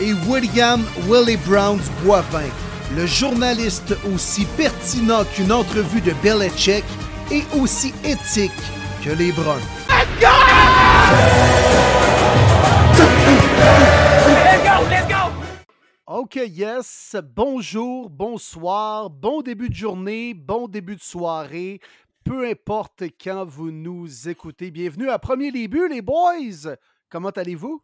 et William Willie Browns Boivin, le journaliste aussi pertinent qu'une entrevue de Belichick et aussi éthique que les Browns. Let's go! Let's go! Let's go! OK, yes. Bonjour, bonsoir, bon début de journée, bon début de soirée. Peu importe quand vous nous écoutez. Bienvenue à Premier Début, les boys. Comment allez-vous?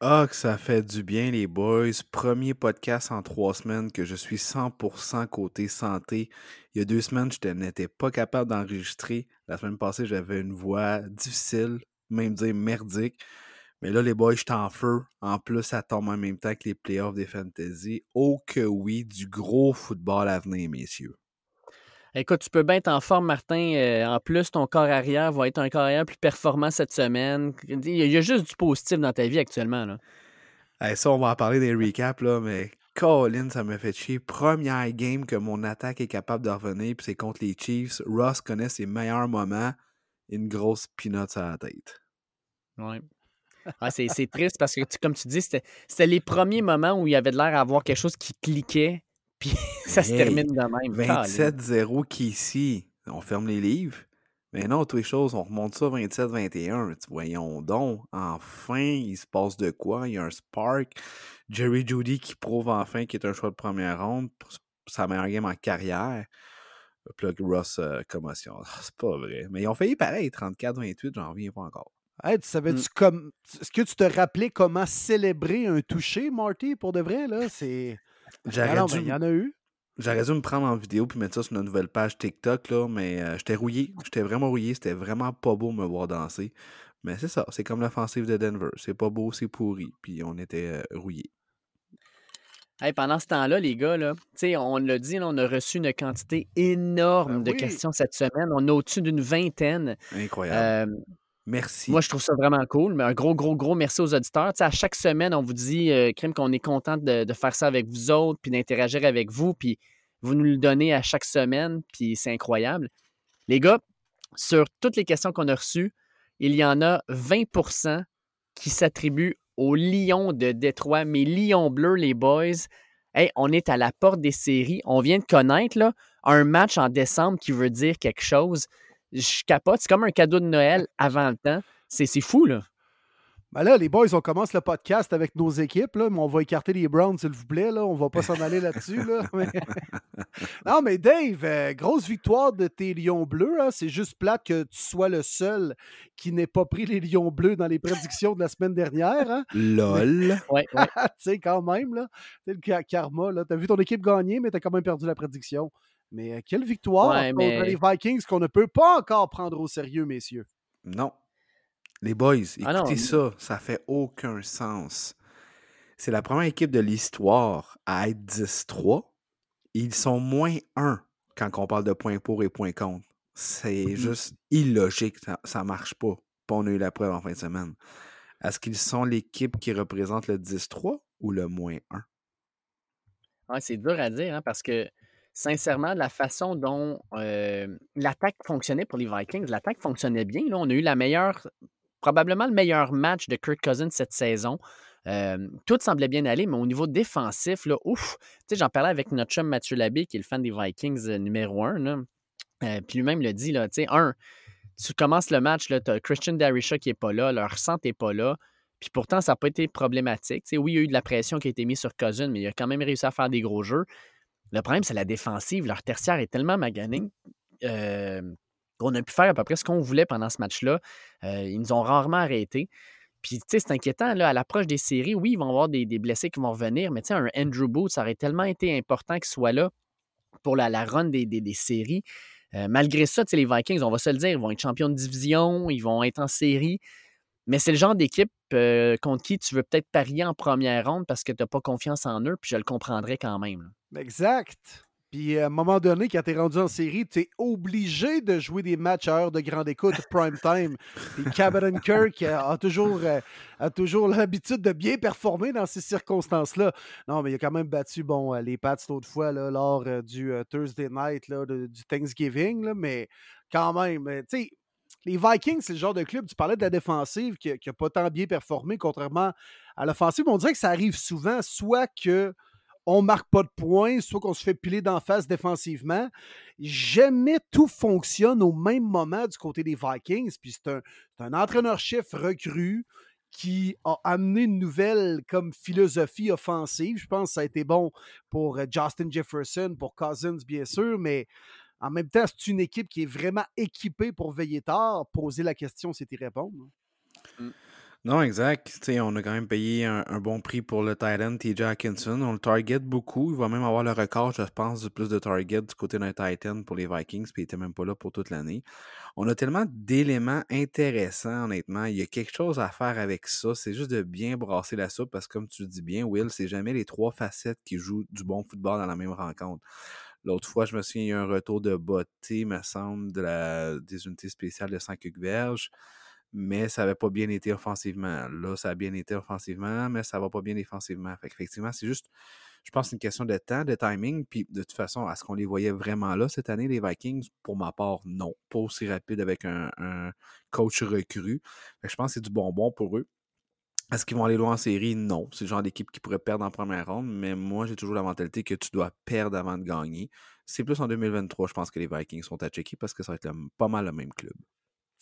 Ah, que ça fait du bien, les boys. Premier podcast en trois semaines que je suis 100% côté santé. Il y a deux semaines, je n'étais pas capable d'enregistrer. La semaine passée, j'avais une voix difficile, même dire merdique. Mais là, les boys, je suis en feu. En plus, ça tombe en même temps que les playoffs des fantasy. Oh que oui, du gros football à venir, messieurs. Écoute, tu peux bien être en forme, Martin. Euh, en plus, ton corps arrière va être un corps arrière plus performant cette semaine. Il y a juste du positif dans ta vie actuellement. Là. ça, on va en parler des recaps, là, mais Colin, ça me fait chier. Première game que mon attaque est capable de revenir, puis c'est contre les Chiefs. Ross connaît ses meilleurs moments. Une grosse peanut à la tête. Oui. Ah, c'est triste parce que, comme tu dis, c'était les premiers moments où il y avait de l'air à avoir quelque chose qui cliquait puis ça se termine de même. 27-0 qui ici, on ferme les livres. Mais non, toutes les choses, on remonte ça 27-21. Voyons donc, enfin, il se passe de quoi? Il y a un spark. Jerry Judy qui prouve enfin qu'il est un choix de première ronde pour sa meilleure game en carrière. Plug Ross, euh, commotion. C'est pas vrai. Mais ils ont failli pareil, 34-28, j'en reviens pas encore. Hey, tu savais-tu mm. comme. Est-ce que tu te rappelais comment célébrer un toucher, Marty, pour de vrai? là? C'est. J'aurais dû... il y en a eu. J'aurais dû me prendre en vidéo puis mettre ça sur notre nouvelle page TikTok, là, mais euh, j'étais rouillé. J'étais vraiment rouillé. C'était vraiment pas beau me voir danser. Mais c'est ça, c'est comme l'offensive de Denver. C'est pas beau, c'est pourri. Puis on était euh, rouillés. Hey, pendant ce temps-là, les gars, là, on l'a dit, on a reçu une quantité énorme ben de questions cette semaine. On a au-dessus d'une vingtaine. Incroyable. Euh, Merci. Moi, je trouve ça vraiment cool. Mais un gros, gros, gros merci aux auditeurs. à chaque semaine, on vous dit, euh, qu'on est content de, faire ça avec vous autres, puis d'interagir avec vous, puis vous nous le donnez à chaque semaine, puis c'est incroyable. Les gars, sur toutes les questions qu'on a reçues, il y en a 20% qui s'attribuent aux Lions de Détroit, mes Lions bleus, les boys. Hey, on est à la porte des séries. On vient de connaître un match en décembre qui veut dire quelque chose je capote. C'est comme un cadeau de Noël avant le temps. C'est fou, là. Ben là, les boys, on commence le podcast avec nos équipes, là, mais on va écarter les Browns, s'il vous plaît. Là. On va pas s'en aller là-dessus. Là, non, mais Dave, euh, grosse victoire de tes Lions bleus. Hein. C'est juste plate que tu sois le seul qui n'ait pas pris les Lions bleus dans les prédictions de la semaine dernière. Hein. LOL. ouais, tu sais, quand même, là. le karma. Tu as vu ton équipe gagner, mais tu as quand même perdu la prédiction. Mais euh, quelle victoire contre les Vikings qu'on ne peut pas encore prendre au sérieux, messieurs? Non. Les boys, ah écoutez ça, ça fait aucun sens. C'est la première équipe de l'histoire à être 10-3. Ils sont moins 1 quand on parle de points pour et points contre. C'est mmh. juste illogique, ça, ne marche pas. on a eu la preuve en fin de semaine. Est-ce qu'ils sont l'équipe qui représente le 10-3 ou le moins 1? c'est dur à dire, hein, parce que sincèrement, la façon dont l'attaque fonctionnait pour les Vikings, l'attaque fonctionnait bien. Là. On a eu la meilleure, probablement le meilleur match de Kirk Cousins cette saison. tout semblait bien aller, mais au niveau défensif, là, ouf, j'en parlais avec notre chum Mathieu Labbé, qui est le fan des Vikings euh, numéro un. puis lui-même le dit, là, un, tu commences le match, tu as Christian Darisha qui n'est pas là, leur centre n'est pas là. Puis pourtant, ça n'a pas été problématique. oui, il y a eu de la pression qui a été mise sur Cousins, mais il a quand même réussi à faire des gros jeux. Le problème, c'est la défensive. Leur tertiaire est tellement magané qu'on a pu faire à peu près ce qu'on voulait pendant ce match-là. Ils nous ont rarement arrêtés. Puis, tu sais, c'est inquiétant, là, à l'approche des séries, oui, ils vont avoir des, blessés qui vont revenir, mais tu sais, un Andrew Booth, ça aurait tellement été important qu'il soit là pour la, run des, séries. Malgré ça, les Vikings, on va se le dire, ils vont être champions de division, ils vont être en série. Mais c'est le genre d'équipe euh, contre qui tu veux peut-être parier en première ronde parce que tu n'as pas confiance en eux, puis je le comprendrais quand même. Exact. Puis à un moment donné, quand tu es rendu en série, tu es obligé de jouer des matchs à heure de grande écoute, prime time. Puis Cameron Kirk a toujours, euh, a toujours l'habitude de bien performer dans ces circonstances-là. Non, mais il a quand même battu bon, euh, les Pats l'autre fois là, lors euh, du Thursday night, là, du Thanksgiving. Là, mais quand même, tu sais, les Vikings, c'est le genre de club, tu parlais de la défensive qui n'a pas tant bien performé, contrairement à l'offensive. On dirait que ça arrive souvent, soit que on marque pas de points, soit qu'on se fait piler d'en face défensivement. Jamais tout fonctionne au même moment du côté des Vikings. Puis c'est un, entraîneur-chef recru qui a amené une nouvelle comme philosophie offensive. Je pense que ça a été bon pour euh, Justin Jefferson, pour Cousins, bien sûr, mais en même temps, c'est une équipe qui est vraiment équipée pour veiller tard. Poser la question, c'est y répondre. Hein. Mmh. Non, exact. on a quand même payé un, bon prix pour le Titan TJ Atkinson. On le target beaucoup. Il va même avoir le record, je pense, du plus de target du côté d'un Titan pour les Vikings, puis il n'était même pas là pour toute l'année. On a tellement d'éléments intéressants, honnêtement. Il y a quelque chose à faire avec ça. C'est juste de bien brasser la soupe parce que, comme tu le dis bien, Will, c'est jamais les trois facettes qui jouent du bon football dans la même rencontre. L'autre fois, je me souviens, il y a eu un retour de beauté, me semble, de la, des unités spéciales de 5 verges mais ça n'avait pas bien été offensivement. Là, ça a bien été offensivement, mais ça va pas bien défensivement. Effectivement, c'est juste, je pense, une question de temps, de timing. Puis de toute façon, est-ce qu'on les voyait vraiment là cette année, les Vikings? Pour ma part, non. Pas aussi rapide avec un, coach recru. je pense que c'est du bonbon pour eux. Est-ce qu'ils vont aller loin en série? Non. C'est le genre d'équipe qui pourrait perdre en première ronde, mais moi, j'ai toujours la mentalité que tu dois perdre avant de gagner. C'est plus en 2023, je pense que les Vikings sont à checker parce que ça va être pas mal le même club.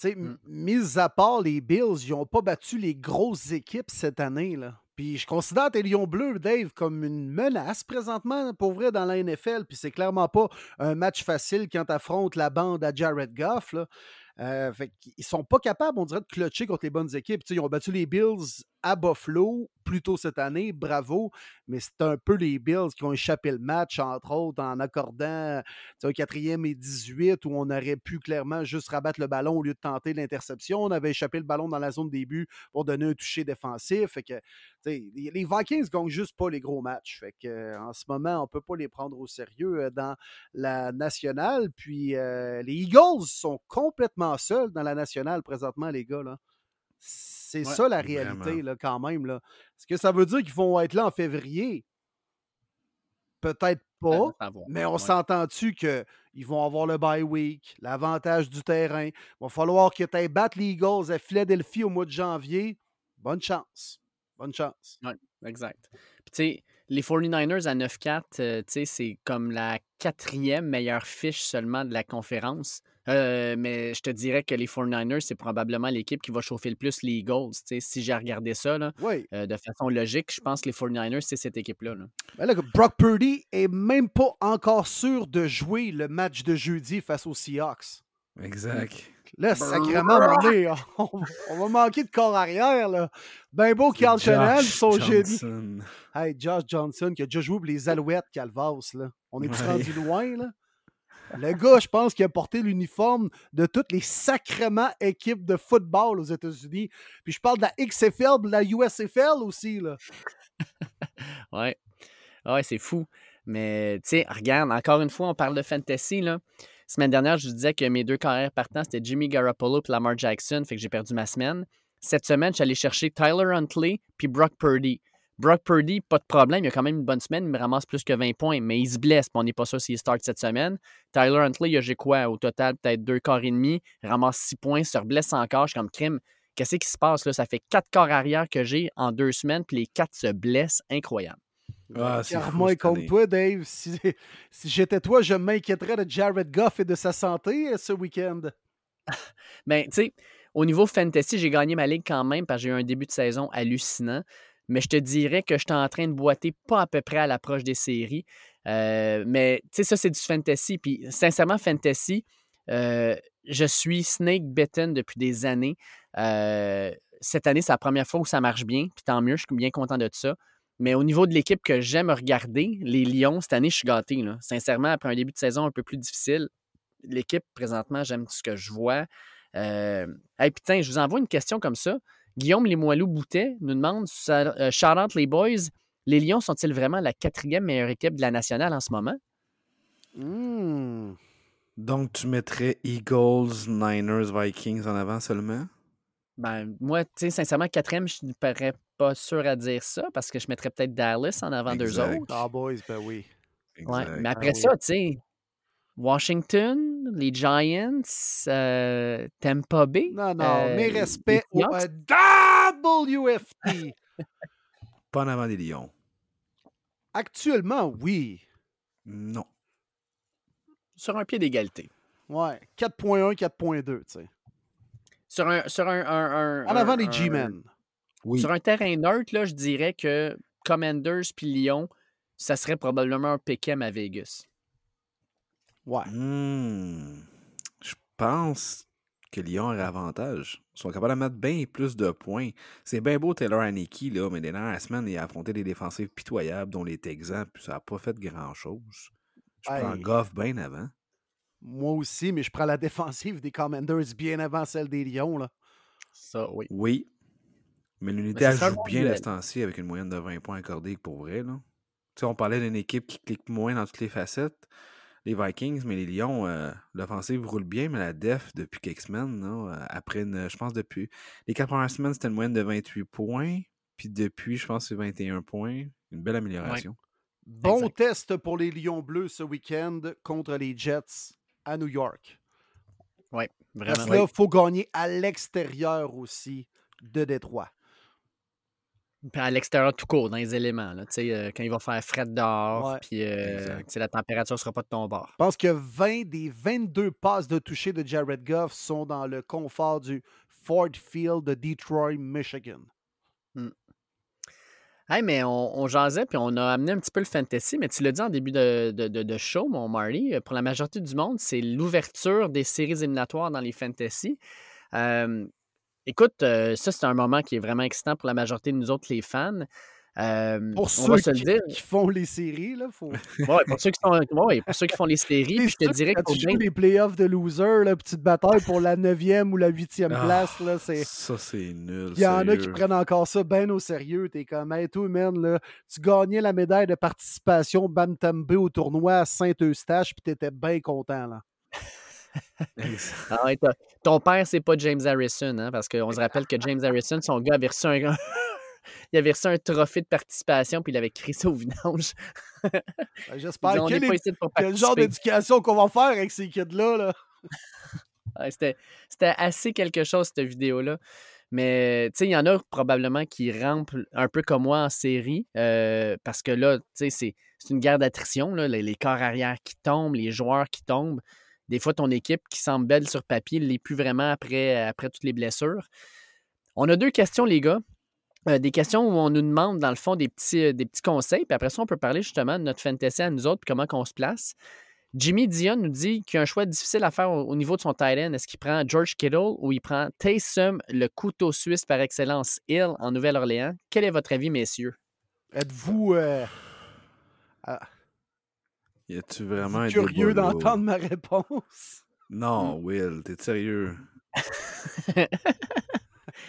Mmh. Mis à part les Bills, ils n'ont pas battu les grosses équipes cette année. Là. Puis je considère tes Lions bleus, Dave, comme une menace présentement pour vrai dans la NFL. Puis c'est clairement pas un match facile quand tu affrontes la bande à Jared Goff. Là. Euh, ils sont pas capables, on dirait, de clutcher contre les bonnes équipes. ils ont battu les Bills à Buffalo plus tôt cette année, bravo, mais c'est un peu les Bills qui ont échappé le match, entre autres, en accordant un quatrième et 18 où on aurait pu clairement juste rabattre le ballon au lieu de tenter l'interception. On avait échappé le ballon dans la zone début pour donner un toucher défensif. Les Vikings gagnent juste pas les gros matchs. En ce moment, on peut pas les prendre au sérieux euh, dans la nationale. Puis euh, les Eagles sont complètement seuls dans la nationale présentement, les gars. Là. C'est ça la réalité, là, quand même. Là. Est-ce que ça veut dire qu'ils vont être là en février? Peut-être ben, pas, mais on s'entend-tu qu'ils vont avoir le bye week, l'avantage du terrain? Il va falloir que tu battre les Eagles à Philadelphie au mois de janvier. Bonne chance. Bonne chance. Oui, exact. Puis, tu sais, les 49ers à 9-4, euh, c'est comme la quatrième meilleure fiche seulement de la conférence. Euh, mais je te dirais que les 49ers, c'est probablement l'équipe qui va chauffer le plus les Eagles. Si j'ai regardé ça là, euh, de façon logique, je pense que les 49ers, c'est cette équipe-là. Ben Brock Purdy est même pas encore sûr de jouer le match de jeudi face aux Seahawks. Exact. Là, sacrément, on, on, va manquer de corps arrière. Là. Ben beau Carl Chanel, son génie. Hey, Josh Johnson qui a déjà joué pour les Alouettes Calvas. Là. On est ouais. rendu loin. Là? Le gars, je pense, qui a porté l'uniforme de toutes les sacrément équipes de football aux États-Unis. Puis je parle de la XFL, de la USFL aussi. Là. ouais. Ouais, c'est fou. Mais, tu sais, regarde, encore une fois, on parle de fantasy. Là. Semaine dernière, je disais que mes deux carrières partants, c'était Jimmy Garoppolo et Lamar Jackson, fait que j'ai perdu ma semaine. Cette semaine, je suis allé chercher Tyler Huntley puis Brock Purdy. Brock Purdy, pas de problème, il a quand même une bonne semaine, il me ramasse plus que 20 points, mais il se blesse, on n'est pas sûr s'il start cette semaine. Tyler Huntley, il a j'ai quoi au total, peut-être deux quarts et demi, il ramasse 6 points, se reblesse encore, je suis comme crime. Qu'est-ce qui se passe là? Ça fait quatre corps arrière que j'ai en deux semaines, puis les quatre se blessent, incroyable. Ah, moi contre toi, Dave. Si, si j'étais toi, je m'inquiéterais de Jared Goff et de sa santé euh, ce week-end. ben, tu sais, au niveau fantasy, j'ai gagné ma ligue quand même parce que j'ai eu un début de saison hallucinant. Mais je te dirais que je suis en train de boiter pas à peu près à l'approche des séries. Euh, mais tu sais, ça, c'est du fantasy. Puis sincèrement, fantasy, euh, je suis snake bitten depuis des années. cette année, c'est la première fois où ça marche bien. Puis tant mieux, je suis bien content de ça. Mais au niveau de l'équipe que j'aime regarder, les Lions, cette année, je suis gâté. Là. Sincèrement, après un début de saison un peu plus difficile, l'équipe, présentement, j'aime ce que je vois. Euh... Hey, putain, je vous envoie une question comme ça. Guillaume Limoilou-Boutet nous demande euh, Shout out les boys, les Lions sont-ils vraiment la quatrième meilleure équipe de la nationale en ce moment? Hmm. Donc, tu mettrais Eagles, Niners, Vikings en avant seulement? Ben, moi, tu sais, sincèrement, quatrième, je ne parais pas sûr à dire ça parce que je mettrais peut-être Dallas en avant d'eux autres. Ah, boys, ben oui. Ouais, mais après Ah ça, tu sais, Washington, les Giants, euh, Tampa Bay. Non, non, euh, mes respects au Seahawks. euh, WFT. Pas en avant des Lions. Actuellement, oui. Non. Sur un pied d'égalité. Ouais. 4.1, 4.2, tu sais. Sur un, sur un, un- un- En avant des G-Men. Oui. Sur un terrain neutre, là, je dirais que Commanders puis Lyon, ça serait probablement un pick'em à Vegas. Ouais. Hmm. Je pense que Lyon aurait avantage. Ils sont capables de mettre bien plus de points. C'est bien beau Taylor Haneke, là, mais les dernières semaines, il a affronté des défensives pitoyables, dont les Texans, puis ça n'a pas fait grand-chose. Je prends. Goff bien avant. Moi aussi, mais je prends la défensive des Commanders bien avant celle des Lions. Là. Ça, oui. Oui. Mais l'unité joue bien temps-ci avec une moyenne de 20 points accordés pour vrai. Là. Tu sais, on parlait d'une équipe qui clique moins dans toutes les facettes, les Vikings, mais les Lions, euh, l'offensive roule bien, mais la def, depuis quelques semaines, là, euh, après, une- je pense, depuis les quatre premières semaines, c'était une moyenne de 28 points. Puis depuis, je pense que c'est 21 points. Une belle amélioration. Bon Exact. test pour les Lions bleus ce week-end contre les Jets à New York. Parce Vraiment. que là, il faut gagner à l'extérieur aussi de Détroit. À l'extérieur tout court, dans les éléments. Là, euh, quand il va faire fret dehors, puis euh, la température ne sera pas de ton bord. Je pense que 20 des 22 passes de toucher de Jared Goff sont dans le confort du Ford Field de Detroit, Michigan. Hey, mais on, on jasait, puis on a amené un petit peu le fantasy, mais tu l'as dit en début de, de- de- de show, mon Marty, euh, pour la majorité du monde, c'est l'ouverture des séries éliminatoires dans les fantasy. Euh, écoute, euh, ça, c'est un moment qui est vraiment excitant pour la majorité de nous autres, les fans. Euh, Pour on ceux va se le qui, dire. qui font les séries, là, faut... Ouais, pour, ceux qui sont, ouais, pour ceux qui font les séries, puis je te dirais joues bien les playoffs de loser, la petite bataille pour la 9e ou la 8e Ah, place, là, c'est... Ça, c'est nul. Il y en a qui prennent encore ça bien au sérieux. T'es comme, hey, toi, man, là, tu gagnais la médaille de participation Bantam B au tournoi à Saint-Eustache, puis t'étais bien content, là. Ah ton père, c'est pas James Harrison, hein, parce qu'on se rappelle que James Harrison, son gars avait reçu un, il avait reçu un trophée de participation, puis il avait crié ça au vidange. Ben, J'espère disait, on quel, genre d'éducation qu'on va faire avec ces kids-là, là? Ouais, C'était assez quelque chose, cette vidéo-là. Mais, tu sais, il y en a probablement qui rampent un peu comme moi en série, euh, parce que là, c'est une guerre d'attrition, les, les corps arrière qui tombent, les joueurs qui tombent. Des fois, ton équipe qui semble belle sur papier ne l'est plus vraiment après, après toutes les blessures. On a deux questions, les gars. Euh, des questions où on nous demande, dans le fond, des petits, euh, des petits conseils. Puis après ça, on peut parler justement de notre fantasy à nous autres, puis comment on se place. Jimmy Dion nous dit qu'il y a un choix difficile à faire au, au niveau de son tight end. Est-ce qu'il prend George Kittle ou il prend Taysom, le couteau suisse par excellence, Hill, en Nouvelle-Orléans? Quel est votre avis, messieurs? Êtes-vous euh, Y a-tu vraiment un curieux d'entendre ma réponse? Non, Will, t'es sérieux?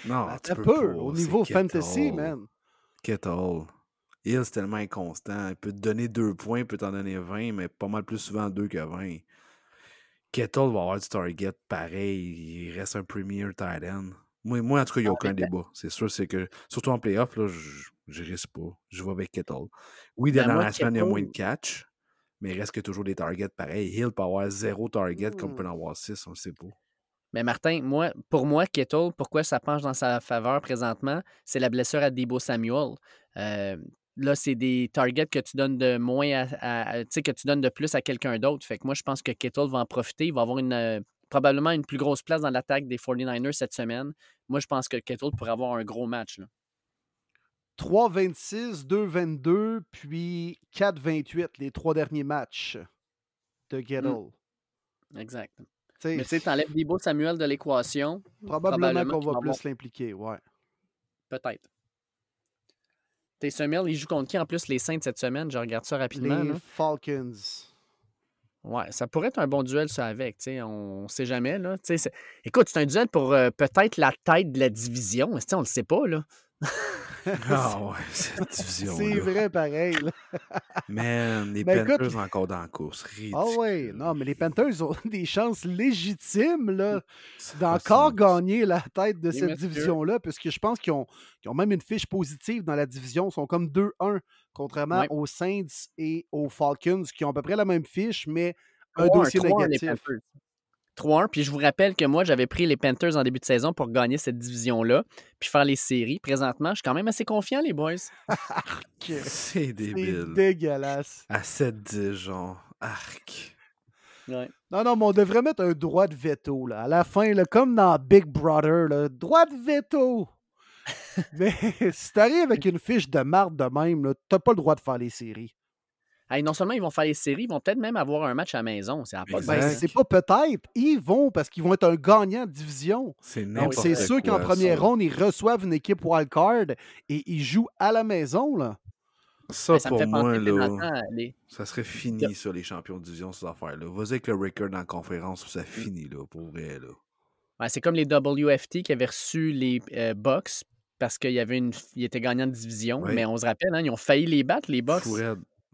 non, tu Un peux peu, pas, au niveau fantasy, man. Kittle. Hill, c'est tellement inconstant. Il peut te donner deux points, il peut t'en donner 20, mais pas mal plus souvent deux que 20. Kittle va avoir du target pareil. Il reste un premier tight end. Moi, moi, en tout cas, il n'y a Ah, aucun débat. C'est sûr, c'est que, surtout en playoff, là, je je risque pas. Je vais avec Kittle. Oui, Ben, dans moi, la semaine, il y a moins de catch, mais il reste que toujours des targets pareils. Hill peut avoir zéro target comme Hmm. peut en avoir six, on ne sait pas. Mais Martin, moi, pour moi, Kittle, pourquoi ça penche dans sa faveur présentement, c'est la blessure à Debo Samuel. Euh, là, c'est des targets que tu donnes de moins à, tu sais, que tu donnes de plus à quelqu'un d'autre. Fait que moi, je pense que Kittle va en profiter. Il va avoir une, euh, probablement une plus grosse place dans l'attaque des 49ers cette semaine. Moi, je pense que Kittle pourrait avoir un gros match. là. 3-26, 2-22, puis 4-28, les trois derniers matchs de Gettle. Exact. Tu sais, Mais tu sais, t'enlèves Debo Samuel de l'équation, probablement, probablement qu'on va plus l'impliquer, ouais. peut-être. Taysom Hill, il joue contre qui en plus les Saints cette semaine? Je regarde ça rapidement. Les là. Falcons. Ouais, ça pourrait être un bon duel, ça, avec. On ne sait jamais. Là. Écoute, c'est un duel pour euh, peut-être la tête de la division. On ne le sait pas. Là? ah ouais, cette division. C'est vrai, pareil. Mais les Panthers sont encore dans la course. Ah ouais, non, mais les Panthers ont des chances légitimes là, d'encore gagner la tête de cette division-là, puisque je pense qu'ils ont, ont, même une fiche positive dans la division. Ils sont comme 2-1, contrairement aux Saints et aux Falcons, qui ont à peu près la même fiche, mais un dossier négatif. 3-1. Puis je vous rappelle que moi, j'avais pris les Panthers en début de saison pour gagner cette division-là, puis faire les séries. Présentement, je suis quand même assez confiant, les boys. c'est débile. C'est dégueulasse. À 7-10, genre. Arc. Non, non, mais on devrait mettre un droit de veto, là. À la fin, là, comme dans Big Brother, là, droit de veto. mais si t'arrives avec une fiche de marde de même, t'as pas le droit de faire les séries non seulement ils vont faire les séries, ils vont peut-être même avoir un match à la maison. C'est pas, ben, c'est pas peut-être. Ils vont parce qu'ils vont être un gagnant de division. C'est C'est sûr qu'en première ronde, ils reçoivent une équipe wildcard et ils jouent à la maison. Là. Ça, ben, pour moi, là, ça serait fini, sur les champions de division, ces affaires-là. Vas-y avec le record la conférence, ça finit, là, pour vrai. Là. c'est comme les WFT qui avaient reçu les euh, Bucks parce qu'ils une... étaient gagnants de division. Mais on se rappelle, hein, ils ont failli les battre, les Bucks.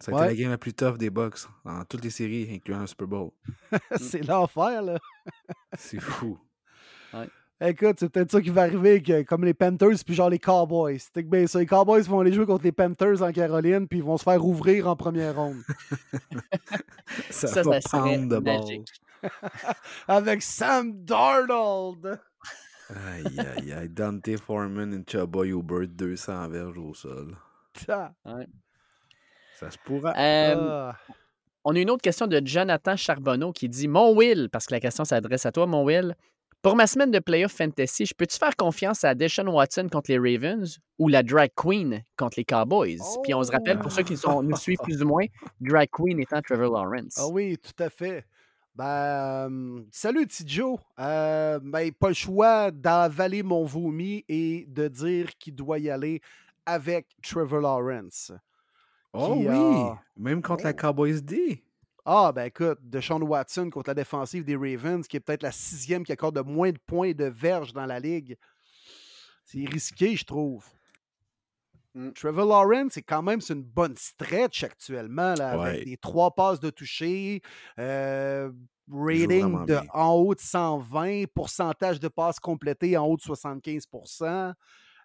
Ça a été la game la plus tough des Bucks dans toutes les séries, incluant le Super Bowl. c'est l'enfer, là. c'est fou. Écoute, c'est peut-être ça qui va arriver, comme les Panthers, puis genre les Cowboys. C'est bien ça. Les Cowboys vont aller jouer contre les Panthers en Caroline, puis ils vont se faire ouvrir en première ronde. ça, ça, va prendre de ball. Avec Sam Darnold. aïe, aïe, aïe. Dante Foreman et Chuba Hubert, 200 verges au sol. Ouais. Ça se pourra. Ah. On a une autre question de Jonathan Charbonneau qui dit Mon Will, parce que la question s'adresse à toi, mon Will. Pour ma semaine de playoff fantasy, je peux-tu faire confiance à Deshaun Watson contre les Ravens ou la Drag Queen contre les Cowboys? Puis on se rappelle, pour ceux qui sont, nous suivent plus ou moins, Drag Queen étant Trevor Lawrence. Ah oui, tout à fait. Ben, salut Tidjo. Euh, ben, pas le choix d'avaler mon vomi et de dire qu'il doit y aller avec Trevor Lawrence. Oh oui, même contre la. Cowboys D. Ah, ben écoute, Deshaun Watson contre la défensive des Ravens, qui est peut-être la sixième qui accorde de moins de points et de verges dans la ligue. C'est risqué, je trouve. Mmh. Trevor Lawrence, c'est quand même une bonne stretch actuellement, là, avec des trois passes de toucher, euh, rating de, en haut de 120, pourcentage de passes complétées en haut de 75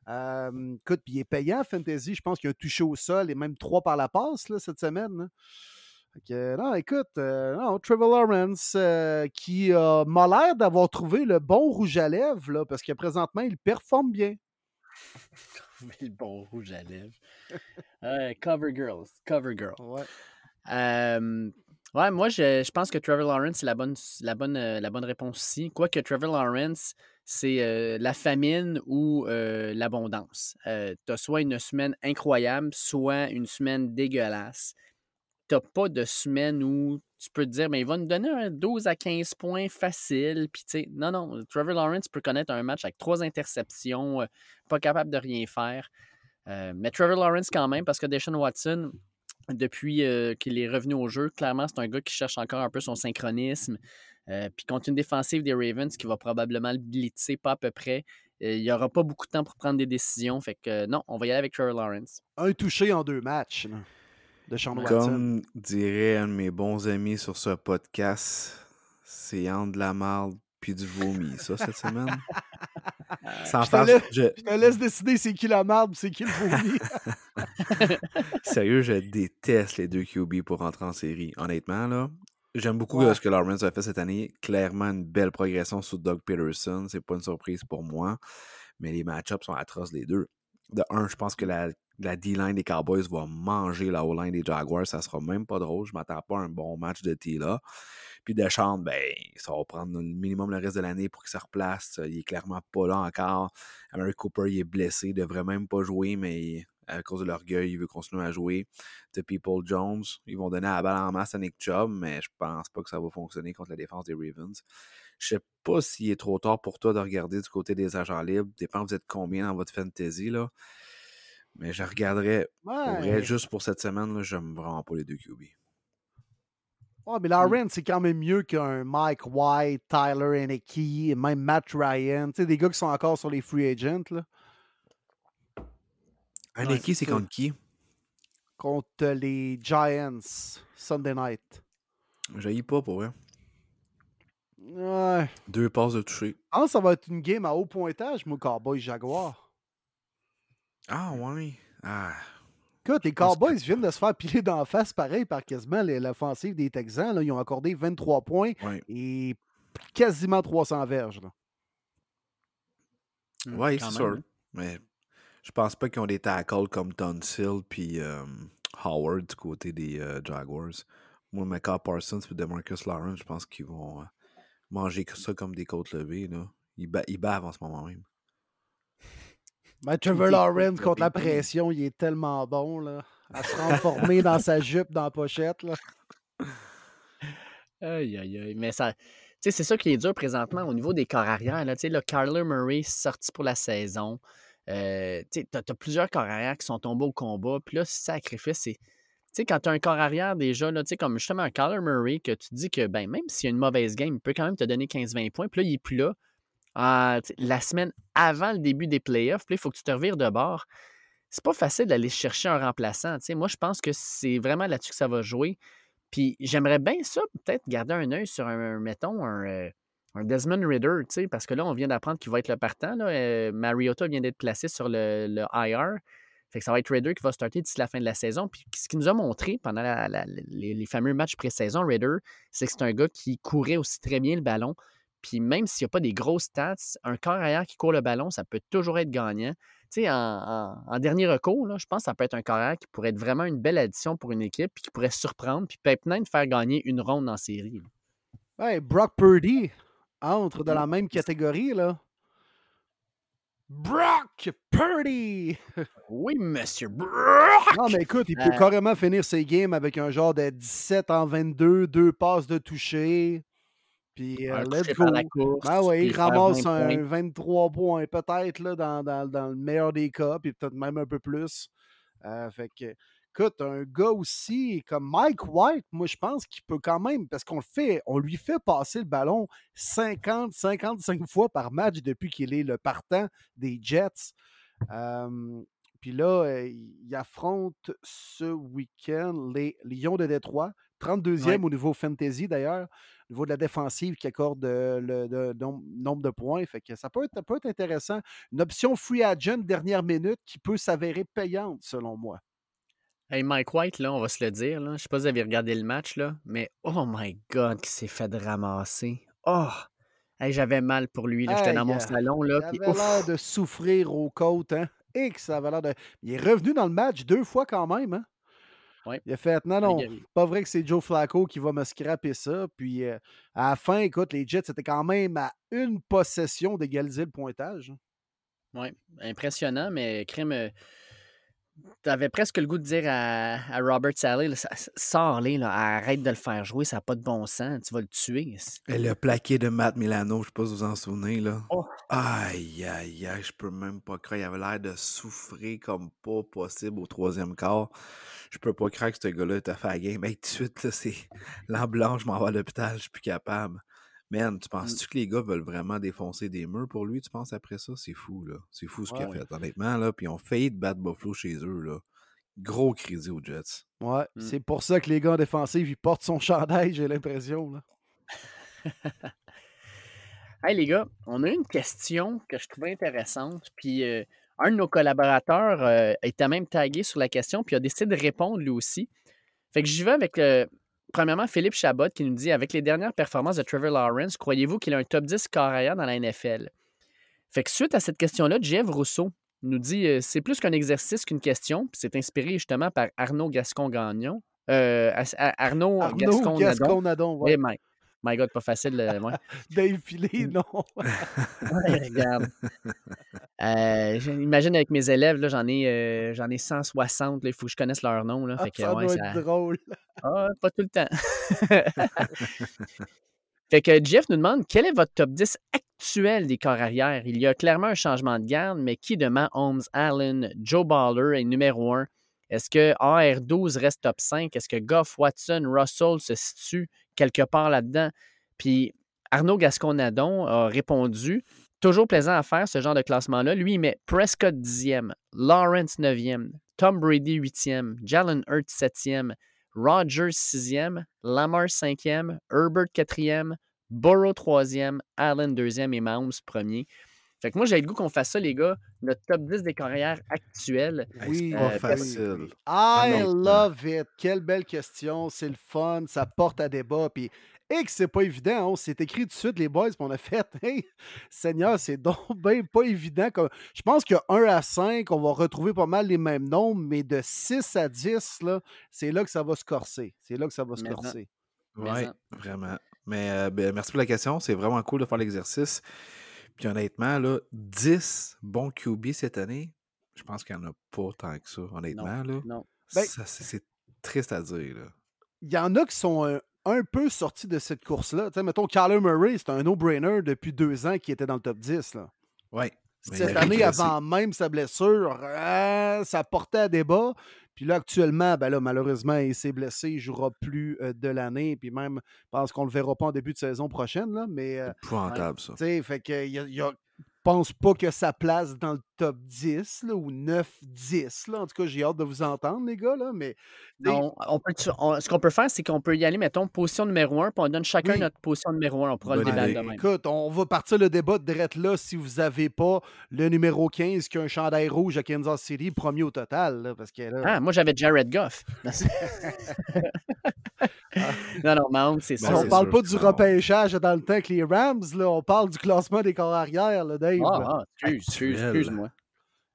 écoute, puis il est payant, Fantasy. Je pense qu'il a touché au sol et même trois par la passe là, cette semaine. non, écoute, euh, non, Trevor Lawrence euh, qui m'a l'air d'avoir trouvé le bon rouge à lèvres là, parce que présentement, il performe bien. le bon rouge à lèvres. cover Girls. Cover Girl. Ouais. ouais, moi, je, je, pense que Trevor Lawrence, c'est la bonne, la, bonne, la bonne réponse ici. Quoique Trevor Lawrence, c'est la famine ou l'abondance. tu as soit une semaine incroyable, soit une semaine dégueulasse. Tu pas de semaine où tu peux te dire, mais il va nous donner un 12 à 15 points facile. Puis, non, non, Trevor Lawrence peut connaître un match avec trois interceptions, pas capable de rien faire. mais Trevor Lawrence, quand même, parce que Deshaun Watson, depuis qu'il est revenu au jeu, clairement, c'est un gars qui cherche encore un peu son synchronisme. Euh, puis contre une défensive des Ravens qui va probablement le blitzer pas à peu près, euh, il n'y aura pas beaucoup de temps pour prendre des décisions. Fait que euh, non, on va y aller avec Trevor Lawrence. Un touché en deux matchs de Sean Watson. Comme dirait un de mes bons amis sur ce podcast, c'est entre de la marde puis du vomi, ça, cette semaine. Sans je, te laisse, je... te laisse décider c'est qui la marde c'est qui le vomi. Sérieux, je déteste les deux QB pour rentrer en série. Honnêtement, là, J'aime beaucoup ce que Lawrence a fait cette année. Clairement, une belle progression sous Doug Peterson. C'est pas une surprise pour moi. Mais les match-ups sont atroces, les deux. De un, je pense que la, la D-line des Cowboys va manger la O-line des Jaguars. Ça sera même pas drôle. Je m'attends pas à un bon match de T là. Puis Deschamps, ben, ça va prendre le minimum le reste de l'année pour qu'il se replace. Il est clairement pas là encore. Amari Cooper, il est blessé. Il devrait même pas jouer, mais à cause de l'orgueil, il veut continuer à jouer. The People Jones, ils vont donner la balle en masse à Nick Chubb, mais je pense pas que ça va fonctionner contre la défense des Ravens. Je sais pas s'il est trop tard pour toi de regarder du côté des agents libres. Dépend vous êtes combien dans votre fantasy, là. Mais je regarderais, juste pour cette semaine, j'aime vraiment pas les deux QB. Ouais, mais Lawrence, c'est quand même mieux qu'un Mike White, Tyler Henneke, même Matt Ryan. Tu sais, des gars qui sont encore sur les free agents. Là. Henneke, c'est contre qui? Contre les Giants, Sunday night. J'aille pas pour eux. Ouais. Deux passes de toucher. Ah, ça va être une game à haut pointage, moi, Cowboys Jaguar. Ah, ouais. Ah. Écoute, les Cowboys viennent de se faire piler d'en face, pareil, par quasiment l'offensive des Texans. Là. Ils ont accordé 23 points Ouais. et quasiment 300 verges. Là. Hmm, Ouais, c'est sûr. hein. Mais je pense pas qu'ils ont des tackles comme Tunsil puis euh, Howard du côté des euh, Jaguars. Moi, Micah Parsons et Demarcus Lawrence, je pense qu'ils vont euh, manger que ça comme des côtes levées. Là. Ils, ba- ils bavent en ce moment même. Ben, Trevor Lawrence contre la pression, il est tellement bon. Là, à se transformer dans sa jupe dans la pochette. Là. Aïe, aïe, aïe. Mais ça. Tu sais, c'est ça qui est dur présentement au niveau des corps arrière. Là. Tu sais, le Kyler Murray sorti pour la saison. Euh, tu t'as plusieurs corps arrière qui sont tombés au combat. Puis là, sacrifice, c'est. Tu sais, quand tu as un corps arrière déjà, là, comme justement un Kyler Murray, que tu dis que ben, même s'il y a une mauvaise game, il peut quand même te donner 15-20 points. Puis là, il n'est plus là. Ah, la semaine avant le début des playoffs, puis il faut que tu te revires de bord. C'est pas facile d'aller chercher un remplaçant. tu sais. Moi, je pense que c'est vraiment là-dessus que ça va jouer. Puis j'aimerais bien ça, peut-être garder un œil sur un, mettons, un, euh, un Desmond Ritter, tu sais, parce que là, on vient d'apprendre qu'il va être le partant. Là. Euh, Mariota vient d'être placé sur le, le IR. Fait que ça va être Ritter qui va starter d'ici la fin de la saison. Ce qu'il nous a montré pendant les, fameux matchs pré-saison, Ritter, c'est que c'est un gars qui courait aussi très bien le ballon. Puis même s'il n'y a pas des grosses stats, un corps arrière qui court le ballon, ça peut toujours être gagnant. Tu sais, en, dernier recours, je pense que ça peut être un corps qui pourrait être vraiment une belle addition pour une équipe, puis qui pourrait surprendre, puis peut-être même faire gagner une ronde en série. Brock Purdy entre dans la même catégorie. là. Brock Purdy! Oui, monsieur Brock! Non, mais écoute, il peut Euh. carrément finir ses games avec un genre de 17 en 22, deux passes de toucher. Puis euh, let's go. la course, Ben il ramasse 20 un points. 23 points, peut-être là, dans, dans- dans le meilleur des cas, puis peut-être même un peu plus. Euh, fait que, écoute, un gars aussi comme Mike White, moi je pense qu'il peut quand même, parce qu'on le fait, on lui fait passer le ballon 50, 55 fois par match depuis qu'il est le partant des Jets. Euh, puis là, euh, il affronte ce week-end les Lions de Détroit, 32e Ouais. au niveau fantasy d'ailleurs, au niveau de la défensive qui accorde euh, le, le nom- nombre de points. Fait que ça peut être, ça peut être intéressant. Une option free agent dernière minute qui peut s'avérer payante selon moi. Hey, Mike White, là, on va se le dire, là. Je sais pas si vous avez regardé le match, là, mais oh my God, qui s'est fait ramasser. Oh! Hey, j'avais mal pour lui. J'étais dans mon euh, salon, là. Il avait ouf! l'air de souffrir aux côtes, hein? Et que ça avait l'air de. Il est revenu dans le match deux fois quand même, hein? Ouais. Il a fait non, non, pas vrai que c'est Joe Flacco qui va me scraper ça. Puis euh, à la fin, écoute, les Jets étaient quand même à une possession d'égaliser le pointage. hein. Ouais, impressionnant, mais crème. T'avais presque le goût de dire à, à Robert Sally, sors-les, arrête de le faire jouer, ça n'a pas de bon sens, tu vas le tuer. Et le plaqué de Matt Milano, je sais pas si vous vous en souvenez, là. Oh. Aïe, aïe, aïe, je peux même pas croire. Il avait l'air de souffrir comme pas possible au troisième quart. Je peux pas croire que ce gars-là était fait à la game. Hey, tout de suite, là, c'est l'ambulance, je m'en vais à l'hôpital, je suis plus capable. Man, tu penses-tu que les gars veulent vraiment défoncer des murs pour lui, tu penses, après ça? C'est fou, là. C'est fou ce qu'il a Ouais. fait, honnêtement, là. Puis on failli de battre Buffalo chez eux, là. Gros crédit aux Jets. Ouais, Mm. c'est pour ça que les gars en défensive, ils portent son chandail, j'ai l'impression. là. Hey les gars, on a une question que je trouvais intéressante, puis euh, un de nos collaborateurs euh, était même tagué sur la question, puis a décidé de répondre lui aussi. Fait que j'y vais avec, euh, premièrement, Philippe Chabot qui nous dit Avec les dernières performances de Trevor Lawrence, croyez-vous qu'il a un top 10 carrière dans la NFL Fait que suite à cette question-là, Jeff Rousseau nous dit euh, C'est plus qu'un exercice qu'une question, puis c'est inspiré justement par Arnaud Gascon-Gagnon. Euh, Arnaud, Arnaud Gascon-Nadon. Gascon-Nadon, ouais. My, God, pas facile. euh, ouais. Dave Filé, non. Ouais, regarde. Euh, J'imagine avec mes élèves, j'en ai, euh, j'en ai 160. là, Il faut que je connaisse leur nom. Là, Ah, fait que, ça ouais, doit ça- être drôle. Ah, pas tout le temps. fait que Jeff nous demande quel est votre top 10 actuel des corps arrière? Il y a clairement un changement de garde, mais qui de Mahomes, Allen, Joe Baller est numéro 1 Est-ce que AR12 reste top 5? Est-ce que Goff, Watson, Russell se situent quelque part là-dedans? Puis Arnaud Gasconadon a répondu Toujours plaisant à faire ce genre de classement-là. Lui, il met Prescott 10e, Lawrence 9e, Tom Brady 8e, Jalen Hurts 7e, Rodgers 6e, Lamar 5e, Herbert 4e, Burrow 3e, Allen 2e et Mahomes 1er. Fait que moi, j'ai le goût qu'on fasse ça, les gars. Notre top 10 des carrières actuelles. Oui, Oui, pas euh, facile. I non. love it. Quelle belle question. C'est le fun. Ça porte à débat. Puis, et que c'est pas évident. hein. On s'est écrit tout de suite, les boys, puis on a fait Hey, Seigneur, c'est donc ben pas évident. Comme- Je pense que 1 à 5, on va retrouver pas mal les mêmes nombres, mais de 6 à 10, là, c'est là que ça va se corser. C'est là que ça va se Mais corser. Oui, en- vraiment. Mais euh, ben, merci pour la question. C'est vraiment cool de faire l'exercice. Puis honnêtement, là, 10 bons QB cette année, je pense qu'il n'y en a pas tant que ça, honnêtement. Là. Non. Ben- c'est, triste à dire. Là. Il y en a qui sont un, un peu sortis de cette course-là. Mettons, Kyler Murray, c'est un no-brainer depuis deux ans qui était dans le top 10. Là. Oui. Il Cette année, avant même sa blessure, euh, ça portait à débat. Puis là, actuellement, ben là, malheureusement, il s'est blessé. Il ne jouera plus euh, de l'année. Puis même, je pense qu'on ne le verra pas en début de saison prochaine. Là, mais, euh, Épouvantable, ça. tu sais, fait que, il y a- il y a- pense pas que ça place dans le top 10 là, ou 9-10. là. En tout cas, j'ai hâte de vous entendre, les gars. Là, mais, Non, on peut, on- ce qu'on peut faire, c'est qu'on peut y aller, mettons, position numéro 1, puis on donne chacun Oui. notre position numéro 1. On pourra le débattre idée. de même. Écoute, on va partir le débat direct là si vous n'avez pas le numéro 15 qui a un chandail rouge à Kansas City, premier au total. là, parce que là, Ah, moi, j'avais Jared Goff. non, non, Mahomes, c'est Ben, ça. on c'est parle sûr pas du repêchage dans le temps que les Rams, là, on parle du classement des corps arrière, là, Dave. Ah, ah, excuse, excuse, excuse-moi.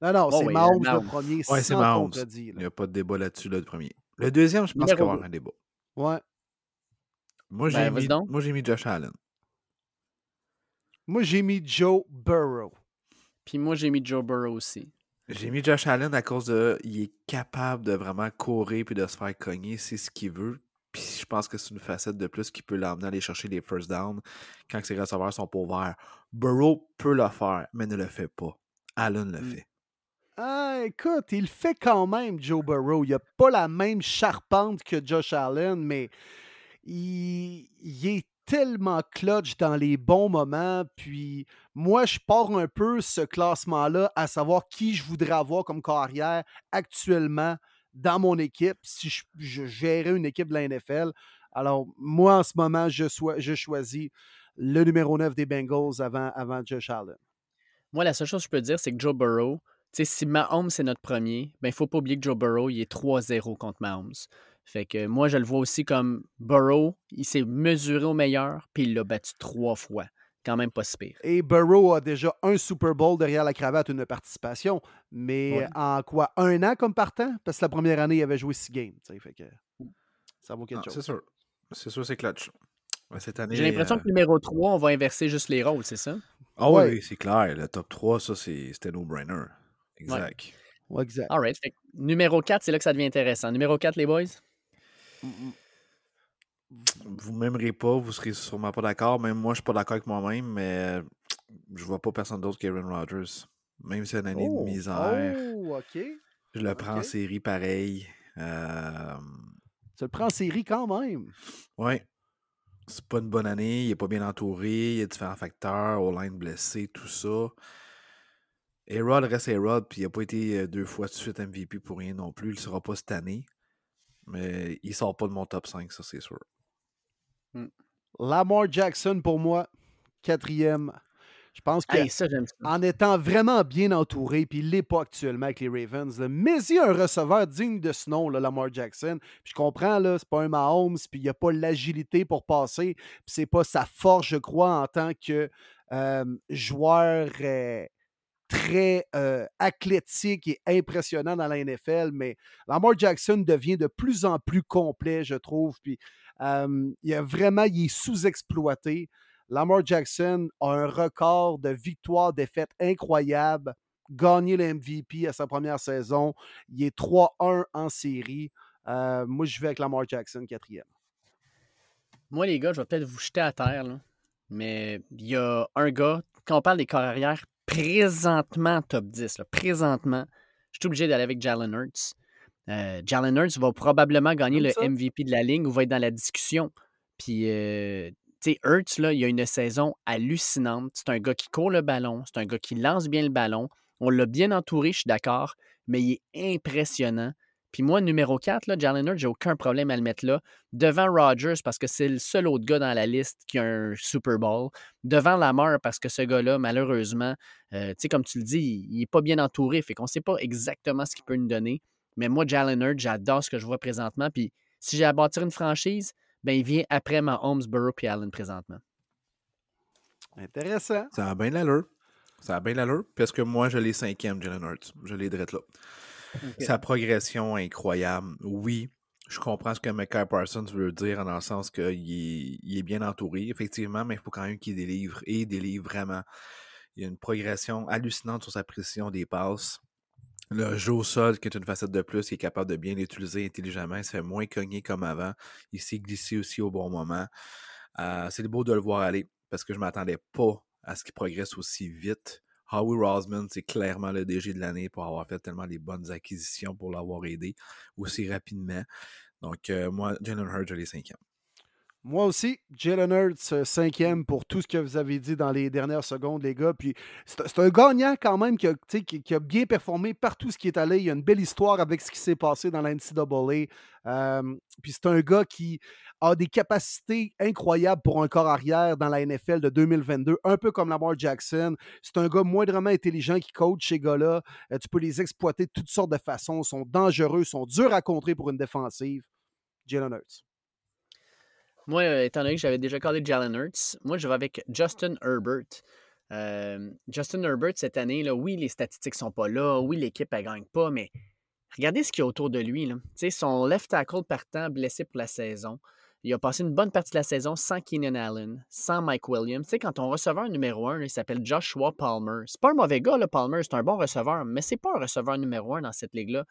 non, non, bon, c'est oui, Mahomes le premier, Ouais, c'est Mahomes. Il n'y a pas de débat là-dessus, là, le premier. Le deuxième, je pense qu'il va y avoir un débat. Ouais. Moi, j'ai, Ben, vas-y mis, donc. moi, j'ai mis Josh Allen. Moi, j'ai mis Joe Burrow. Puis moi, j'ai mis Joe Burrow aussi. J'ai mis Josh Allen à cause de. Il est capable de vraiment courir puis de se faire cogner, c'est ce qu'il veut. Puis je pense que c'est une facette de plus qui peut l'emmener à aller chercher les first downs quand ses receveurs sont pas ouverts. Burrow peut le faire, mais ne le fait pas. Allen le Mm. fait. Ah, écoute, il fait quand même, Joe Burrow. Il a pas la même charpente que Josh Allen, mais il, il est tellement clutch dans les bons moments. Puis moi, je pars un peu ce classement-là à savoir qui je voudrais avoir comme carrière actuellement dans mon équipe si je, gérais une équipe de la NFL. Alors, moi, en ce moment, je, choisis le numéro 9 des Bengals avant, avant Josh Allen. Moi, la seule chose que je peux dire, c'est que Joe Burrow, si Mahomes c'est notre premier, ben il faut pas oublier que Joe Burrow, il est 3-0 contre Mahomes. Fait que moi, je le vois aussi comme Burrow, il s'est mesuré au meilleur, puis il l'a battu trois fois. Quand même pas si pire. Et Burrow a déjà un Super Bowl derrière la cravate, une participation. Mais Ouais. en quoi Un an comme partant? Parce que la première année, il avait joué six games. tu sais, Fait que ça vaut quelque Non, chose. c'est sûr. C'est sûr, c'est clutch. Ouais, Cette année. J'ai l'impression euh, que numéro 3, on va inverser juste les rôles, c'est ça? Ah oui, Ouais. c'est clair. Le top 3, ça, c'est- c'était no-brainer. Exact. Ouais, exact. Alright. Fait que numéro 4, c'est là que ça devient intéressant. Numéro 4, les boys? Vous m'aimerez pas, vous serez sûrement pas d'accord. Même moi, je suis pas d'accord avec moi-même, mais je vois pas personne d'autre qu'Aaron Rodgers. Même si c'est une année Oh, de misère, oh, OK. je le prends en série pareil. Euh, Tu le prends en série quand même? ouais. C'est pas une bonne année, il est pas bien entouré, il y a différents facteurs, O-line blessé, tout ça. Erod reste Erod, puis il a pas été euh, deux fois de suite MVP pour rien non plus. Il le sera pas cette année. Mais il sort pas de mon top 5, ça c'est sûr. Lamar Jackson, pour moi, quatrième. Je pense que Hey, ça, j'aime ça. en étant vraiment bien entouré, puis il l'est pas actuellement avec les Ravens, là, mais il y a un receveur digne de ce nom, là, Lamar Jackson. Puis je comprends, là, c'est pas un Mahomes, puis il n'y a pas l'agilité pour passer, puis c'est pas sa force, je crois, en tant que euh, joueur euh, très euh, athlétique et impressionnant dans la NFL, mais Lamar Jackson devient de plus en plus complet, je trouve, puis il a vraiment, il est sous-exploité. Lamar Jackson a un record de victoires-défaites incroyable. Gagné le MVP à sa première saison. Il est 3-1 en série. Euh, moi, je vais avec Lamar Jackson, quatrième. Moi, les gars, je vais peut-être vous jeter à terre, là. mais il y a un gars, quand on parle des carrières présentement top 10, là, présentement, je suis obligé d'aller avec Jalen Hurts. Euh, Jalen Hurts va probablement gagner Comme le ça. MVP de la ligne ou va être dans la discussion. Puis, euh, tu sais, Hurts, là, il a une saison hallucinante. C'est un gars qui court le ballon, c'est un gars qui lance bien le ballon. On l'a bien entouré, je suis d'accord, mais il est impressionnant. Puis moi, numéro 4, là, Jalen Hurts, j'ai aucun problème à le mettre là. Devant Rodgers, parce que c'est le seul autre gars dans la liste qui a un Super Bowl. Devant Lamar, parce que ce gars-là, malheureusement, euh, tu sais, comme tu le dis, il n'est pas bien entouré. Fait qu'on ne sait pas exactement ce qu'il peut nous donner. Mais moi, Jalen Hurts, j'adore ce que je vois présentement. Puis si j'ai à bâtir une franchise, ben, il vient après ma Holmesboro puis Allen présentement. Intéressant. Ça a bien l'allure. Ça a bien l'allure. Parce que moi, je l'ai cinquième, Jalen Hurts. Je l'ai direct là. Sa progression est incroyable. Oui, je comprends ce que Micah Parsons veut dire dans le sens qu'il est, il est bien entouré, effectivement, mais il faut quand même qu'il délivre et il délivre vraiment. Il y a une progression hallucinante sur sa précision des passes. Le jeu au sol, qui est une facette de plus, il est capable de bien l'utiliser intelligemment. Il se fait moins cogner comme avant. Il s'est glissé aussi au bon moment. Euh, c'est beau de le voir aller parce que je ne m'attendais pas à ce qu'il progresse aussi vite. Howie Rosman, c'est clairement le DG de l'année pour avoir fait tellement des bonnes acquisitions pour l'avoir aidé aussi rapidement. Donc, euh, moi, Jalen Hurts, je l'ai cinquième. Moi aussi, Jalen Hurts, euh, cinquième pour tout ce que vous avez dit dans les dernières secondes, les gars. Puis c'est un gagnant quand même qui a, bien performé partout ce qui est allé. Il y a une belle histoire avec ce qui s'est passé dans la NCAA. Euh, puis c'est un gars qui a des capacités incroyables pour un corps arrière dans la NFL de 2022, un peu comme Lamar Jackson. C'est un gars moindrement intelligent qui coach ces gars-là. Euh, tu peux les exploiter de toutes sortes de façons. Ils sont dangereux, sont durs à contrer pour une défensive. Jalen Hurts. Moi, euh, étant donné que j'avais déjà collé Jalen Hurts, moi, je vais avec Justin Herbert. Euh, Justin Herbert, cette année, là, oui, les statistiques sont pas là, oui, l'équipe, elle gagne pas, mais regardez ce qu'il y a autour de lui. Là. Son left tackle partant, blessé pour la saison. Il a passé une bonne partie de la saison sans Keenan Allen, sans Mike Williams. sais, quand on receveur numéro un, il s'appelle Joshua Palmer. C'est pas un mauvais gars, le Palmer, c'est un bon receveur, mais c'est pas un receveur numéro un dans cette ligue-là.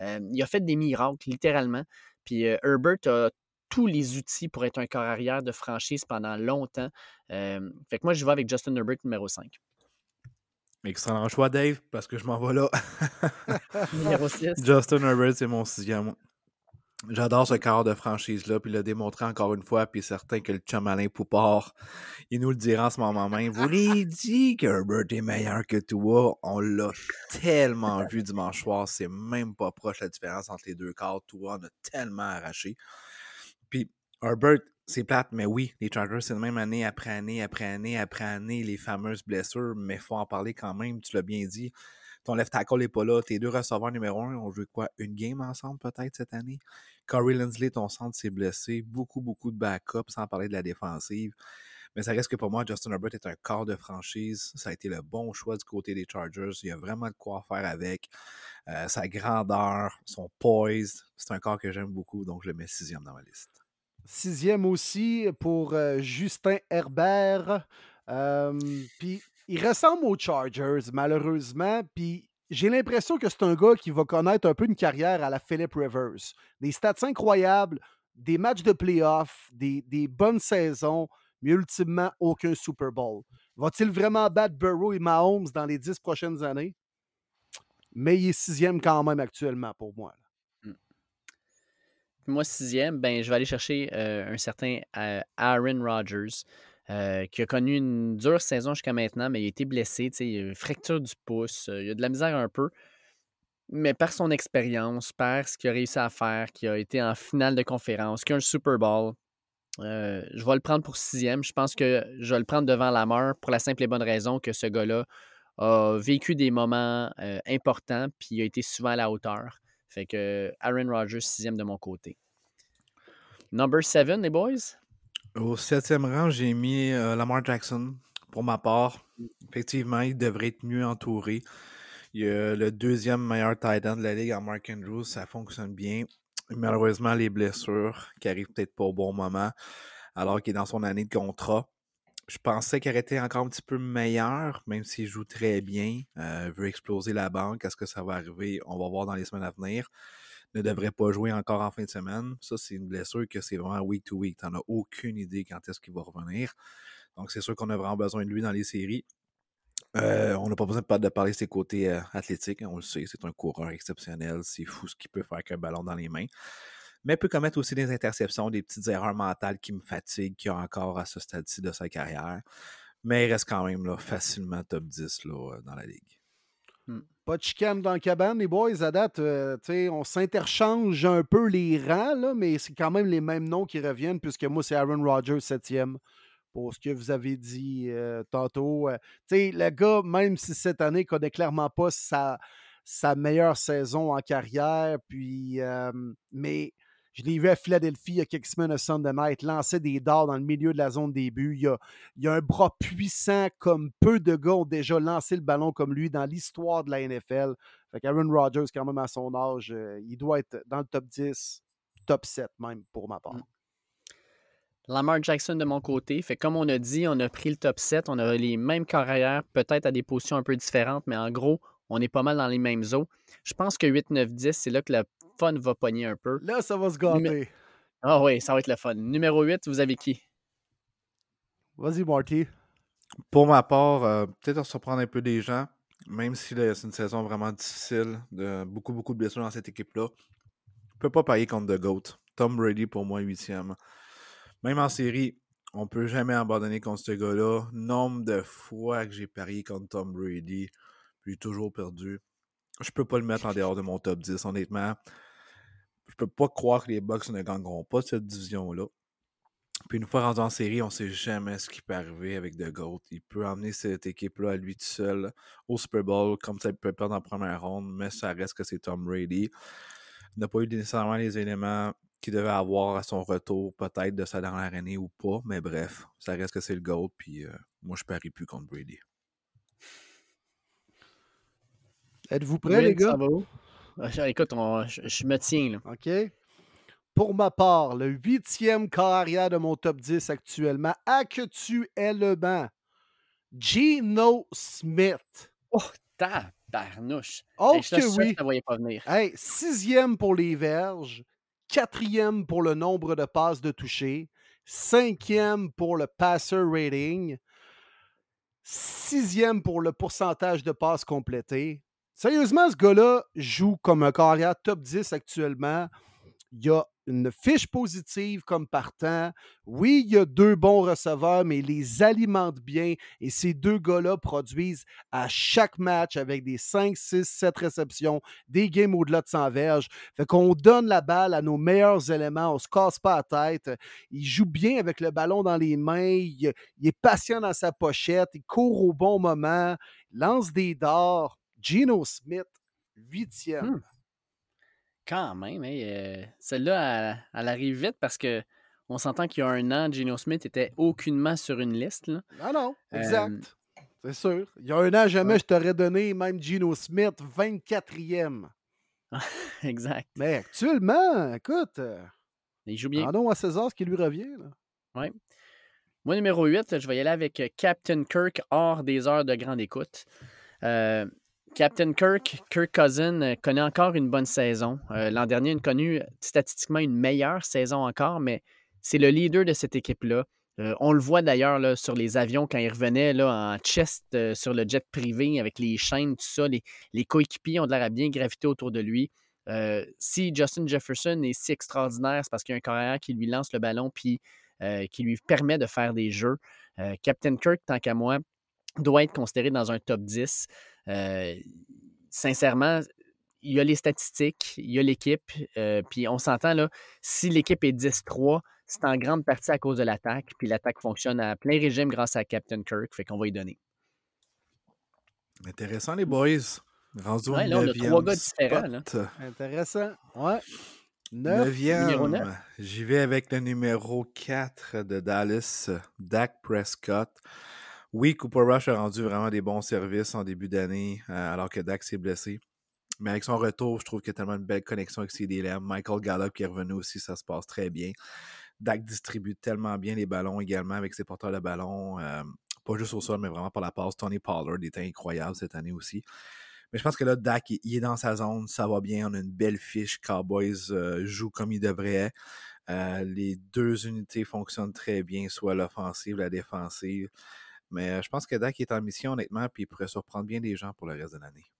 Euh, il a fait des miracles, littéralement. Puis Herbert a tous les outils pour être un corps arrière de franchise pendant longtemps. Euh, fait que moi, je vais avec Justin Herbert numéro 5. Excellent choix, Dave, parce que je m'en vais là. numéro 6. Justin Herbert, c'est mon sixième. J'adore ce quart de franchise-là, puis le démontrer encore une fois, puis certain que le chum Alain Poupard, il nous le dira en ce moment même. Vous l'avez dit que Herbert est meilleur que toi. On l'a tellement vu dimanche soir, c'est même pas proche la différence entre les deux quarts. Toi, on a tellement arraché. Puis Herbert, c'est plate, mais oui, les Chargers, c'est la même année après année, après année, après année, les fameuses blessures, mais il faut en parler quand même, tu l'as bien dit. Ton left tackle n'est pas là. Tes deux receveurs numéro un ont joué quoi? Une game ensemble peut-être cette année? Corey Lindsley, ton centre s'est blessé. Beaucoup, beaucoup de backup, sans parler de la défensive. Mais ça reste que pour moi, Justin Herbert est un corps de franchise. Ça a été le bon choix du côté des Chargers. Il y a vraiment de quoi faire avec. Euh, sa grandeur, son poise. C'est un corps que j'aime beaucoup, donc je le mets sixième dans ma liste. Sixième aussi pour euh, Justin Herbert. Puis il ressemble aux Chargers, malheureusement. Puis j'ai l'impression que c'est un gars qui va connaître un peu une carrière à la Philip Rivers. Des stats incroyables, des matchs de playoffs, des, des bonnes saisons, mais ultimement aucun Super Bowl. Va-t-il vraiment battre Burrow et Mahomes dans les dix prochaines années? Mais il est sixième quand même actuellement pour moi. Moi, sixième, ben, je vais aller chercher euh, un certain euh, Aaron Rodgers. Euh, qui a connu une dure saison jusqu'à maintenant, mais il a été blessé, il a une fracture du pouce, il a de la misère un peu. Mais par son expérience, par ce qu'il a réussi à faire, qui a été en finale de conférence, qui a un Super Bowl, je vais le prendre pour sixième. Je pense que je vais le prendre devant la mort pour la simple et bonne raison que ce gars-là a vécu des moments importants puis il a été souvent à la hauteur. Fait que Aaron Rodgers, sixième de mon côté. Number seven, les boys? Au septième rang, j'ai mis euh, Lamar Jackson. Pour ma part, effectivement, il devrait être mieux entouré. Il y a le deuxième meilleur tight end de la ligue en Mark Andrews. Ça fonctionne bien. Malheureusement, les blessures qui arrivent peut-être pas au bon moment, alors qu'il est dans son année de contrat. Je pensais aurait été encore un petit peu meilleur, même s'il joue très bien. Euh, veut exploser la banque. Est-ce que ça va arriver? On va voir dans les semaines à venir ne devrait pas jouer encore en fin de semaine. Ça, c'est une blessure que c'est vraiment week to week. Tu n'en as aucune idée quand est-ce qu'il va revenir. Donc, c'est sûr qu'on a vraiment besoin de lui dans les séries. Euh, on n'a pas besoin de parler de ses côtés euh, athlétiques. Hein, on le sait, c'est un coureur exceptionnel. C'est fou ce qu'il peut faire avec un ballon dans les mains. Mais peut commettre aussi des interceptions, des petites erreurs mentales qui me fatiguent, qui ont encore à ce stade-ci de sa carrière. Mais il reste quand même facilement top 10 là, dans la ligue. Hmm. Pas de chicane dans le cabane, les boys. À date, euh, on s'interchange un peu les rangs, là, mais c'est quand même les mêmes noms qui reviennent, puisque moi, c'est Aaron Rodgers, septième pour ce que vous avez dit euh, tantôt. Euh, le gars, même si cette année connaît clairement pas sa, sa meilleure saison en carrière, puis mais je l'ai vu à Philadelphie il y a quelques semaines à Sunday Night, lancer des dards dans le milieu de la zone début. Il y a, il y a un bras puissant comme peu de gars ont déjà lancé le ballon comme lui dans l'histoire de la NFL. Aaron Rodgers, quand même à son âge, euh, il doit être dans le top 10, top 7 même pour ma part. Mm. Lamar Jackson de mon côté. Fait comme on a dit, on a pris le top 7. On a les mêmes carrières, peut-être à des positions un peu différentes, mais en gros, on est pas mal dans les mêmes eaux. Je pense que 8, 9, 10, c'est là que le fun va pogner un peu. Là, ça va se gâter. Ah oui, ça va être le fun. Numéro 8, vous avez qui? Vas-y, Marty. Pour ma part, euh, peut-être surprendre un peu des gens, même si c'est une saison vraiment difficile, de beaucoup, beaucoup de blessures dans cette équipe-là. Je ne peux pas parier contre The GOAT. Tom Brady, pour moi, huitième. Même en série, on ne peut jamais abandonner contre ce gars-là. Nombre de fois que j'ai parié contre Tom Brady, puis toujours perdu. Je peux pas le mettre en dehors de mon top 10, honnêtement. Je peux pas croire que les Bucks ne gagneront pas cette division-là. Puis une fois rendu en série, on ne sait jamais ce qui peut arriver avec The GOAT. Il peut emmener cette équipe-là à lui tout seul au Super Bowl, comme ça il peut perdre en première ronde, mais ça reste que c'est Tom Brady. Il n'a pas eu nécessairement les éléments qu'il devait avoir à son retour, peut-être de sa dernière année ou pas, mais bref, ça reste que c'est le GOAT, puis euh, moi je parie plus contre Brady. Êtes-vous prêts, les gars? Ah, écoute, je, me tiens. Là. OK. Pour ma part, le huitième carrière de mon top 10 actuellement, à que tu es le banc, Gino Smith. Oh, tabarnouche. Oh, que oui. Ça voyais pas venir. Hey, sixième pour les verges, quatrième pour le nombre de passes de toucher, cinquième pour le passer rating, sixième pour le pourcentage de passes complétées, Sérieusement, ce gars-là joue comme un carrière top 10 actuellement. Il y a une fiche positive comme partant. Oui, il y a deux bons receveurs, mais il les alimente bien. Et ces deux gars-là produisent à chaque match avec des 5, 6, 7 réceptions, des games au-delà de 100 verges. Fait qu'on donne la balle à nos meilleurs éléments. On se casse pas la tête. Il joue bien avec le ballon dans les mains. Il, est patient dans sa pochette. Il court au bon moment. Il lance des dards. Gino Smith, huitième. Hmm. Quand même, hein, euh, celle-là, elle, arrive vite parce que on s'entend qu'il y a un an, Gino Smith était aucunement sur une liste. Là. Ah non, exact. C'est sûr. Il y a un an, jamais je t'aurais donné même Gino Smith 24e. exact. Mais actuellement, écoute. Euh, il joue bien. Rendons à César ce qui lui revient. Oui. Moi, numéro 8, je vais y aller avec euh, Captain Kirk hors des heures de grande écoute. Euh, Captain Kirk, Kirk Cousin, euh, connaît encore une bonne saison. Euh, l'an dernier, il a connu statistiquement une meilleure saison encore, mais c'est le leader de cette équipe-là. Euh, on le voit d'ailleurs sur les avions quand il revenait là, en chest sur le jet privé avec les chaînes, tout ça. Les, coéquipiers ont de l'air à bien graviter autour de lui. si Justin Jefferson est si extraordinaire, c'est parce qu'il y a un carrière qui lui lance le ballon puis qui lui permet de faire des jeux. Captain Kirk, tant qu'à moi, doit être considéré dans un top 10. Euh, sincèrement, il y a les statistiques, il y a l'équipe, euh, puis on s'entend là, si l'équipe est 10-3, c'est en grande partie à cause de l'attaque, puis l'attaque fonctionne à plein régime grâce à Captain Kirk, fait qu'on va y donner. Intéressant les boys. Rendu ouais, là, on a trois gars différents. Là. Intéressant. Ouais. Neuvième. J'y vais avec le numéro 4 de Dallas, Dak Prescott. Oui, Cooper Rush a rendu vraiment des bons services en début d'année, euh, alors que Dak s'est blessé. Mais avec son retour, je trouve qu'il y a tellement une belle connexion avec CDLM. Michael Gallup qui est revenu aussi, ça se passe très bien. Dak distribue tellement bien les ballons également avec ses porteurs de ballon. Euh, pas juste au sol, mais vraiment par la passe. Tony Pollard était incroyable cette année aussi. Mais je pense que là, Dak, il est dans sa zone, ça va bien. On a une belle fiche. Cowboys euh, joue comme il devrait. les deux unités fonctionnent très bien, soit l'offensive, la défensive. Mais je pense que Dak est en mission, honnêtement, puis il pourrait surprendre bien des gens pour le reste de l'année.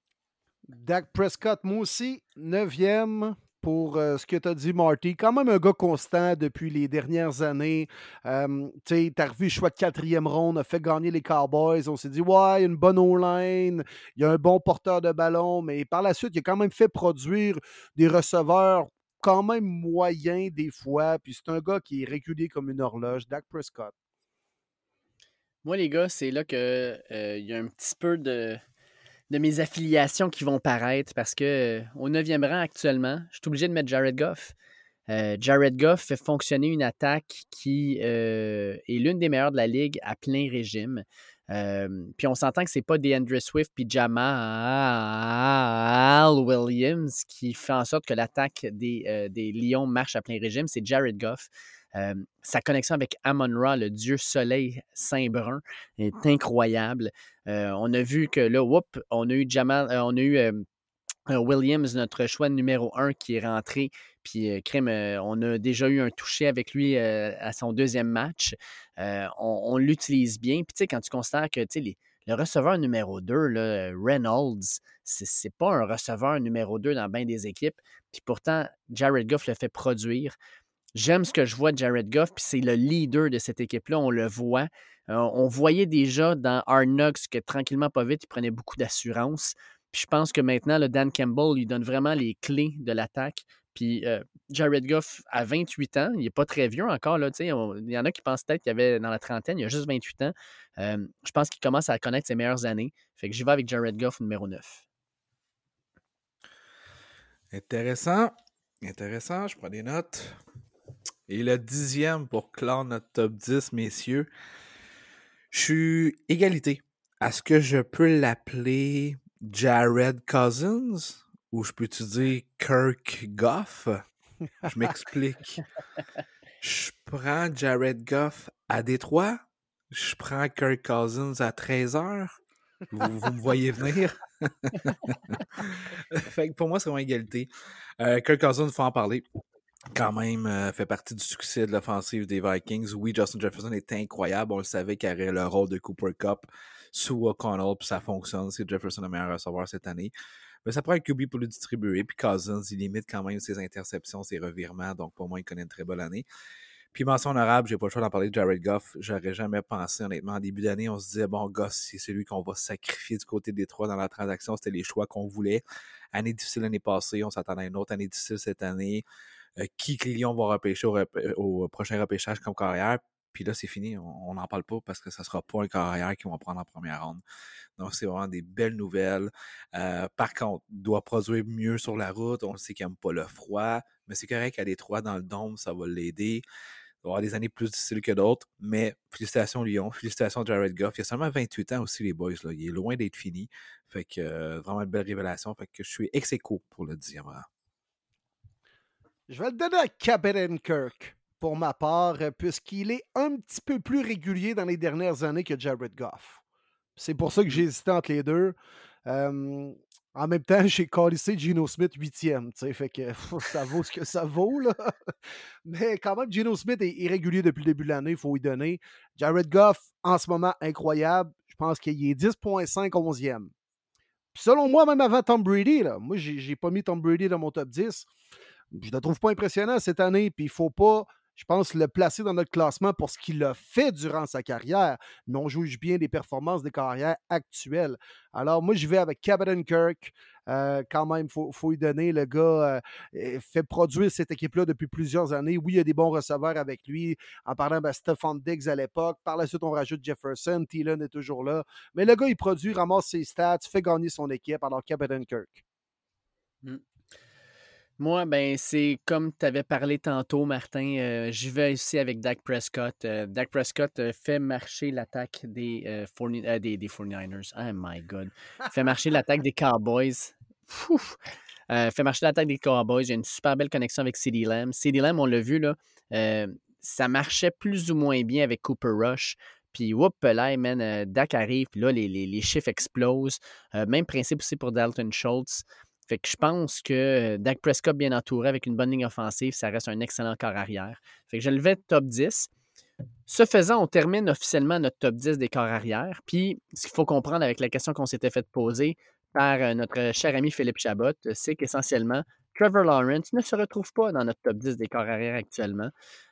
Dak Prescott, moi aussi, neuvième pour euh, ce que tu as dit, Marty. Quand même un gars constant depuis les dernières années. Euh, tu sais, t'as revu choix de quatrième ronde, a fait gagner les Cowboys. On s'est dit, ouais, une bonne O-line, il y a un bon porteur de ballon, mais par la suite, il a quand même fait produire des receveurs quand même moyens des fois. Puis c'est un gars qui est régulier comme une horloge, Dak Prescott. Moi, les gars, c'est là qu'il euh, y a un petit peu de de mes affiliations qui vont paraître parce que euh, au 9e rang actuellement, je suis obligé de mettre Jared Goff. Euh, Jared Goff fait fonctionner une attaque qui euh, est l'une des meilleures de la ligue à plein régime. puis on s'entend que c'est pas DeAndre Swift puis Jamal Williams qui fait en sorte que l'attaque des, des Lions marche à plein régime, c'est Jared Goff sa connexion avec Amon Ra, le dieu soleil saint-brun, est incroyable. on a vu que là, whoop, on a eu Jamal, on a eu Williams, notre choix numéro un, qui est rentré. Puis, crème, on a déjà eu un touché avec lui à son deuxième match. on, l'utilise bien. Puis, tu sais, quand tu considères que, tu sais, le receveur numéro 2, là, Reynolds, c'est pas un receveur numéro 2 dans bien des équipes. Puis pourtant, Jared Goff le fait produire. J'aime ce que je vois de Jared Goff, puis c'est le leader de cette équipe-là. On le voit. Euh, on voyait déjà dans Arnox que tranquillement, pas vite, il prenait beaucoup d'assurance. Puis je pense que maintenant, le Dan Campbell lui donne vraiment les clés de l'attaque. Puis euh, Jared Goff a 28 ans, il n'est pas très vieux encore. Là, il y en a qui pensent peut-être qu'il avait dans la trentaine, il a juste 28 ans. Euh, je pense qu'il commence à connaître ses meilleures années. Fait que j'y vais avec Jared Goff numéro 9. Intéressant. Intéressant, je prends des notes. Et le dixième pour clore notre top 10, messieurs. Je suis égalité. Est-ce que je peux l'appeler Jared Cousins ou je peux-tu dire Kirk Goff? Je m'explique. je prends Jared Goff à Détroit. Je prends Kirk Cousins à 13h. Vous, me voyez venir? fait pour moi, c'est vraiment égalité. Euh, Kirk Cousins, il faut en parler quand même euh, fait partie du succès de l'offensive des Vikings. Oui, Justin Jefferson est incroyable. On le savait qu'il aurait le rôle de Cooper Cup sous O'Connell, puis ça fonctionne. C'est Jefferson le meilleur recevoir cette année. Mais ça prend un QB pour le distribuer. Puis Cousins, il limite quand même ses interceptions, ses revirements. Donc, pour moi, il connaît une très bonne année. Puis mention honorable, j'ai pas le choix d'en parler de Jared Goff. J'aurais jamais pensé, honnêtement. En début d'année, on se disait, bon, Goff, c'est celui qu'on va sacrifier du côté des trois dans la transaction. C'était les choix qu'on voulait. Année difficile l'année passée, on s'attendait à une autre année difficile cette année. Euh, qui que Lions vont repêcher au, prochain repêchage comme carrière. Puis là, c'est fini. On n'en parle pas parce que ça ne sera pas un carrière qu'ils vont prendre en première ronde. Donc, c'est vraiment des belles nouvelles. Euh, par contre, doit produire mieux sur la route. On sait qu'il n'aime pas le froid. Mais c'est correct qu'à Détroit, dans le dôme, ça va l'aider. Il va avoir des années plus difficiles que d'autres. Mais félicitations Lyon, félicitations Jared Goff. Il a seulement 28 ans aussi, les boys. Là. Il est loin d'être fini. Fait que euh, vraiment une belle révélation. Fait que je suis ex pour le dixième rang. Je vais le donner à Captain Kirk pour ma part, euh, puisqu'il est un petit peu plus régulier dans les dernières années que Jared Goff. C'est pour ça que j'ai hésité entre les deux. en même temps, j'ai calissé Gino Smith huitième, fait que ça vaut ce que ça vaut. Là. Mais quand même, Gino Smith est irrégulier depuis le début de l'année, il faut lui donner. Jared Goff, en ce moment, incroyable. Je pense qu'il est 10.5 11e. selon moi, même avant Tom Brady, là, moi, j'ai pas mis Tom Brady dans mon top 10 je ne le trouve pas impressionnant cette année, puis il ne faut pas, je pense, le placer dans notre classement pour ce qu'il a fait durant sa carrière, mais on juge bien des performances des carrières actuelles. Alors, moi, je vais avec Captain Kirk. Euh, quand même, il faut, lui donner. Le gars euh, fait produire cette équipe-là depuis plusieurs années. Oui, il y a des bons receveurs avec lui. En parlant de ben, Stephon Diggs à l'époque. Par la suite, on rajoute Jefferson. Thielen est toujours là. Mais le gars, il produit, ramasse ses stats, fait gagner son équipe. Alors, Captain Kirk. Moi, ben, c'est comme tu avais parlé tantôt, Martin. Euh, j'y vais ici avec Dak Prescott. Euh, Dak Prescott euh, fait marcher l'attaque des, des, des, 49ers. Oh my God. Fait marcher l'attaque des Cowboys. fait marcher l'attaque des Cowboys. A une super belle connexion avec CD Lamb. CD Lamb, on l'a vu, là, ça marchait plus ou moins bien avec Cooper Rush. Puis, whoop, là, man, Dak arrive, puis là, les, les, les chiffres explosent. même principe aussi pour Dalton Schultz. Fait que je pense que Dak Prescott bien entouré avec une bonne ligne offensive, ça reste un excellent corps arrière. Fait que je le vais top 10. Ce faisant, on termine officiellement notre top 10 des corps arrière. Puis, ce qu'il faut comprendre avec la question qu'on s'était fait poser par notre cher ami Philippe Chabot, c'est qu'essentiellement, Trevor Lawrence ne se retrouve pas dans notre top 10 des corps arrière actuellement.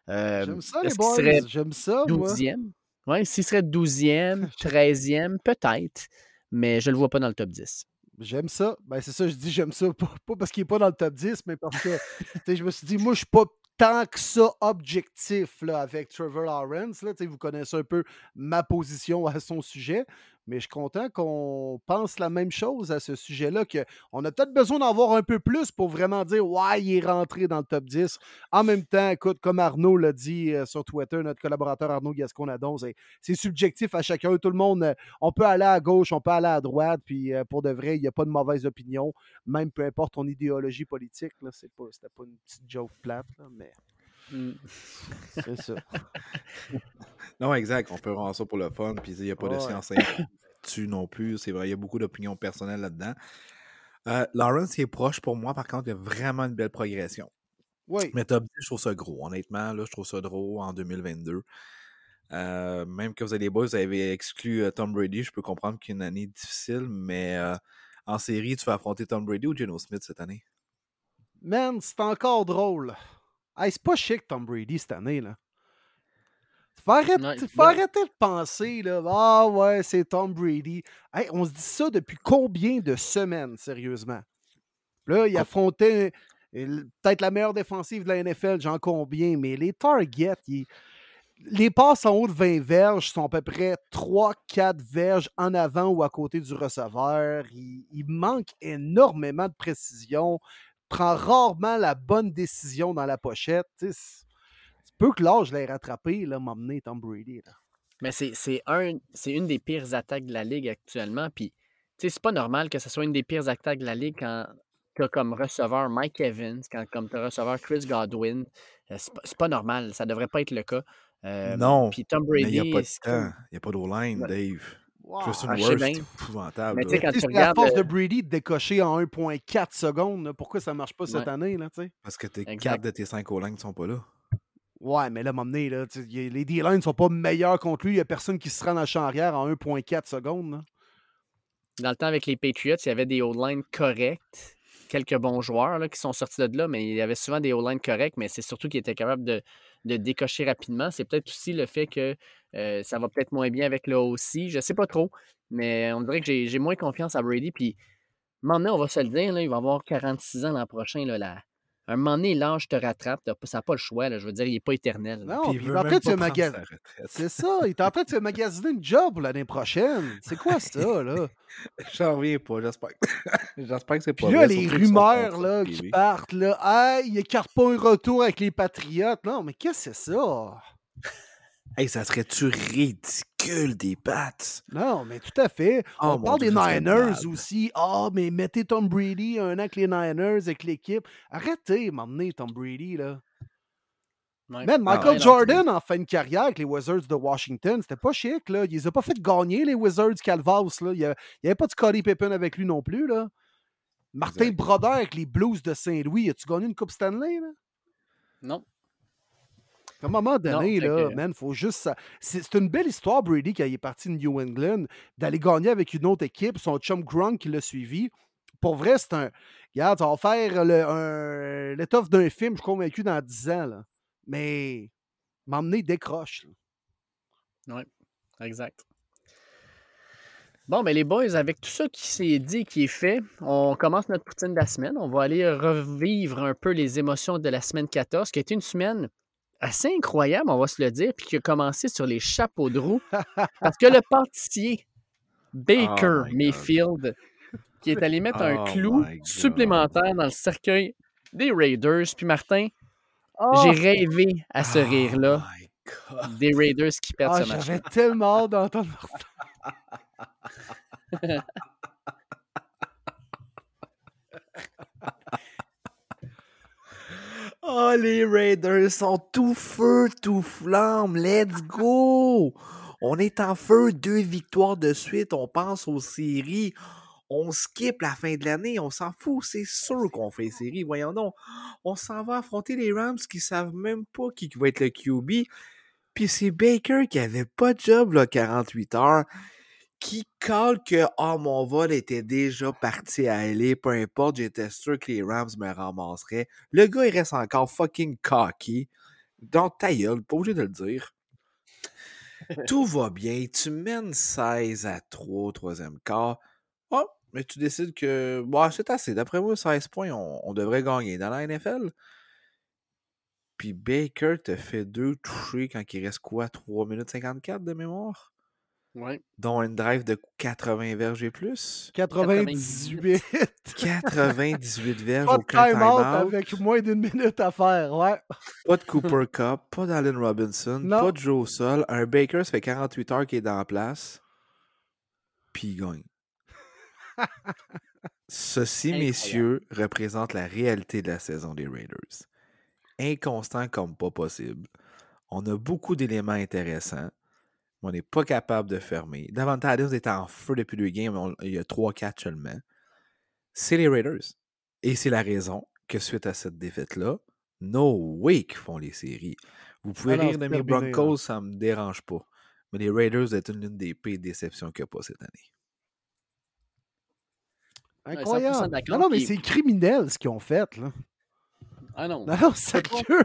Euh, J'aime ça, les boys. J'aime ça, 12e. Oui, s'il serait 12e, 13e, peut-être, mais je ne le vois pas dans le top 10. J'aime ça. Ben, c'est ça, je dis j'aime ça. Pas, parce qu'il n'est pas dans le top 10, mais parce que je me suis dit, moi, je ne suis pas tant que ça objectif là, avec Trevor Lawrence. Là, vous connaissez un peu ma position à son sujet, mais je suis content qu'on pense la même chose à ce sujet-là, qu'on a peut-être besoin d'en voir un peu plus pour vraiment dire Ouais, il est rentré dans le top 10. En même temps, écoute, comme Arnaud l'a dit euh, sur Twitter, notre collaborateur Arnaud Gascon-Adon, c'est subjectif à chacun. Tout le monde, euh, on peut aller à gauche, on peut aller à droite, puis euh, pour de vrai, il n'y a pas de mauvaise opinion, même peu importe ton idéologie politique. C'était pas, pas une petite joke plate, mais. Mm. C'est ça. non, exact. On peut rendre ça pour le fun. Puis il n'y a pas de science dessus non plus. C'est vrai, il y a beaucoup d'opinions personnelles là-dedans. Euh, Lawrence est proche pour moi, par contre, il y a vraiment une belle progression. Oui. Mais top 10, je trouve ça gros. Honnêtement, là, je trouve ça gros en 2022. Euh, même que vous avez vous avez exclu euh, Tom Brady, je peux comprendre qu'il y a une année difficile, mais en série, tu vas affronter Tom Brady ou Geno Smith cette année? Man, c'est encore drôle. Hey, c'est pas chic Tom Brady cette année, là. Faut arrêter, faut arrêter de penser, là. Ah ouais, c'est Tom Brady. Hey, on se dit ça depuis combien de semaines, sérieusement? Là, il affrontait peut-être la meilleure défensive de la NFL, j'en combien, mais les targets, les passes en haut de 20 verges sont à peu près 3-4 verges en avant ou à côté du receveur. Il, il manque énormément de précision prend rarement la bonne décision dans la pochette. C'est peu que l'âge l'ait rattrapé, m'emmener Tom Brady. Mais c'est un, une des pires attaques de la Ligue actuellement. Puis, c'est pas normal que ce soit une des pires attaques de la Ligue quand tu as comme receveur Mike Evans, quand comme tu as receveur Chris Godwin. Euh, c'est pas, pas normal. Ça devrait pas être le cas. Euh, non. Puis Tom Brady. Il n'y a pas de temps. Il n'y a pas d'O-line, Dave. Wow. Ah, c'est épouvantable. Mais quand tu regardes... la force de Brady de décocher en 1.4 secondes. Pourquoi ça ne marche pas cette année? Là, Parce que tes 4 de tes 5 O-line ne sont pas là. Ouais, mais là, m'emmener, là, les D-line ne sont pas meilleurs contre lui. Il n'y a personne qui se rend dans le champ arrière en 1.4 secondes. Dans le temps, avec les Patriots, il y avait des O-line corrects. Quelques bons joueurs là, qui sont sortis de là, mais il y avait souvent des O-line corrects, mais c'est surtout qu'ils étaient capables de, de décocher rapidement. C'est peut-être aussi le fait que euh, ça va peut-être moins bien avec le aussi. Je sais pas trop, mais on dirait que j'ai moins confiance à Brady. Puis, maintenant, on va se le dire, là, il va avoir 46 ans l'an prochain. Là, là. Un moment donné, l'âge te rattrape. Ça n'a pas le choix. Là, je veux dire, il n'est pas éternel. Non, il, est en train de se magasiner. C'est ça, il est en train de se magasiner une job l'année prochaine. C'est quoi ça, là? J'en reviens pas, j'espère. j'espère que c'est pas Puis là, les rumeurs là, qui partent, là, hey, il écarte pas un retour avec les Patriotes. Non, mais qu'est-ce que c'est ça? Hey, ça serait-tu ridicule des Pats? Non, mais tout à fait. Oh On parle des Niners aussi. Ah, oh, mais mettez Tom Brady un an avec les Niners, avec l'équipe. Arrêtez m'emmener Tom Brady, là. Même Michael Jordan en fin de carrière avec les Wizards de Washington, c'était pas chic, là. Il les a pas fait gagner, les Wizards Calvas, là. Il n'y avait pas de Scottie Pippen avec lui non plus, là. Martin Brodeur avec les Blues de Saint-Louis, as-tu gagné une Coupe Stanley, là? Non. À un moment donné, là, man, faut juste C'est une belle histoire, Brady, quand il est parti de New England, d'aller gagner avec une autre équipe, son chum Gronk qui l'a suivi. Pour vrai, c'est un. Regarde, ça va faire l'étoffe d'un film, je suis convaincu, dans 10 ans. Là. Mais m'emmener décroche. Oui, exact. Bon, mais ben, les boys, avec tout ça qui s'est dit, qui est fait, on commence notre poutine de la semaine. On va aller revivre un peu les émotions de la semaine 14, qui est une semaine assez incroyable, on va se le dire, puis qui a commencé sur les chapeaux de roue. parce que le pâtissier Baker oh Mayfield, qui est allé mettre un oh clou supplémentaire dans le cercueil des Raiders. Puis Martin, oh! j'ai rêvé à ce rire-là des Raiders qui perdent ce match. J'avais tellement hâte d'entendre Oh, les Raiders sont tout feu, tout flamme. Let's go! On est en feu, deux victoires de suite. On pense aux séries. On skip la fin de l'année. On s'en fout. C'est sûr qu'on fait séries. Voyons donc. On s'en va affronter les Rams qui savent même pas qui va être le QB. Puis c'est Baker qui avait pas de job, là, 48 heures, qui colle que, oh, mon vol était déjà parti à aller, peu importe, j'étais sûr que les Rams me ramasseraient. Le gars, il reste encore fucking cocky. Donc, ta gueule, pas obligé de le dire. Tout va bien. Tu mènes 16 à 3 au troisième quart. Oh, mais tu décides que bon, c'est assez. D'après moi, 16 points, on, on devrait gagner dans la NFL. Puis Baker te fait deux touchés quand il reste quoi 3 minutes 54 de mémoire? Ouais. Dont une drive de 80 verges et plus. 98. 98 verges, Pas de aucun time-out. avec moins d'une minute à faire, ouais. Pas de Cooper Cup, pas d'Allen Robinson, Non. pas de Joe sol. Un Baker, ça fait 48 heures qu'il est dans la place. Puis il gagne. Ceci, Incroyable. messieurs, représente la réalité de la saison des Raiders. Inconstant comme pas possible. On a beaucoup d'éléments intéressants, on n'est pas capable de fermer. Davante Adams est en feu depuis deux games, on- il y a trois catchs seulement. C'est les Raiders. Et c'est la raison que suite à cette défaite-là, no way qu'ils font les séries. Vous pouvez Ah non, rire de mes là. Broncos, ça me dérange pas. Mais les Raiders sont une des pires déceptions qu'il n'y a pas cette année. Incroyable. 100% d'accord, Non, non, mais c'est criminel ce qu'ils ont fait, là. Ah non. Non, non, sérieux?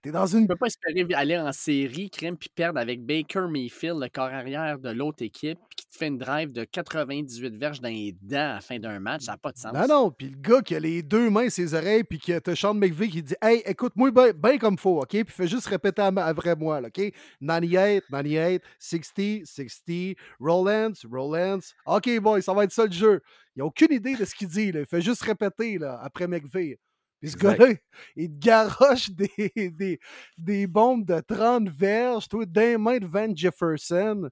T'es dans une Tu peux pas espérer aller en série, crème, puis perdre avec Baker Mayfield, le corps arrière de l'autre équipe, puis qui te fait une drive de 98 verges dans les dents à la fin d'un match. Ça n'a pas de sens. Non, non, puis le gars qui a les deux mains ses oreilles, puis qui t'as Sean McVay qui dit Hey, écoute-moi bien ben comme faut, OK? Puis fais juste répéter à après moi, là, OK? 98, 98, 60, 60, Rollins, Rollins. OK, boy, ça va être ça le jeu. Il a aucune idée de ce qu'il dit, là. Il fait juste répéter, là, après McVay. Puis ce gars-là, il te garoche des, des, des bombes de 30 verges, toi, d'un main de Van Jefferson.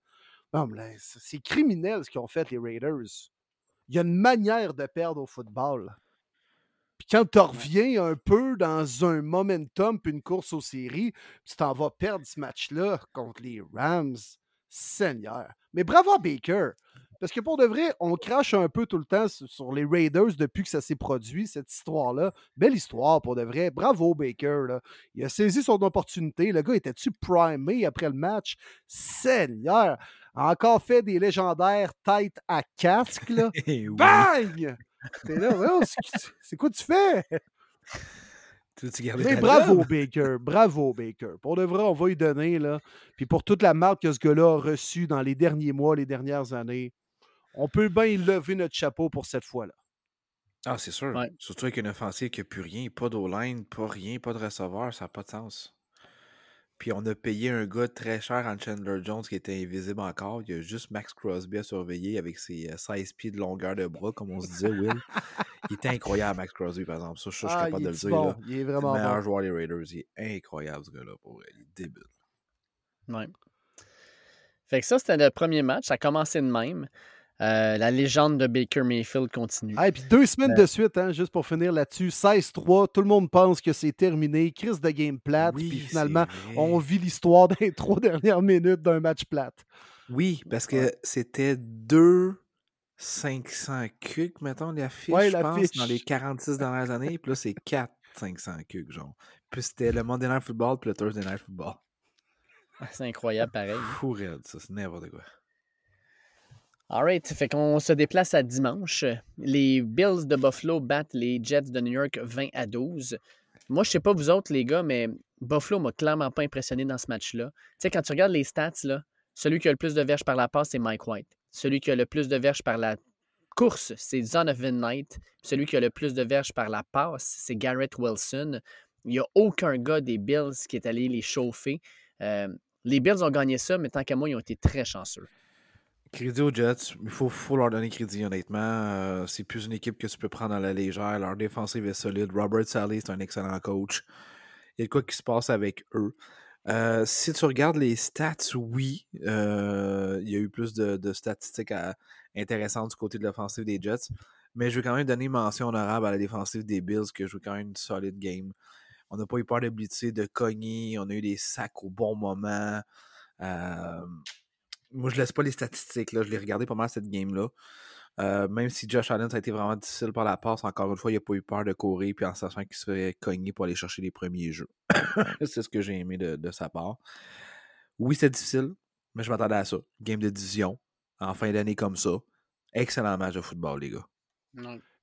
Non, mais là, c'est c'est criminel ce qu'ils ont fait, les Raiders. Il y a une manière de perdre au football. Puis quand tu reviens un peu dans un momentum puis une course aux séries, tu t'en vas perdre ce match-là contre les Rams. Seigneur. Mais bravo à Baker. Parce que pour de vrai, on crache un peu tout le temps sur les Raiders depuis que ça s'est produit, cette histoire-là. Belle histoire pour de vrai. Bravo Baker. là. Il a saisi son opportunité. Le gars était-tu primé après le match? Seigneur. A encore fait des légendaires têtes à casque. Là. Eh oui. Bang! T'es là, voyons, c'est- quoi tu fais? Mais bravo? Baker. Bravo, Baker. Pour de vrai, on va lui donner, là. Puis pour toute la marque que ce gars-là a reçue dans les derniers mois, les dernières années, on peut bien lever notre chapeau pour cette fois-là. Ah, c'est sûr. Ouais. Surtout avec une offensive qui n'a plus rien, pas d'O-line, pas rien, pas de receveur, ça n'a pas de sens. Puis on a payé un gars très cher en Chandler Jones qui était invisible encore. Il y a juste Max Crosby à surveiller avec ses euh, 16 pieds de longueur de bras, comme on se disait, Will. Il était incroyable, Max Crosby, par exemple. Ça, je, je suis Ah, capable il de le est dire. bon. là. Il est C'est le vraiment meilleur bon. joueur des Raiders. Il est incroyable, ce gars-là. Pour vrai. Il est débile. Ouais. Fait que ça, c'était le premier match. Ça a commencé de même. Euh, la légende de Baker Mayfield continue. Ah, et puis deux semaines de suite, hein, juste pour finir là-dessus. 16-3, tout le monde pense que c'est terminé. Crise de game plate. Oui, puis finalement, on vit l'histoire des trois dernières minutes d'un match plate. Oui, parce que Ouais. c'était deux 500 cucs, mettons, la fiche, Ouais, je la pense, dans les fiche. 46 dernières années. Puis là, c'est 4 500 cucs, genre. Puis c'était le Monday Night Football puis le Thursday Night Football. C'est incroyable, pareil. Fou raide, ça, c'est n'importe quoi. Alright, fait qu'on se déplace à dimanche. Les Bills de Buffalo battent les Jets de New York 20 à 12. Moi, je sais pas vous autres, les gars, mais Buffalo m'a clairement pas impressionné dans ce match-là. Tu sais, quand tu regardes les stats, celui qui a le plus de verges par la passe, c'est Mike White. Celui qui a le plus de verges par la course, c'est Zonovan Knight. Celui qui a le plus de verges par la passe, c'est Garrett Wilson. Il n'y a aucun gars des Bills qui est allé les chauffer. Euh, les Bills ont gagné ça, mais tant qu'à moi, ils ont été très chanceux. Crédit aux Jets, il faut, leur donner crédit, honnêtement. Euh, c'est plus une équipe que tu peux prendre à la légère. Leur défensive est solide. Robert Sally, c'est un excellent coach. Il y a quoi qui se passe avec eux. Euh, si tu regardes les stats, oui, euh, il y a eu plus de, statistiques intéressantes du côté de l'offensive des Jets. Mais je veux quand même donner mention honorable à la défensive des Bills, qui a joué quand même une solide game. On n'a pas eu peur de blitzer, de cogner. On a eu des sacs au bon moment. Euh, moi, je laisse pas les statistiques. Là. Je l'ai regardé pas mal cette game-là. Euh, même si Josh Allen, ça a été vraiment difficile par la passe, encore une fois, il n'a pas eu peur de courir puis en sachant qu'il se fait cogner pour aller chercher les premiers jeux. C'est ce que j'ai aimé de, de sa part. Oui, c'était difficile, mais je m'attendais à ça. Game de division, en fin d'année comme ça. Excellent match de football, les gars.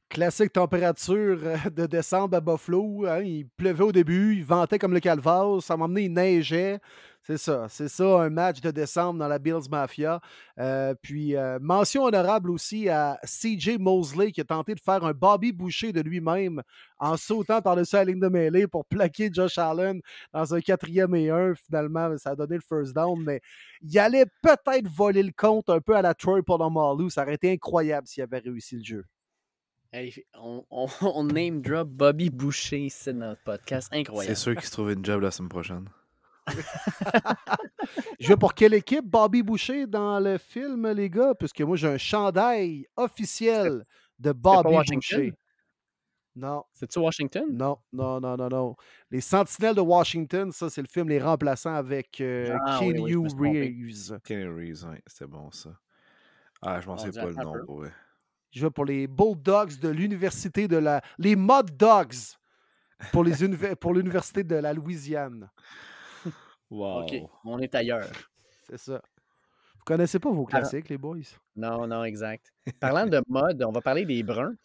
Classique température euh, de décembre à Buffalo. Hein, il pleuvait au début, il ventait comme le calvaire, ça m'a amené, il neigeait. C'est ça, c'est ça, un match de décembre dans la Bills Mafia. Euh, puis, euh, mention honorable aussi à CJ Mosley qui a tenté de faire un Bobby Boucher de lui-même en sautant par-dessus la ligne de mêlée pour plaquer Josh Allen dans un quatrième et un. Finalement, ça a donné le first down, mais il allait peut-être voler le compte un peu à la Troy Polamalu. Ça aurait été incroyable s'il avait réussi le jeu. on, name drop Bobby Boucher ici dans notre podcast. Incroyable. C'est sûr qu'il se trouve une job la semaine prochaine. je vais pour quelle équipe? Bobby Boucher dans le film, les gars? Puisque moi, j'ai un chandail officiel de Bobby Boucher. Non. C'est-tu Washington? Non, non, non, non, non. Les Sentinelles de Washington, ça, c'est le film Les Remplaçants avec euh, ah Kenny Reeves. Kenny Reeves, oui, c'était bon, ça. Ah, je m'en sais pas le nom, pour Je vais pour les Bulldogs de l'Université de la... Les Mud Dogs pour l'Université de la Louisiane. OK, on est ailleurs. C'est ça. Vous connaissez pas vos classiques, les boys? Non, non, exact. Parlant de mode, on va parler des Bruns.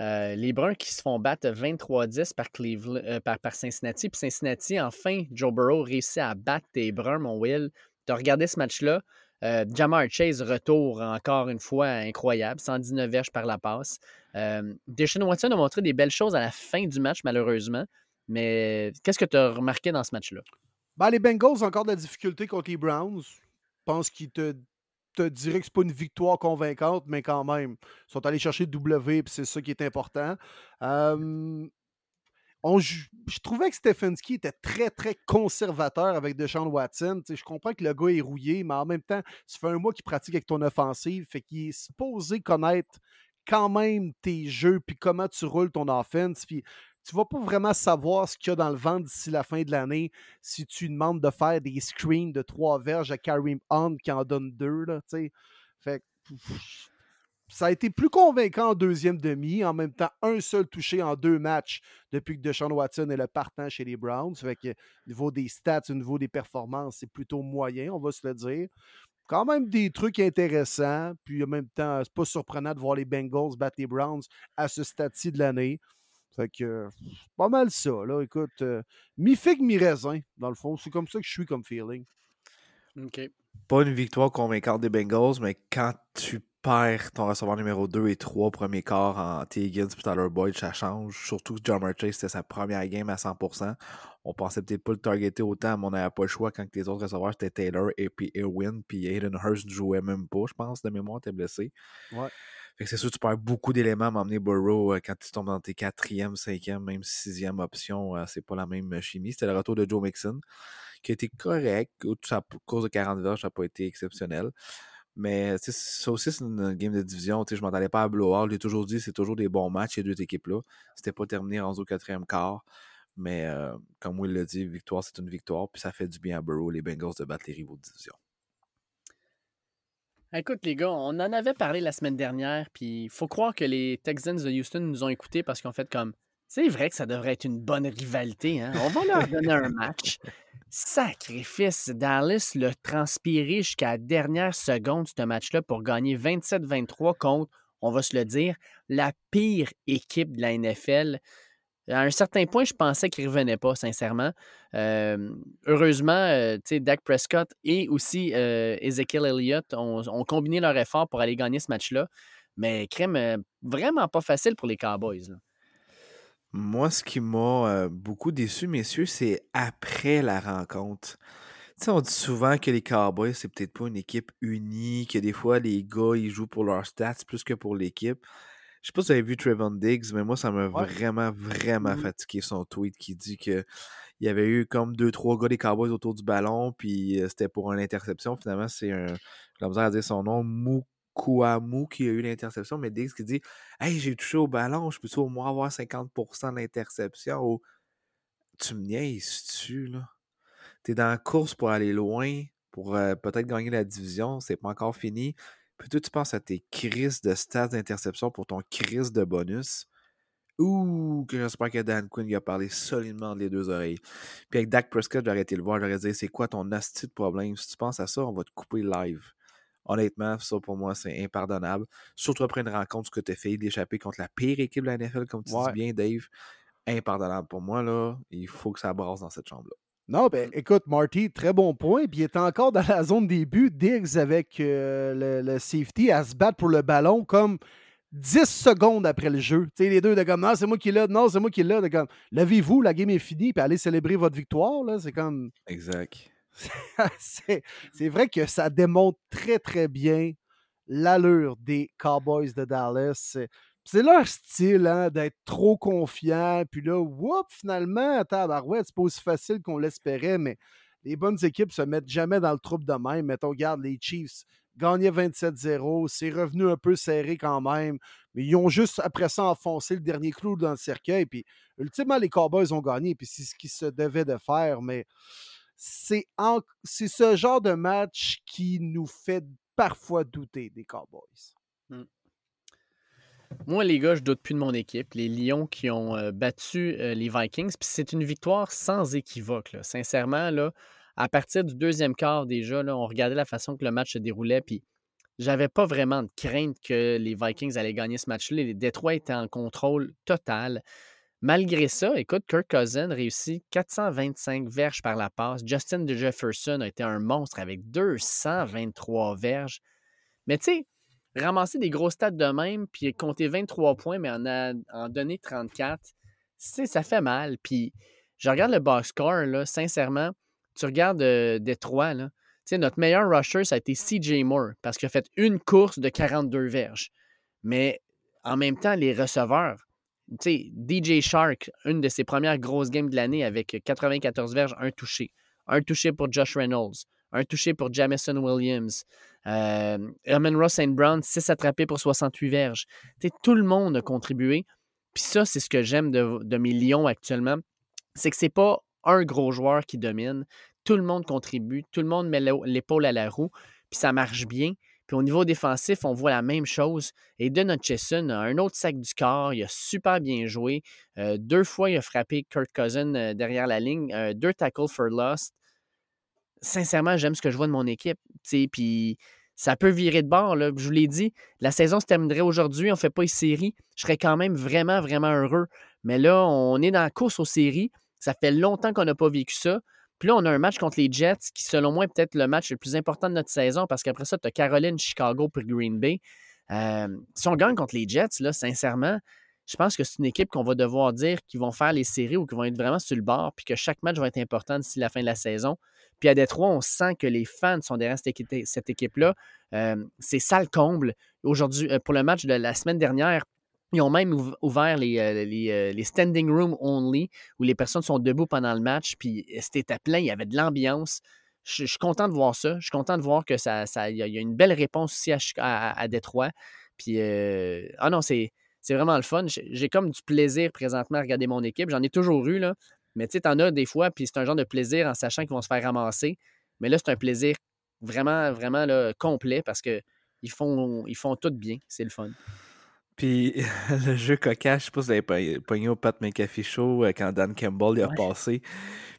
Euh, les Bruns qui se font battre 23-10 par, euh, par, par, Cincinnati. Puis Cincinnati, enfin, Joe Burrow réussit à battre tes Bruns, mon Will. Tu as regardé ce match-là. Euh, Jamar Chase, retour encore une fois incroyable, 119 verges par la passe. Euh, Deshaun Watson a montré des belles choses à la fin du match, malheureusement. Mais qu'est-ce que tu as remarqué dans ce match-là? Ben, les Bengals ont encore de la difficulté contre les Browns. Je pense qu'ils te, diraient que ce pas une victoire convaincante, mais quand même, ils sont allés chercher W, et c'est ça qui est important. je, trouvais que Stefanski était très, très conservateur avec Deshaun Watson. je comprends que le gars est rouillé, mais en même temps, ça fait un mois qu'il pratique avec ton offensive, fait qu'il est supposé connaître quand même tes jeux, puis comment tu roules ton offense. Puis tu vas pas vraiment savoir ce qu'il y a dans le vent d'ici la fin de l'année si tu demandes de faire des screens de trois verges à Karim Hunt qui en donne deux. Fait ça a été plus convaincant en deuxième demi. En même temps, un seul touché en deux matchs depuis que Deshaun Watson est le partant chez les Browns. Fait au niveau des stats, au niveau des performances, c'est plutôt moyen, on va se le dire. Quand même des trucs intéressants. Puis en même temps, c'est pas surprenant de voir les Bengals battre les Browns à ce stade-ci de l'année. Fait que, pas mal ça, là. Écoute, euh, mi-figue, mi-raisin, dans le fond. C'est comme ça que je suis comme feeling. OK. Pas une victoire convaincante des Bengals, mais quand tu perds ton receveur numéro 2 et 3 premier quart en T. Higgins et Tyler Boyd, ça change. Surtout que John Chase, c'était sa première game à 100%. On pensait peut-être pas le targeter autant, mais on n'avait pas le choix quand les autres receveurs, c'était Taylor et puis Irwin, puis Aiden Hurst jouait même pas, je pense, de mémoire, t'es blessé. Ouais. Fait que c'est sûr, tu perds beaucoup d'éléments à m'emmener Burrow euh, quand tu tombes dans tes quatrième, cinquième, même sixième options. Euh, c'est pas la même chimie. C'était le retour de Joe Mixon, qui a été correct. À cause de 40 verges, ça n'a pas été exceptionnel. Mais ça aussi, c'est une game de division. Je ne m'entendais pas à blowout. Je l'ai toujours dit, c'est toujours des bons matchs, ces deux équipes-là. C'était pas terminé en au quatrième quart. Mais euh, comme Will l'a dit, victoire, c'est une victoire. Puis ça fait du bien à Burrow, les Bengals, de battre les rivaux de division. Écoute, les gars, on en avait parlé la semaine dernière, puis il faut croire que les Texans de Houston nous ont écoutés parce qu'en fait comme c'est vrai que ça devrait être une bonne rivalité. Hein? On va leur donner un match. Sacrifice. Dallas l'a transpiré jusqu'à la dernière seconde, ce match-là, pour gagner 27-23 contre, on va se le dire, la pire équipe de la NFL. À un certain point, je pensais qu'il ne revenait pas, sincèrement. heureusement, Dak Prescott et aussi Ezekiel Elliott ont, combiné leur effort pour aller gagner ce match-là. Mais crème, vraiment pas facile pour les Cowboys. Moi, ce qui m'a beaucoup déçu, messieurs, c'est après la rencontre. on dit souvent que les Cowboys, c'est peut-être pas une équipe unie, que des fois, les gars, ils jouent pour leurs stats plus que pour l'équipe. Je sais pas si vous avez vu Trevon Diggs, mais moi, ça m'a vraiment, vraiment mmh fatigué son tweet qui dit que il y avait eu comme deux, trois gars des Cowboys autour du ballon, puis c'était pour une interception. Finalement, c'est un. J'ai la à dire son nom, Moukouamou qui a eu l'interception, mais Diggs qui dit Hey, j'ai touché au ballon, je peux au moins avoir 50% d'interception? ou tu me niaises-tu, là? T'es dans la course pour aller loin, pour peut-être gagner la division, c'est pas encore fini. Toi, tu penses à tes crises de stats d'interception pour ton crise de bonus? Ouh, que j'espère que Dan Quinn il a parlé solidement de les deux oreilles. Puis avec Dak Prescott, j'aurais été le voir, j'aurais dit c'est quoi ton asti de problème? Si tu penses à ça, on va te couper live. Honnêtement, ça pour moi, c'est impardonnable. Surtout après une rencontre que tu as fait d'échapper contre la pire équipe de la NFL, comme tu dis bien, Dave. Impardonnable pour moi, là. Il faut que ça brasse dans cette chambre-là. Non, ben écoute, Marty, très bon point. Puis il est encore dans la zone des buts. Diggs avec euh, le, safety à se battre pour le ballon comme 10 secondes après le jeu. Tu sais, les deux de comme non, c'est moi qui l'ai, non, c'est moi qui l'ai. comme levez-vous, la game est finie, puis allez célébrer votre victoire. Là, c'est comme. Exact. c'est vrai que ça démontre très, très bien l'allure des Cowboys de Dallas. C'est leur style hein, d'être trop confiant. Puis là, whoop, finalement, tabarouette, c'est pas aussi facile qu'on l'espérait, mais les bonnes équipes se mettent jamais dans le trouble de même. Mettons, regarde les Chiefs gagnaient 27-0. C'est revenu un peu serré quand même. Mais ils ont juste, après ça, enfoncé le dernier clou dans le cercueil. Puis, ultimement, les Cowboys ont gagné. Puis, c'est ce qu'ils se devaient de faire. Mais c'est, ce genre de match qui nous fait parfois douter des Cowboys. Mmh. Moi, les gars, je doute plus de mon équipe. Les Lions qui ont euh, battu euh, les Vikings. Puis c'est une victoire sans équivoque. Sincèrement, là, à partir du deuxième quart déjà, là, on regardait la façon que le match se déroulait. Puis j'avais pas vraiment de crainte que les Vikings allaient gagner ce match-là. Les Détroits étaient en contrôle total. Malgré ça, écoute, Kirk Cousin réussit 425 verges par la passe. Justin Jefferson a été un monstre avec 223 verges. Mais tu sais, ramasser des gros stats de même, puis compter 23 points, mais en, a, en donner 34, ça fait mal. Puis je regarde le box score, là, sincèrement, tu regardes euh, Détroit, là, notre meilleur rusher, ça a été CJ Moore, parce qu'il a fait une course de 42 verges. Mais en même temps, les receveurs, DJ Shark, une de ses premières grosses games de l'année avec 94 verges, un touché. Un touché pour Josh Reynolds. Un touché pour Jamison Williams. Euh, Herman Ross St. Brown, 6 attrapés pour 68 verges. tout le monde a contribué. Puis ça, c'est ce que j'aime de, mes Lions actuellement. C'est que c'est pas un gros joueur qui domine. Tout le monde contribue. Tout le monde met l'épaule à la roue. Puis ça marche bien. Puis au niveau défensif, on voit la même chose. Et Don Hutchison a un autre sac du corps. Il a super bien joué. Euh, deux fois, il a frappé Kurt Cousin euh, derrière la ligne. Euh, deux tackles for lost. Sincèrement, j'aime ce que je vois de mon équipe. Puis ça peut virer de bord. Je vous l'ai dit, la saison se terminerait aujourd'hui. On ne fait pas une série. Je serais quand même vraiment, vraiment heureux. Mais là, on est dans la course aux séries. Ça fait longtemps qu'on n'a pas vécu ça. Puis là, on a un match contre les Jets qui, selon moi, est peut-être le match le plus important de notre saison parce qu'après ça, tu as Caroline, Chicago pour Green Bay. Euh, si on gagne contre les Jets, là, sincèrement, je pense que c'est une équipe qu'on va devoir dire qu'ils vont faire les séries ou qu'ils vont être vraiment sur le bord, puis que chaque match va être important d'ici la fin de la saison. Puis à Détroit, on sent que les fans sont derrière cette équipe-là. Euh, c'est sale comble. Aujourd'hui, euh, pour le match de la semaine dernière, ils ont même ouvert les, euh, les, standing room only, où les personnes sont debout pendant le match, puis c'était plein, il y avait de l'ambiance. Je, suis content de voir ça. Je suis content de voir que ça, y, a, une belle réponse aussi à, à, Détroit. Puis, ah non, c'est, vraiment le fun. J'ai comme du plaisir présentement à regarder mon équipe. J'en ai toujours eu, là. Mais tu sais, t'en as des fois, puis c'est un genre de plaisir en sachant qu'ils vont se faire ramasser. Mais là, c'est un plaisir vraiment, vraiment là, complet parce qu'ils font, ils font tout bien. C'est le fun. Puis le jeu cocasse, je sais pas si vous avez pogné au Pat McAfee Show euh, quand Dan Campbell y a passé.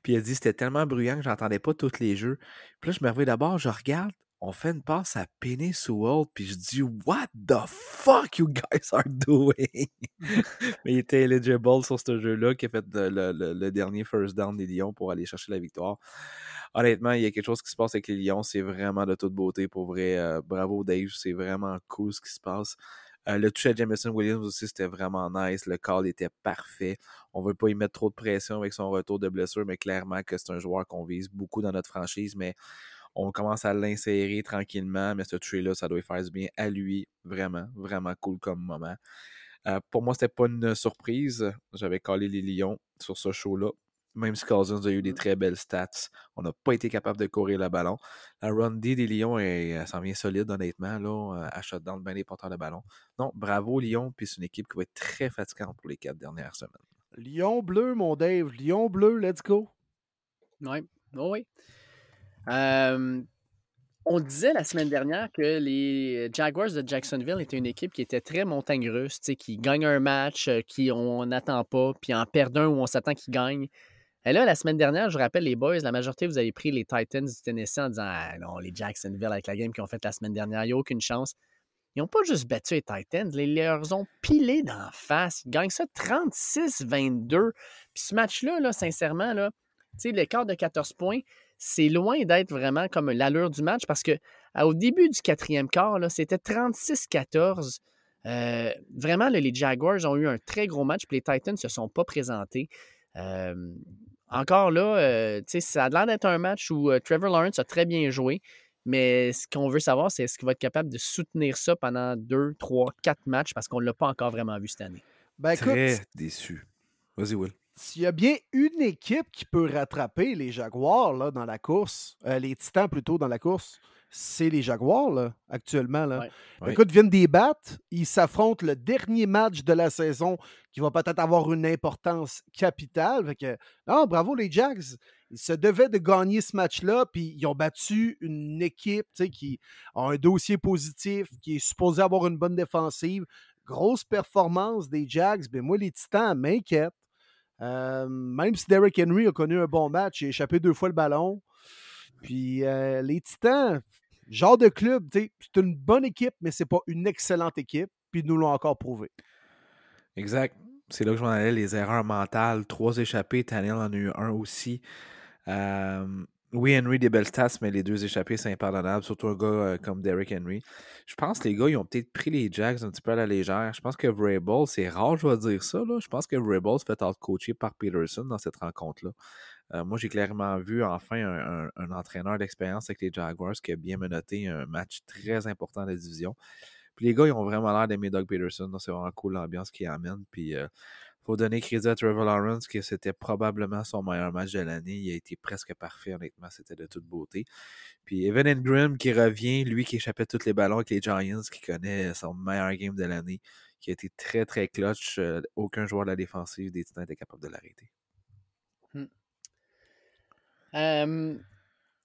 Puis il a dit c'était tellement bruyant que j'entendais pas tous les jeux. Puis là, je me réveille d'abord, je regarde, on fait une passe à Penny Sewell, puis je dis What the fuck you guys are doing? Mais il était eligible sur ce jeu-là qui a fait le, dernier first down des Lions pour aller chercher la victoire. Honnêtement, il y a quelque chose qui se passe avec les Lions, c'est vraiment de toute beauté pour vrai. Euh, bravo Dave, c'est vraiment cool ce qui se passe. Euh, le toucher à Jameson Williams aussi, c'était vraiment nice. Le call était parfait. On ne veut pas y mettre trop de pression avec son retour de blessure, mais clairement que c'est un joueur qu'on vise beaucoup dans notre franchise. Mais on commence à l'insérer tranquillement. Mais ce toucher-là, ça doit faire du bien à lui. Vraiment, vraiment cool comme moment. Euh, pour moi, c'était pas une surprise. J'avais collé les Lions sur ce show-là même si Cousins a eu des mmh. très belles stats, on n'a pas été capable de courir le ballon. La run D des Lions, elle, s'en vient solide, honnêtement, là, à shutdown bien les porteurs de ballon. Non, bravo Lyon, puis c'est une équipe qui va être très fatigante pour les quatre dernières semaines. Lyon bleu, mon Dave. Lyon bleu, let's go. Oui, oh oui. On disait la semaine dernière que les Jaguars de Jacksonville étaient une équipe qui était très montagne russe, qui gagne un match, euh, qui on n'attend pas, puis en perd un où on s'attend qu'ils gagnent. Et là, la semaine dernière, je rappelle les boys, la majorité, vous avez pris les Titans du Tennessee en disant Ah non, les Jacksonville avec la game qu'ils ont faite la semaine dernière, il n'y a aucune chance. Ils n'ont pas juste battu les Titans, ils leur ont pilé d'en face. Ils gagnent ça 36-22. Puis ce match-là, là, sincèrement, là, l'écart de 14 points, c'est loin d'être vraiment comme l'allure du match parce que au début du quatrième quart, c'était 36-14. Euh, vraiment, les Jaguars ont eu un très gros match, puis les Titans ne se sont pas présentés. Euh, encore là, euh, ça a l'air d'être un match où Trevor Lawrence a très bien joué, mais ce qu'on veut savoir, c'est est-ce qu'il va être capable de soutenir ça pendant deux, trois, quatre matchs parce qu'on ne l'a pas encore vraiment vu cette année? Ben, très déçu. Vas-y, Will. S'il y a bien une équipe qui peut rattraper les Jaguars là, dans la course, euh, les Titans plutôt dans la course, c'est les Jaguars là, actuellement. Là. Écoute, viennent des battre. Ils s'affrontent le dernier match de la saison qui va peut-être avoir une importance capitale. Fait que, non, bravo les Jags. Ils se devaient de gagner ce match-là, puis ils ont battu une équipe qui a un dossier positif, qui est supposé avoir une bonne défensive. Grosse performance des Jags. Mais moi, les Titans m'inquiètent. Euh, même si Derrick Henry a connu un bon match, il a échappé deux fois le ballon. Puis euh, les Titans, genre de club, c'est une bonne équipe, mais c'est pas une excellente équipe. Puis nous l'ont encore prouvé. Exact. C'est là que je m'en allais, les erreurs mentales. Trois échappés, Tannehill en a eu un aussi. Euh, oui, Henry, des belles mais les deux échappés, c'est impardonnable, surtout un gars euh, comme Derrick Henry. Je pense que les gars, ils ont peut-être pris les Jags un petit peu à la légère. Je pense que Vrabel, c'est rare, je vais dire ça, là. je pense que Vrabel se fait out-coacher par Peterson dans cette rencontre-là. Euh, moi, j'ai clairement vu enfin un, entraîneur d'expérience avec les Jaguars qui a bien menotté un match très important de la division. Puis les gars, ils ont vraiment l'air d'aimer Doug Peterson. C'est vraiment cool l'ambiance qu'il amène. Puis euh, faut donner crédit à Trevor Lawrence que c'était probablement son meilleur match de l'année. Il a été presque parfait, honnêtement. C'était de toute beauté. Puis Evan Ingram qui revient, lui qui échappait tous les ballons avec les Giants, qui connaît son meilleur game de l'année, qui a été très, très clutch. Euh, aucun joueur de la défensive des Titans était capable de l'arrêter. Hmm.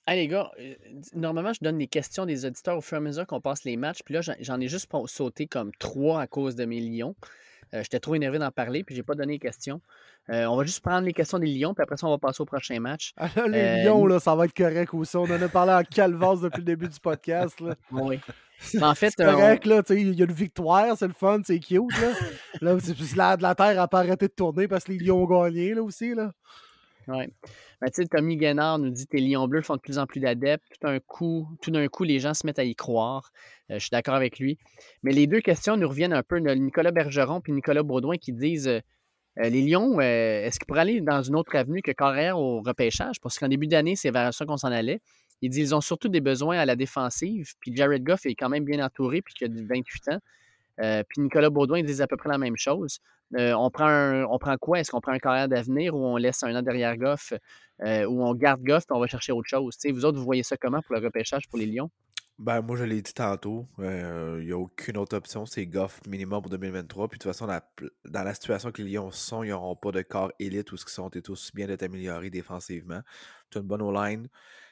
Allez, les gars, euh, normalement, je donne les questions des auditeurs au fur et à mesure qu'on passe les matchs. Puis là, j'en ai juste sauté comme trois à cause de mes lions. Euh, j'étais trop énervé d'en parler, puis j'ai pas donné les questions. Euh, on va juste prendre les questions des Lions, puis après ça, on va passer au prochain match. Ah là, les euh, Lions, là, ça va être correct aussi. On en a parlé en calvas depuis le début du podcast. Là. Oui. En fait, c'est correct, là, il y a une victoire, c'est le fun, c'est cute. Là, là la, la Terre n'a pas arrêté de tourner parce que les Lions ont gagné là, aussi. Là. Oui. Ben, tu sais, Tommy Guénard nous dit que tes Lions bleus font de plus en plus d'adeptes. Tout d'un coup, tout d'un coup, les gens se mettent à y croire. Euh, je suis d'accord avec lui. Mais les deux questions nous reviennent un peu. Nicolas Bergeron et Nicolas Baudouin qui disent euh, euh, les Lions, est-ce qu'ils pourraient aller dans une autre avenue que carrière au repêchage? Parce qu'en début d'année, c'est vers ça qu'on s'en allait. Ils disent qu'ils ont surtout des besoins à la défensive. Puis Jared Goff est quand même bien entouré, puis qu'il a 28 ans. Puis Nicolas Baudouin disent à peu près la même chose. on, prend on prend quoi? Est-ce qu'on prend un carrière d'avenir ou on laisse un an derrière Goff euh, où on garde Goff et on va chercher autre chose? vous autres, vous voyez ça comment pour le repêchage pour les Lions? Ben, moi, je l'ai dit tantôt, euh, il n'y a aucune autre option. C'est Goff minimum pour 2023. Puis de toute façon, dans la situation que les Lions sont, ils n'auront pas de corps élite où ce qu'ils sont tous bien d'être améliorés défensivement. Tu as une bonne O-line,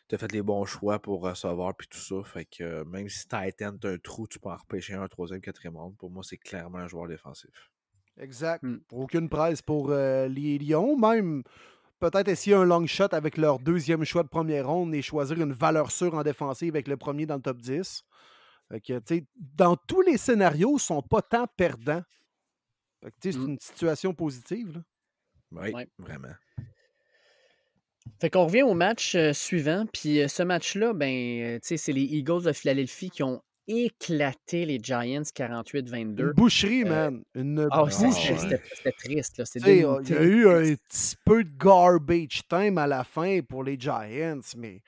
tu as fait les bons choix pour recevoir puis tout ça. Fait que euh, même si Titan, tu as un trou, tu peux en repêcher un, troisième, quatrième round. Pour moi, c'est clairement un joueur défensif. Exact. Hmm. Aucune presse pour les Lions. Même peut-être essayer un long shot avec leur deuxième choix de première ronde et choisir une valeur sûre en défensive avec le premier dans le top 10. dans tous les scénarios, ils ne sont pas tant perdants. C'est mmh. une situation positive. Oui, vraiment. Fait qu'on revient au match euh, suivant. Puis euh, ce match-là, ben, euh, c'est les Eagles de Philadelphie qui ont éclaté les Giants 48-22. Une boucherie, euh, man. Une oh, C'était triste. Il y a eu un petit peu de garbage time à la fin pour les Giants, mais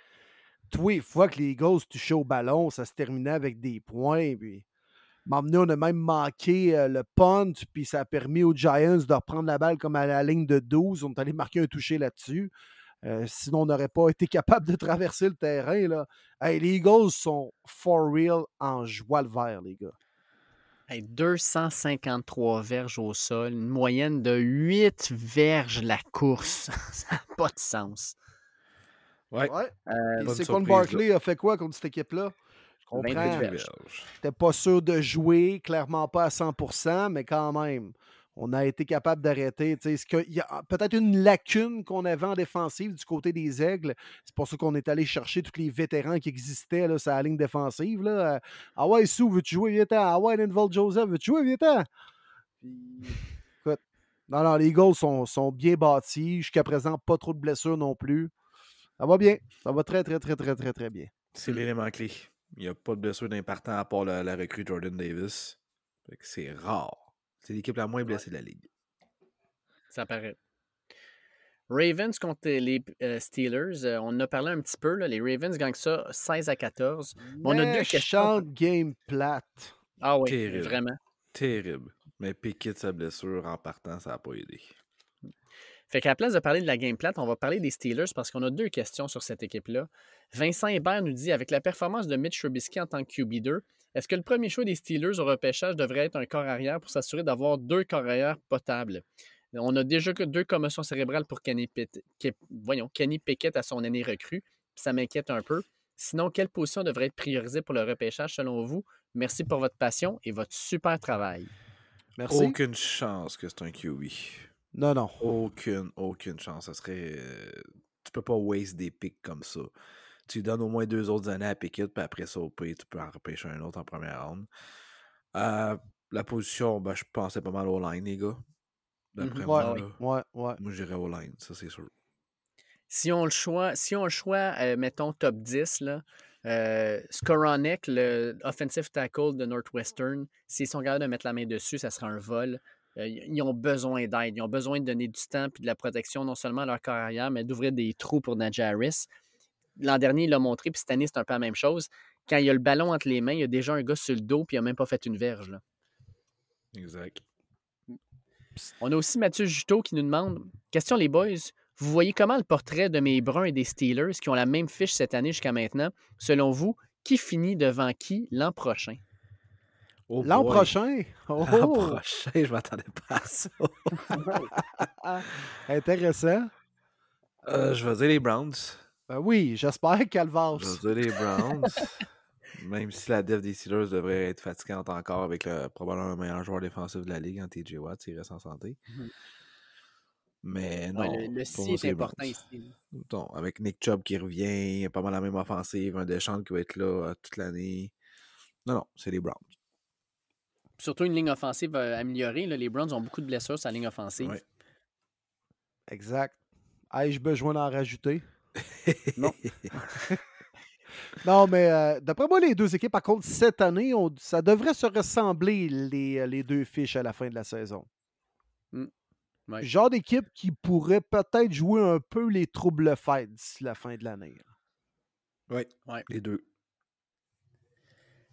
tous les fois que les Eagles touchaient au ballon, ça se terminait avec des points. Puis, on a même manqué euh, le punt, puis ça a permis aux Giants de reprendre la balle comme à la ligne de 12. On est allé marquer un toucher là-dessus. Euh, sinon, on n'aurait pas été capable de traverser le terrain. Là. les Eagles sont for real en joie le vert, les gars. 253 verges au sol, une moyenne de 8 verges la course. ça n'a pas de sens. Ouais. Ouais. Euh, surprise, Barkley a fait quoi contre cette équipe-là? Je 28 comprends. T'es pas sûr de jouer, clairement pas à 100%, mais quand même, on a été capable d'arrêter. Il y a peut-être une lacune qu'on avait en défensive du côté des Aigles. C'est pour ça qu'on est allé chercher tous les vétérans qui existaient là, sur la ligne défensive. Là. Ah ouais, Sou, veux-tu jouer? Viens-t'en. Ah ouais, Linval Joseph, veux-tu jouer? Viens-t'en. Puis, écoute, non, non, les Eagles sont, bien bâtis. Jusqu'à présent, pas trop de blessures non plus. Ça va bien. Ça va très, très, très, très, très, très bien. C'est l'élément clé. Il n'y a pas de blessure d'important à part la, la recrue Jordan Davis. C'est rare. C'est l'équipe la moins blessée de la ligue. Ça paraît. Ravens contre les euh, Steelers, euh, on en a parlé un petit peu. là, Les Ravens gagnent ça 16 à 14. On a deux questions. Game plate. Ah oui, Terrible. vraiment. Terrible. Mais Pickett, sa blessure en partant, ça n'a pas aidé. Fait qu'à la place de parler de la game plate, on va parler des Steelers parce qu'on a deux questions sur cette équipe-là. Vincent Hébert nous dit avec la performance de Mitch Trubisky en tant que QB2, est-ce que le premier choix des Steelers au repêchage devrait être un corps arrière pour s'assurer d'avoir deux corps arrière potables? On a déjà que deux commotions cérébrales pour Kenny, Pitt- Ke- voyons, Kenny Pickett à son année recrue. puis Ça m'inquiète un peu. Sinon, quelle position devrait être priorisée pour le repêchage selon vous? Merci pour votre passion et votre super travail. Merci. Aucune chance que c'est un QB. Non, non. Aucune, aucune chance. Ça serait. euh, tu peux pas waste des picks comme ça. Tu donnes au moins deux autres années à Pickett, puis après ça, au pire, tu peux en repêcher un autre en première ronde. Euh, la position, ben, je pensais pas mal au line, les gars. D'après Mhm. moi, Ouais, là, ouais, ouais. moi j'irais au line, ça c'est sûr. Si on le choix, si on le choix euh, mettons top 10, là, euh, Skoronek, le offensive tackle de Northwestern, s'ils sont capables de mettre la main dessus, ça sera un vol. Euh, ils ont besoin d'aide. Ils ont besoin de donner du temps et de la protection, non seulement à leur carrière, mais d'ouvrir des trous pour Najee Harris. L'an dernier, il l'a montré, puis cette année, c'est un peu la même chose. Quand il y a le ballon entre les mains, il y a déjà un gars sur le dos, puis il n'a même pas fait une verge. là. Exact. On a aussi Mathieu Juteau qui nous demande Question les boys, vous voyez comment le portrait de mes Bruns et des Steelers qui ont la même fiche cette année jusqu'à maintenant? Selon vous, qui finit devant qui l'an prochain Oh L'an prochain? Oh, L'an prochain, je m'attendais pas à ça. intéressant. Euh, je vais dire les Browns. Ben oui, j'espère Calvas. Je vais dire les Browns. Même si la def des Steelers devrait être fatigante encore avec le, probablement le meilleur joueur défensif de la ligue en TJ Watt, s'il reste en santé. Mhm. Mais Ouais, non. Le, le si est important ici. Non, avec Nick Chubb qui revient, pas mal la même offensive, un Deschamps qui va être là euh, toute l'année. Non, non, c'est les Browns. Surtout une ligne offensive euh, améliorée. là. Les Browns ont beaucoup de blessures sur la ligne offensive. Ouais. Exact. Ai-je besoin d'en rajouter? Non. Non, mais euh, d'après moi, les deux équipes, par contre, cette année, on- ça devrait se ressembler, les, euh, les deux fiches à la fin de la saison. Mm. Ouais. Genre d'équipe qui pourrait peut-être jouer un peu les troubles fêtes d'ici la fin de l'année. Oui, Ouais. les deux.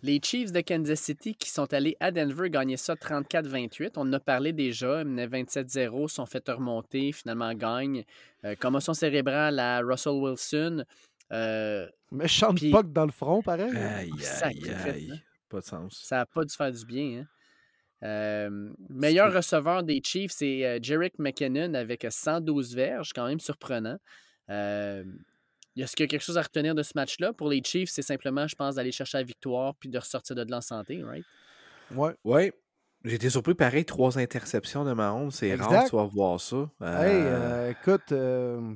Les Chiefs de Kansas City qui sont allés à Denver gagner ça 34-28. On en a parlé déjà. Ils menaient 27-0, sont fait remonter, finalement gagnent. Euh, commotion cérébrale à Russell Wilson. Euh, Méchante Puis- puck dans le front, pareil. hein? Aïe, aïe, Sacrifice, aïe. hein? Pas de sens. ça n'a pas dû faire du bien. hein? Euh, meilleur receveur des Chiefs, c'est euh, Jerick McKinnon avec 112 verges, quand même surprenant. Euh, y a-t-il quelque chose à retenir de ce match-là? Pour les Chiefs, c'est simplement, je pense, d'aller chercher la victoire puis de ressortir de là en santé, right? Ouais. Oui. J'ai été surpris, pareil, trois interceptions de Mahomes. C'est rare Exact. que tu vas voir ça. Hey, Euh, euh, écoute, euh,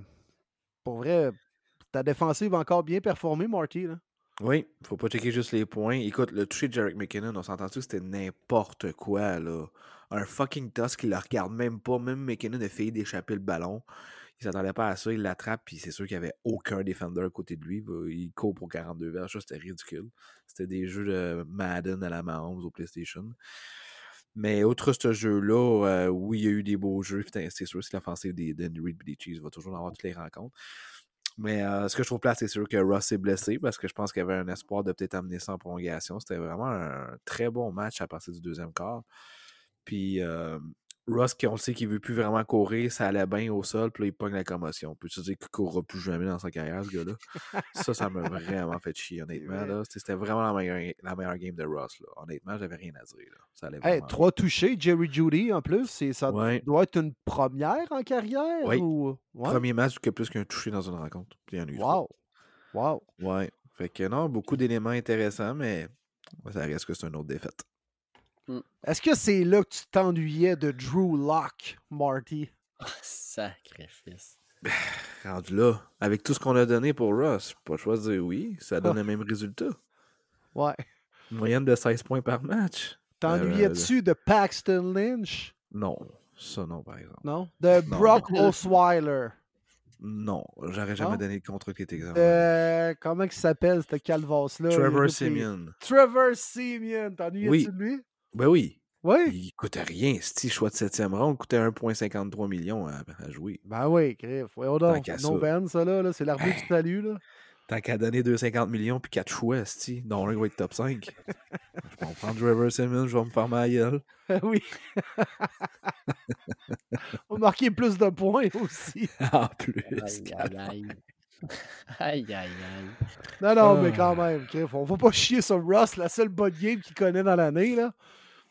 pour vrai, ta défensive a encore bien performé, Marty. Là. Oui, faut pas checker juste les points. Écoute, le toucher de Jarek McKinnon, on s'entend que c'était n'importe quoi, là? Un fucking toss qui le regarde même pas. Même McKinnon a failli d'échapper le ballon. Il s'attendait pas à ça, il l'attrape, puis c'est sûr qu'il y avait aucun défender à côté de lui. Il court pour 42 verges, c'était ridicule. C'était des jeux de Madden à la Mahomes au PlayStation. Mais outre ce jeu-là, euh, oui, il y a eu des beaux jeux. C'est sûr, c'est l'offensive des Reid et des va toujours avoir toutes les rencontres. Mais euh, ce que je trouve plat, c'est sûr que Ross est blessé parce que je pense qu'il avait un espoir de peut-être amener ça en prolongation. C'était vraiment un très bon match à partir du deuxième quart. Puis euh, Russ, qui on le sait qu'il veut plus vraiment courir, ça allait bien au sol, puis là, il pogne la commotion. Peux-tu dire qu'il ne courra plus jamais dans sa carrière, ce gars-là? ça, ça m'a vraiment fait chier, honnêtement. Là. C'était vraiment la meilleure, la meilleure game de Russ. Là. Honnêtement, j'avais rien à dire. Là. Ça allait Hey, vraiment trois touchés, Jerry Judy en plus. c'est- Ça Ouais. doit être une première en carrière? Oui. Ou... Ouais? Premier match que plus qu'un touché dans une rencontre. Puis il y en a eu trois. Wow. Wow. Ouais. Fait que non, beaucoup d'éléments intéressants, mais ça reste que c'est une autre défaite. Est-ce que c'est là que tu t'ennuyais de Drew Locke, Marty? Ah, sacrifice. Rendu là, avec tout ce qu'on a donné pour Russ, pas le choix de dire oui, ça donne le même résultat. Ouais. Une moyenne de 16 points par match. T'ennuyais-tu de Paxton Lynch? Non, ça non, par exemple. Non? De Non. Brock Osweiler? Non, j'aurais jamais Non? donné le contre qui était exemple. Euh, comment il s'appelle, ce calvas-là? Trevor est- Simeon. Trevor Simeon. T'ennuyais-tu Oui. de lui? Ben oui, Oui. il coûtait rien. Ce choix de 7e ronde coûtait 1,53 millions à, à jouer. Ben oui, Griff. Voyons Tant donc. qu'à No ça. Ben, ça, là. là, c'est l'arbitre du salut, là. Tant qu'à donner 2,50 millions puis 4 choix, sti, dont un va être top 5. je vais prendre Trevor Simmons, je vais me faire ma gueule. oui. On va marquer plus de points aussi. En plus. Aïe, aïe, aïe. Aïe, aïe, aïe. Non, non, Ah. mais quand même, Griff, on va pas chier sur Russ, la seule bonne game qu'il connaît dans l'année, là.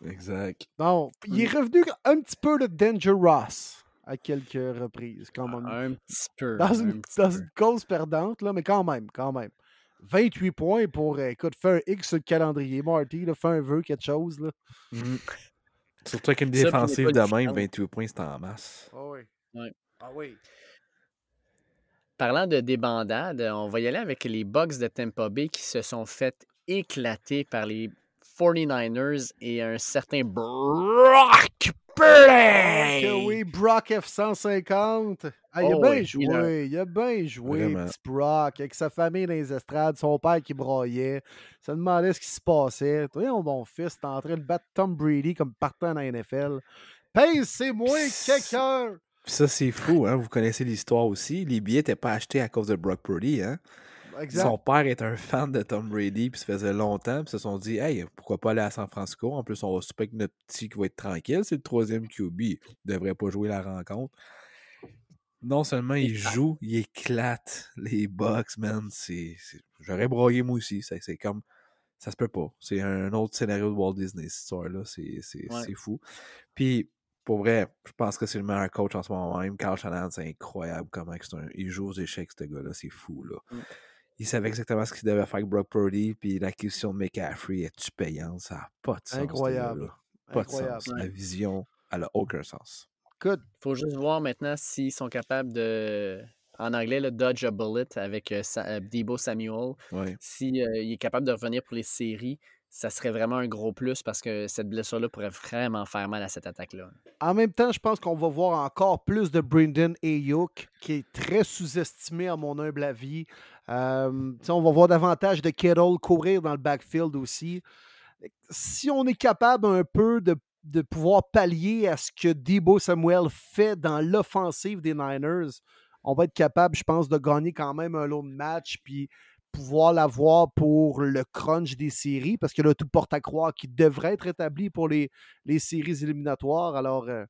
Exact. Non, il est revenu un petit peu de Danger Ross à quelques reprises, quand même. Un petit peu. dans un une, petit dans peu. une cause perdante, là, mais quand même, quand même. 28 points pour, euh, écoute, fais un X sur le calendrier, Marty, là, fais un vœu, quelque chose, là. Mhm. Surtout avec une défensive de même, final. 28 points, c'est en masse. Ah oui. Ouais. Ah oui. Parlant de débandade, on va y aller avec les Bucks de Tampa Bay qui se sont fait éclater par les 49ers et un certain Brock Purdy. Que oui, Brock F-150. Ah, il a Oh bien oui, joué, il a- il a bien joué, petit Brock, avec sa famille dans les estrades, son père qui broyait. Ça demandait ce qui se passait. Toi, mon fils, t'es en train de battre Tom Brady comme partant dans la NFL. Pèse, c'est moi quelqu'un! Puis ça, c'est fou, hein? Vous connaissez l'histoire aussi. Les billets n'étaient pas achetés à cause de Brock Purdy, hein? Exact. Son père est un fan de Tom Brady, puis ça faisait longtemps, puis se sont dit, hey, pourquoi pas aller à San Francisco? En plus, on va super que notre petit qui va être tranquille, c'est le troisième QB. Il devrait pas jouer la rencontre. Non seulement il joue, il éclate les Bucks, man. C'est, J'aurais broyé moi aussi. C'est, c'est comme. Ça se peut pas. C'est un autre scénario de Walt Disney, cette histoire-là. C'est, Ouais. fou. Puis, pour vrai, je pense que c'est le meilleur coach en ce moment même. Carl Shanahan, c'est incroyable comment un- il joue aux échecs, ce gars-là. C'est fou, là. Mm. Il savait exactement ce qu'il devait faire avec Brock Purdy, puis l'acquisition de McCaffrey est-tu payante? Ça n'a pas de sens. Incroyable. Pas Incroyable. de sens. La vision, elle n'a aucun sens. Écoute, faut juste voir maintenant s'ils sont capables de, en anglais, le dodge a bullet avec euh, Sa- euh, Debo Samuel. Ouais. S'il est capable de revenir pour les séries, ça serait vraiment un gros plus parce que cette blessure-là pourrait vraiment faire mal à cette attaque-là. En même temps, je pense qu'on va voir encore plus de Brendan Ayuk, qui est très sous-estimé à mon humble avis. Euh, on va voir davantage de Kittle courir dans le backfield aussi. Si on est capable un peu de, de pouvoir pallier à ce que Debo Samuel fait dans l'offensive des Niners, on va être capable, je pense, de gagner quand même un lot de match, puis pouvoir l'avoir pour le crunch des séries, parce que là, tout porte à croire qu'il devrait être établi pour les, les séries éliminatoires. Alors, euh,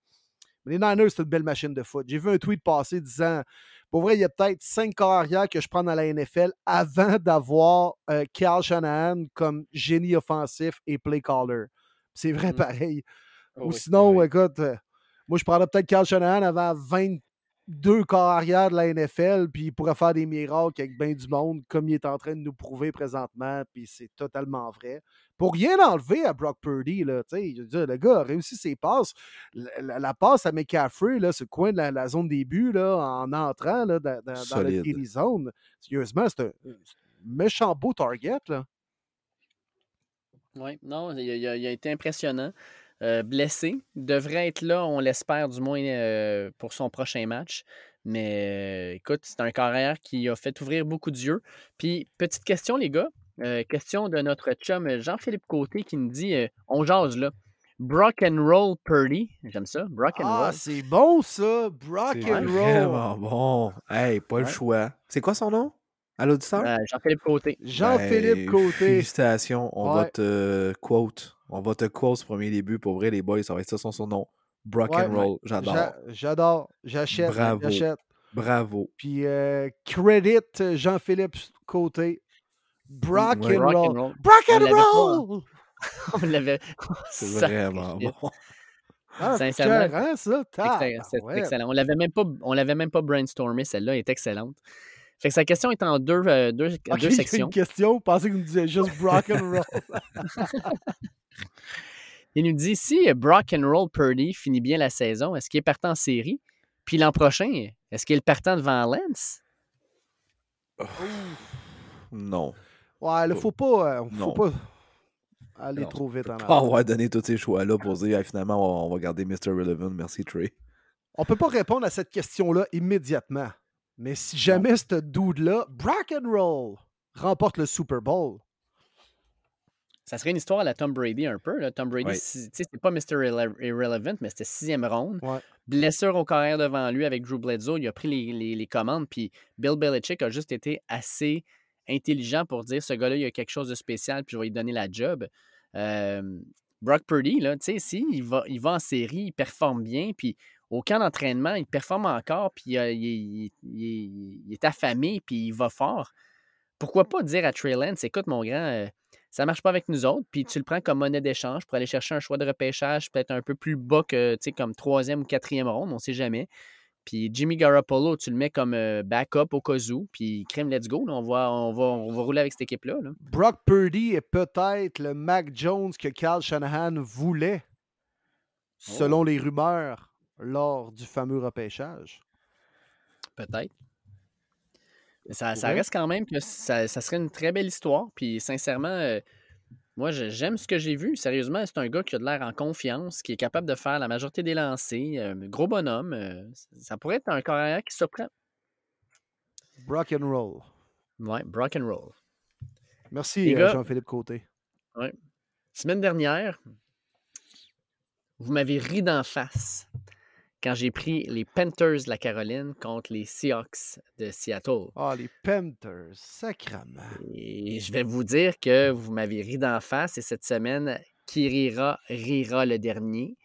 les Niners, c'est une belle machine de foot. J'ai vu un tweet passer disant Pour vrai, il y a peut-être cinq carrières que je prends dans la NFL avant d'avoir euh, Kyle Shanahan comme génie offensif et play caller. C'est vrai Mm. pareil. Oh Ou oui, sinon, oui. écoute, euh, moi, je prendrais peut-être Kyle Shanahan avant 22 carrières de la NFL, puis il pourrait faire des miracles avec bien du monde, comme il est en train de nous prouver présentement, puis c'est totalement vrai. Pour rien enlever à Brock Purdy, là, tu sais, je veux dire, le gars a réussi ses passes. La, la- la passe à McCaffrey, là, ce coin de la, la zone début, là, en entrant là, dans, dans- dans la zone, sérieusement, c'est un, un méchant beau target. Là. Oui, non, il a, il a- il a été impressionnant. Euh, blessé. Devrait être là, on l'espère du moins, euh, pour son prochain match. Mais euh, écoute, c'est un carrière qui a fait ouvrir beaucoup d'yeux. Puis, petite question, les gars. Euh, question de notre chum Jean-Philippe Côté qui nous dit euh, on jase là. Brock and roll Purdy. J'aime ça. Brock and Ah, roll. c'est bon ça! Brock C'est and roll! vraiment bon. Hey, pas le choix. C'est quoi son nom? À l'auditeur? Euh, Jean-Philippe Côté. Jean-Philippe Côté. Félicitations. On va te quote. On va te quote ce premier début. Pour vrai, les boys, ça va être ça son surnom. Brock Ouais, and roll, j'adore. J'a- J'adore. J'achète. Bravo. J'achète. Bravo. Puis euh, credit euh, Jean-Philippe Côté. Brock Ouais. and Rock roll. and roll. Brock On and roll! On l'avait. C'est vraiment bon. Ah, c'est Sincèrement, ça. Excellent, C'est excellent. On l'avait même pas, on l'avait même pas brainstormé. Celle-là est excellente. Fait que sa question est en deux, euh, deux, deux sections. une question. Vous pensez qu'il nous disait juste Brock and roll? Il nous dit si euh, Brock and Roll Purdy finit bien la saison, est-ce qu'il est partant en série? Puis l'an prochain, est-ce qu'il est partant devant Lance? Non. Ouais, là, faut pas, euh, faut Non. pas aller Non, trop vite en avant. avoir donné tous ces choix-là pour dire Hey, finalement, on va, on va garder Mr. Relevant. Merci, Trey. On peut pas répondre à cette question-là immédiatement. Mais si jamais ce dude-là, Brock and roll, remporte le Super Bowl, Ça serait une histoire à la Tom Brady un peu. Là. Tom Brady, sais, c'était pas Mr. Irre- Irrelevant, mais c'était sixième ronde. Ouais. Blessure au carrière devant lui avec Drew Bledsoe. Il a pris les, les- les commandes. Puis Bill Belichick a juste été assez intelligent pour dire ce gars-là, il a quelque chose de spécial, puis je vais lui donner la job. Euh, Brock Purdy, là, tu sais, si, il va, il va en série, il performe bien, puis au camp d'entraînement, il performe encore, puis euh, il est affamé, puis il va fort. Pourquoi pas dire à Trey Lance, écoute, mon grand, euh, ça marche pas avec nous autres, puis tu le prends comme monnaie d'échange pour aller chercher un choix de repêchage peut-être un peu plus bas que, tu sais, comme troisième ou quatrième ronde, on sait jamais. Puis Jimmy Garoppolo, tu le mets comme euh, backup au cas où, puis crème, let's go, là, on, va, on, va, on va rouler avec cette équipe-là. là. Brock Purdy est peut-être le Mac Jones que Carl Shanahan voulait, selon les rumeurs, lors du fameux repêchage. Peut-être. Ça, ça Ouais. reste quand même que ça, ça serait une très belle histoire. Puis sincèrement, euh, moi, j'aime ce que j'ai vu. Sérieusement, c'est un gars qui a de l'air en confiance, qui est capable de faire la majorité des lancers. euh, gros bonhomme. euh, ça pourrait être un carrière qui surprend. Brock and roll. Ouais, Brock and roll. Merci, Jean-Philippe Côté. Semaine dernière, vous m'avez ri d'en face quand j'ai pris les Panthers de la Caroline contre les Seahawks de Seattle. Ah, les Panthers, sacrament. Et je vais vous dire que vous m'avez ri d'en face et cette semaine, qui rira, rira le dernier.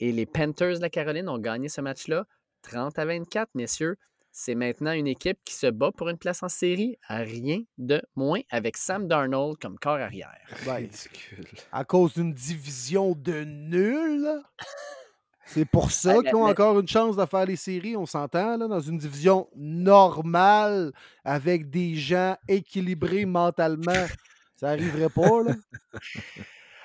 Et les Panthers de la Caroline ont gagné ce match-là 30 à 24, messieurs. C'est maintenant une équipe qui se bat pour une place en série à rien de moins avec Sam Darnold comme corps arrière. Ben, Ridicule. à cause d'une division de nuls? C'est pour ça qu'ils ont encore une chance de faire les séries, on s'entend, là, dans une division normale, avec des gens équilibrés mentalement. Ça arriverait pas, là.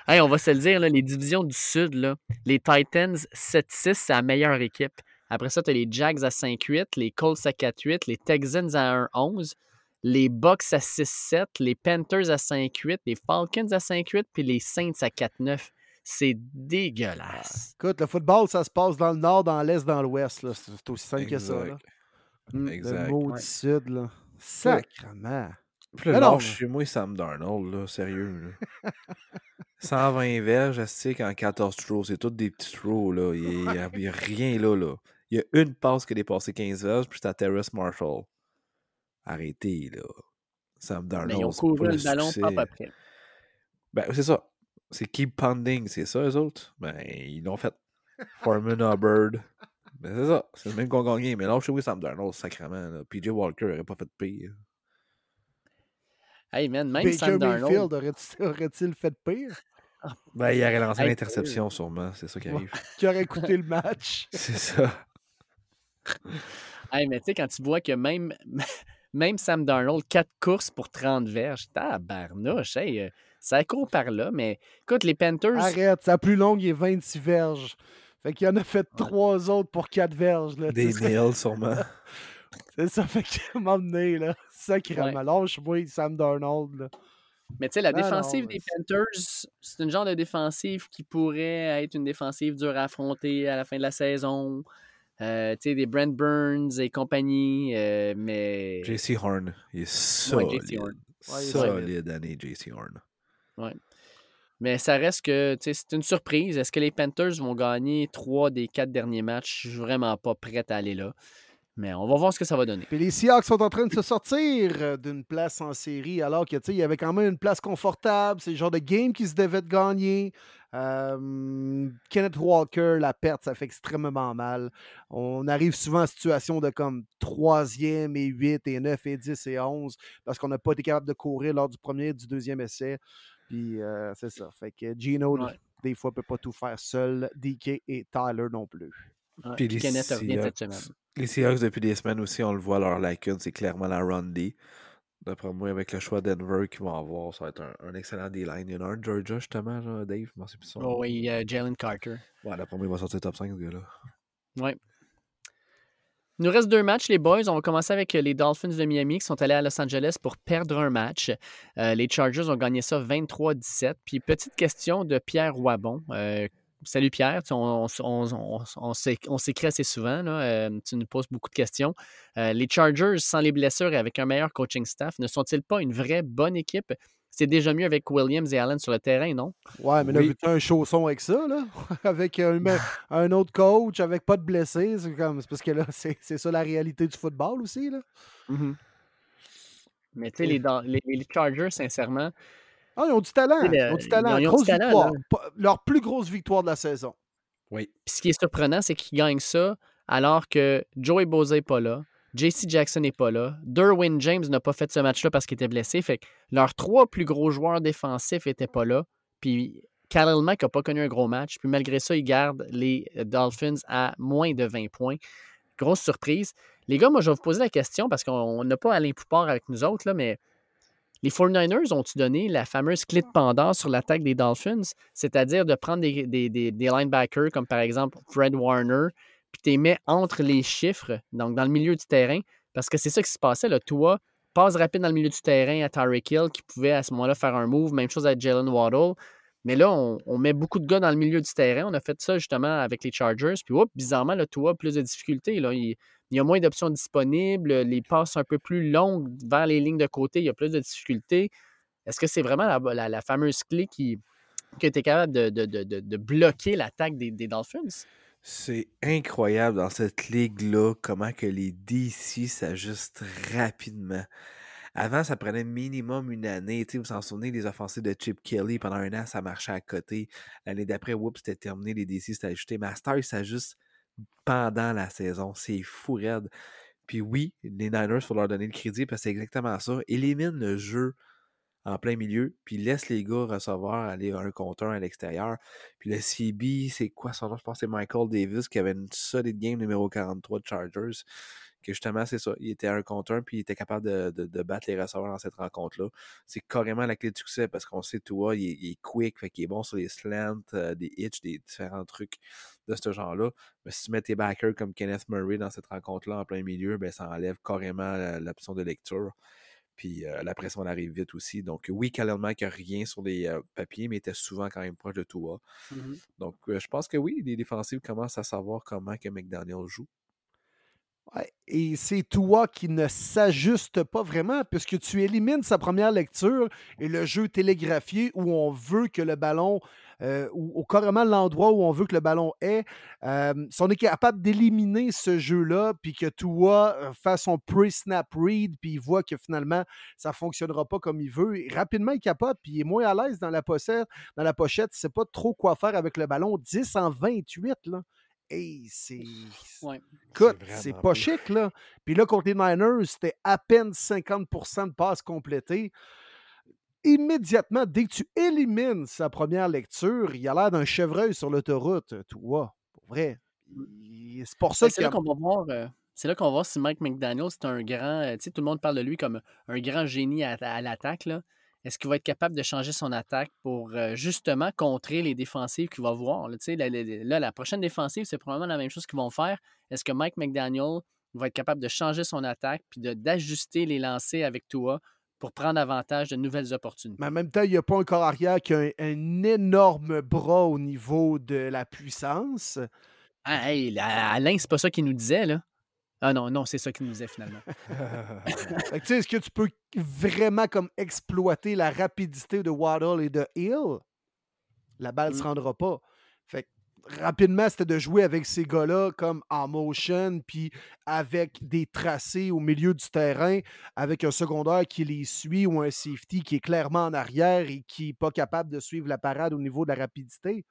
Hey, on va se le dire, là, les divisions du Sud, là, les Titans 7-6, c'est la meilleure équipe. Après ça, tu as les Jags à 5-8, les Colts à 4-8, les Texans à 1-11, les Bucks à 6-7, les Panthers à 5-8, les Falcons à 5-8, puis les Saints à 4-9. C'est dégueulasse. Écoute, le football, ça se passe dans le nord, dans l'est, dans l'ouest. là. C'est aussi simple que ça. Là. Exact. Exact. Le maudit Ouais. sud, là. Sacrement. Puis Mais non, lâche chez moi Sam Darnold, là, sérieux. Là. 120 verges, astique en 14 throws. C'est tous des petits throws, là. Il n'y a, il y a rien là, là. Il y a une passe qui a dépassé 15 verges, puis c'est à Terrace Marshall. Arrêtez, là. Sam Mais Darnold, ils ont couru le le ballon. Ben, c'est ça. C'est keep pounding, c'est ça, eux autres? Ben, ils l'ont fait. Foreman Hubbard. Ben, c'est ça. C'est le même qu'on a gagné. Mais là, chez moi, Sam Darnold, sacrément. Là. PJ Walker n'aurait pas fait de pire. Hey man, même Baker Sam Darnold. Mayfield aurait-il aurait-il fait pire? Ben, il aurait lancé Hey, l'interception, sûrement. C'est ça qui arrive. Qui aurait coûté le match? C'est ça. Hey, mais tu sais, quand tu vois que même, même Sam Darnold, 4 courses pour 30 verges, tabarnouche, hey, euh, ça court par là. Mais écoute, les Panthers, Arrête, sa plus longue est 26 verges. Fait qu'il en a fait trois autres pour 4 verges. Là. Des nails, sûrement. C'est ça, fait moment donné, là, sacrément. Lâche-moi, Sam Darnold. Là. Mais tu sais, la non, défensive des Panthers, c'est une genre de défensive qui pourrait être une défensive dure à affronter à la fin de la saison. Euh, tu sais, des Brent Burns et compagnie, euh, mais... JC Horn. Il est Ouais, solide. JC Horn. Ouais, il est solide année, JC Horn. Mais ça reste que c'est une surprise. Est-ce que les Panthers vont gagner trois des quatre derniers matchs? Je suis vraiment pas prêt à aller là. Mais on va voir ce que ça va donner. Puis les Seahawks sont en train de se sortir euh, d'une place en série, alors que il y avait quand même une place confortable. C'est le genre de game qui se devait de gagner. Kenneth Walker, la perte, ça fait extrêmement mal. On arrive souvent en situation de comme troisième et 8 et 9 et 10 et 11 parce qu'on n'a pas été capable de courir lors du premier et du deuxième essai. Puis euh, c'est ça. Fait que Gino, des fois, ne peut pas tout faire seul. DK et Tyler non plus. Puis les Seahawks, les Seahawks, depuis des semaines aussi, on le voit, leur lacune, c'est clairement la run D. D'après moi, avec le choix Denver qu'ils vont avoir, ça va être un, excellent D-line. Il y en a un Georgia, justement, Dave, je sais plus son Oh oui, Jalen Carter. Ouais, d'après moi, il va sortir top 5, ce gars-là. Ouais. Il nous reste deux matchs, les boys. On va commencer avec les Dolphins de Miami qui sont allés à Los Angeles pour perdre un match. Euh, les Chargers ont gagné ça 23-17. Puis, petite question de Pierre Wabon. Euh, salut Pierre, on, s'écrit assez souvent. Euh, tu nous poses beaucoup de questions. les Chargers, sans les blessures et avec un meilleur coaching staff, ne sont-ils pas une vraie bonne équipe? C'est déjà mieux avec Williams et Allen sur le terrain, non? Ouais, mais là, vu un chausson avec ça, là, avec un, autre coach, avec pas de blessés, c'est comme. parce que là, c'est, ça la réalité du football aussi, là. Mm-hmm. Mais tu sais, les, les, Chargers, sincèrement. Ah, ils ont du talent. ils ont du talent. grosse victoire. Leur plus grosse victoire de la saison. Oui. Puis ce qui est surprenant, c'est qu'ils gagnent ça alors que Joey Boza n'est pas là. JC Jackson n'est pas là. Derwin James n'a pas fait ce match-là parce qu'il était blessé. Fait que leurs trois plus gros joueurs défensifs n'étaient pas là. Puis Khalil Mack n'a pas connu un gros match. Puis malgré ça, ils gardent les Dolphins à moins de 20 points. Grosse surprise. Les gars, moi, je vais vous poser la question parce qu'on n'a pas Alain Poupard avec nous autres, là, mais les 49ers ont-ils donné la fameuse clé de pendant sur l'attaque des Dolphins? C'est-à-dire de prendre des, des, linebackers comme par exemple Fred Warner, puis tu les mets entre les chiffres, donc dans le milieu du terrain, parce que c'est ça qui se passait. Là. Toi, passe rapide dans le milieu du terrain à Tyreek Hill, qui pouvait à ce moment-là faire un move, même chose avec Jalen Waddle. Mais là, on, met beaucoup de gars dans le milieu du terrain. On a fait ça justement avec les Chargers. Puis, bizarrement, là, toi, plus de difficultés. Il, y a moins d'options disponibles. Les passes un peu plus longues vers les lignes de côté, il y a plus de difficultés. Est-ce que c'est vraiment la, fameuse clé qui, qui était capable de, bloquer l'attaque des Dolphins? C'est incroyable dans cette ligue-là, comment que les DC s'ajustent rapidement. Avant, ça prenait minimum une année. vous vous en souvenez, les offensives de Chip Kelly, pendant un an, ça marchait à côté. L'année d'après, whoops, c'était terminé, les DC s'étaient ajustés. Master, ils s'ajustent pendant la saison. C'est fou raide. Puis oui, les Niners, il faut leur donner le crédit parce que c'est exactement ça. Élimine le jeu en plein milieu, puis laisse les gars recevoir, aller un contre à l'extérieur. Puis le CB, c'est quoi son nom? Je pense que c'est Michael Davis qui avait une solide game numéro 43 de Chargers. Que justement, c'est ça. Il était un contre un, puis il était capable de, battre les receveurs dans cette rencontre-là. C'est carrément la clé du succès parce qu'on sait, toi, il il est quick, fait qu'il est bon sur les slants, euh, des hitch, des différents trucs de ce genre-là. Mais si tu mets tes backers comme Kenneth Murray dans cette rencontre-là en plein milieu, ben, ça enlève carrément l'option de lecture. Puis la pression arrive vite aussi. Donc, oui, Khalil Mack n'a rien sur les papiers, mais était souvent quand même proche de Tua. Mmh Donc, je pense que oui, les défensifs commencent à savoir comment que McDaniel joue. et c'est toi qui ne s'ajuste pas vraiment, puisque tu élimines sa première lecture et le jeu télégraphié où on veut que le ballon euh, ou, carrément l'endroit où on veut que le ballon est. Euh, si on est capable d'éliminer ce jeu-là, puis que Tua euh, fasse son pre-snap read, puis il voit que finalement, ça ne fonctionnera pas comme il veut, rapidement, il capote, puis il est moins à l'aise dans la pochette. Dans la pochette, il ne sait pas trop quoi faire avec le ballon. 10 en 28, là. Hey, c'est. Ouais. Écoute, c'est pas chic, là. Puis là, contre les Niners, c'était à peine 50% de passes complétées immédiatement, dès que tu élimines sa première lecture, il a l'air d'un chevreuil sur l'autoroute, toi. Pour vrai. Mmh. C'est pour ça ben, C'est là qu'on va voir. Euh, c'est là qu'on va voir si Mike McDaniel, c'est un grand. Euh, tu sais, tout le monde parle de lui comme un grand génie à, l'attaque. Est-ce qu'il va être capable de changer son attaque pour euh, justement contrer les défensives qu'il va voir? Là, la, la prochaine défensive, c'est probablement la même chose qu'ils vont faire. Est-ce que Mike McDaniel va être capable de changer son attaque puis d'ajuster les lancers avec toi pour prendre avantage de nouvelles opportunités. Mais en même temps, il n'y a pas un corps arrière qui a un, énorme bras au niveau de la puissance. Ah, hey, Alain, c'est pas ça qu'il nous disait, là. Ah non, non, c'est ça qu'il nous disait finalement. Est-ce que tu peux vraiment comme exploiter la rapidité de Waddle et de Hill? La balle ne se mmh. rendra pas. Rapidement, c'était de jouer avec ces gars-là comme en motion, puis avec des tracés au milieu du terrain, avec un secondaire qui les suit ou un safety qui est clairement en arrière et qui n'est pas capable de suivre la parade au niveau de la rapidité.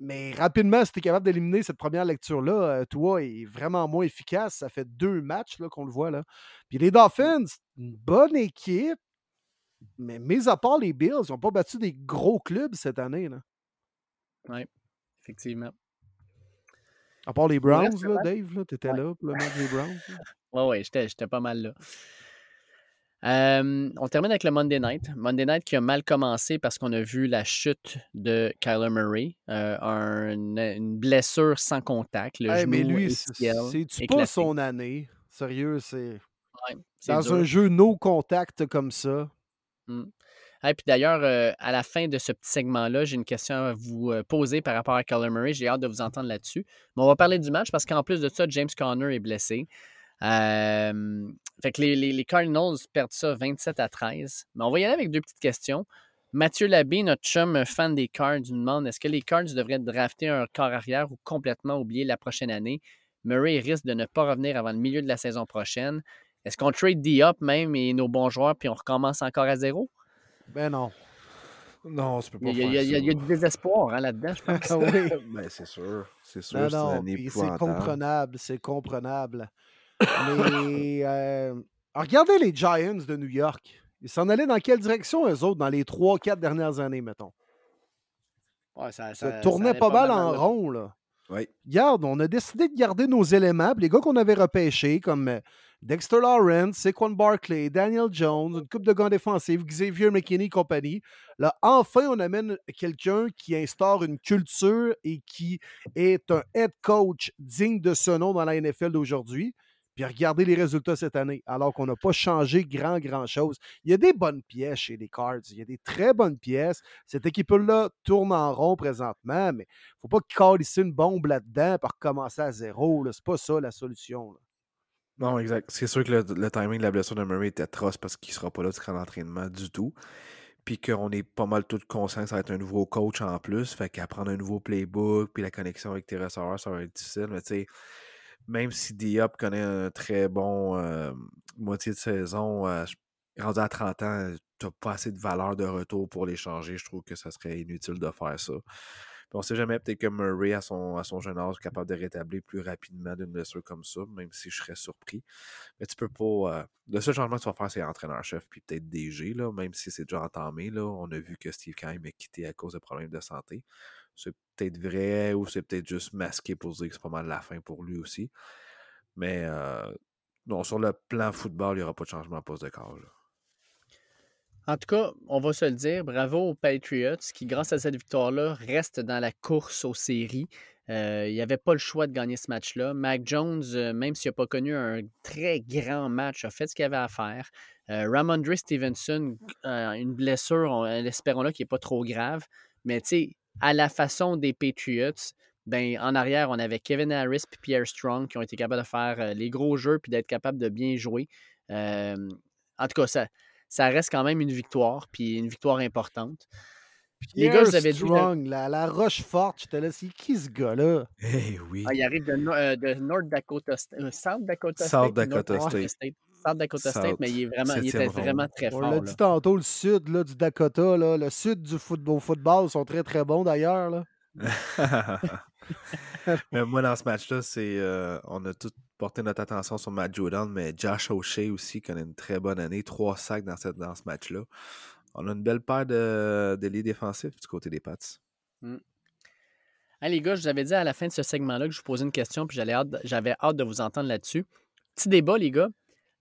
Mais rapidement, si tu es capable d'éliminer cette première lecture-là, euh, toi, est vraiment moins efficace. Ça fait deux matchs qu'on le voit. là. Puis les Dolphins, une bonne équipe, mais mis à part les Bills, ils n'ont pas battu des gros clubs cette année. Oui, effectivement. À part les Browns, là, Dave, tu étais là pour le match des Browns. Oui, oui, j'étais pas mal là on termine avec le Monday Night. Monday Night qui a mal commencé parce qu'on a vu la chute de Kyler Murray, euh, une blessure sans contact. Le mais lui, c'est pas son année? Sérieux, c'est. dans un jeu no contact comme ça. Mmh. Et puis d'ailleurs, euh, à la fin de ce petit segment-là, j'ai une question à vous euh, poser par rapport à Kyler Murray. J'ai hâte de vous entendre là-dessus. Mais on va parler du match parce qu'en plus de ça, James Conner est blessé fait que les, Cardinals perdent ça 27 à 13. Mais on va y aller avec deux petites questions. Mathieu Labbé, notre chum fan des Cards, nous demande est-ce que les Cards devraient drafter un corps arrière ou complètement oublier la prochaine année? Murray risque de ne pas revenir avant le milieu de la saison prochaine. Est-ce qu'on trade D-Up même et nos bons joueurs puis on recommence encore à zéro? Ben non. Non, tu peux pas il y, a, il, y a, du désespoir hein, là-dedans, je pense. oui. ben, c'est sûr. C'est sûr. c'est comprenable. C'est comprenable. Mais euh, regardez les Giants de New York. Ils s'en allaient dans quelle direction, eux autres, dans les 3-4 dernières années, mettons? ça, tournait pas, mal, en rond, là. On a décidé de garder nos éléments. Les gars qu'on avait repêchés, comme euh, Dexter Lawrence, Saquon Barkley, Daniel Jones, une coupe de gants défensifs, Xavier McKinney compagnie. Là, enfin, on amène quelqu'un qui instaure une culture et qui est un head coach digne de ce nom dans la NFL d'aujourd'hui. Regardez les résultats cette année, alors qu'on n'a pas changé grand, grand chose. Il y a des bonnes pièces chez les Cards. Il y a des très bonnes pièces. Cette équipe-là tourne en rond présentement, mais il ne faut pas ici une bombe là-dedans pour commencer à zéro. C'est pas ça la solution. Non, exact. C'est sûr que le, timing de la blessure de Murray est atroce parce qu'il ne sera pas là durant l'entraînement du tout. Puis qu'on est pas mal tout conscient que ça va être un nouveau coach en plus. Fait qu'apprendre un nouveau playbook, puis la connexion avec tes receveurs, ça va être difficile. Mais tu sais, même si Diop connaît un très bon euh, moitié de saison, euh, rendu à 30 ans, tu n'as pas assez de valeur de retour pour les changer. Je trouve que ça serait inutile de faire ça. on ne sait jamais, peut-être que Murray, à son, jeune âge, est capable de rétablir plus rapidement d'une blessure comme ça, même si je serais surpris. Mais tu peux pas. Euh, le seul changement que tu vas faire, c'est entraîneur-chef, puis peut-être DG, même si c'est déjà entamé. Là, on a vu que Steve Keim est quitté à cause de problèmes de santé. C'est peut-être vrai ou c'est peut-être juste masqué pour dire que c'est pas mal la fin pour lui aussi. Mais euh, non, sur le plan football, il n'y aura pas de changement à poste de corps. En tout cas, on va se le dire, bravo aux Patriots qui, grâce à cette victoire-là, restent dans la course aux séries. Euh, il n'y avait pas le choix de gagner ce match-là. Mac Jones, euh, même s'il n'a pas connu un très grand match, a fait ce qu'il avait à faire. Ramondre Stevenson, une blessure, espérons-le, qui n'est pas trop grave. Mais tu sais, à la façon des Patriots, ben, en arrière, on avait Kevin Harris et Pierre Strong qui ont été capables de faire euh, les gros jeux puis d'être capables de bien jouer. en tout cas, ça, ça reste quand même une victoire, puis une victoire importante. les gars, vous avez Strong, dit. La, la roche forte, j'étais là, c'est qui ce gars-là? Eh oui. Ah, il arrive de, euh, de North Dakota, euh, South Dakota State. South Dakota State. South Dakota State, mais il, est vraiment, il était vraiment très fort. On l'a dit tantôt, le sud là, du Dakota, là, le sud du football, football sont très très bons d'ailleurs. mais moi, dans ce match-là, c'est euh, on a tout porté notre attention sur Matt Jordan, mais Josh O'Shea aussi connaît une très bonne année. Trois sacs dans, cette, dans ce match-là. On a une belle paire de, de lits défensifs du côté des Pats. Mm. les gars, je vous avais dit à la fin de ce segment-là que je vous posais une question, puis j'avais hâte, hâte de vous entendre là-dessus. Petit débat, les gars.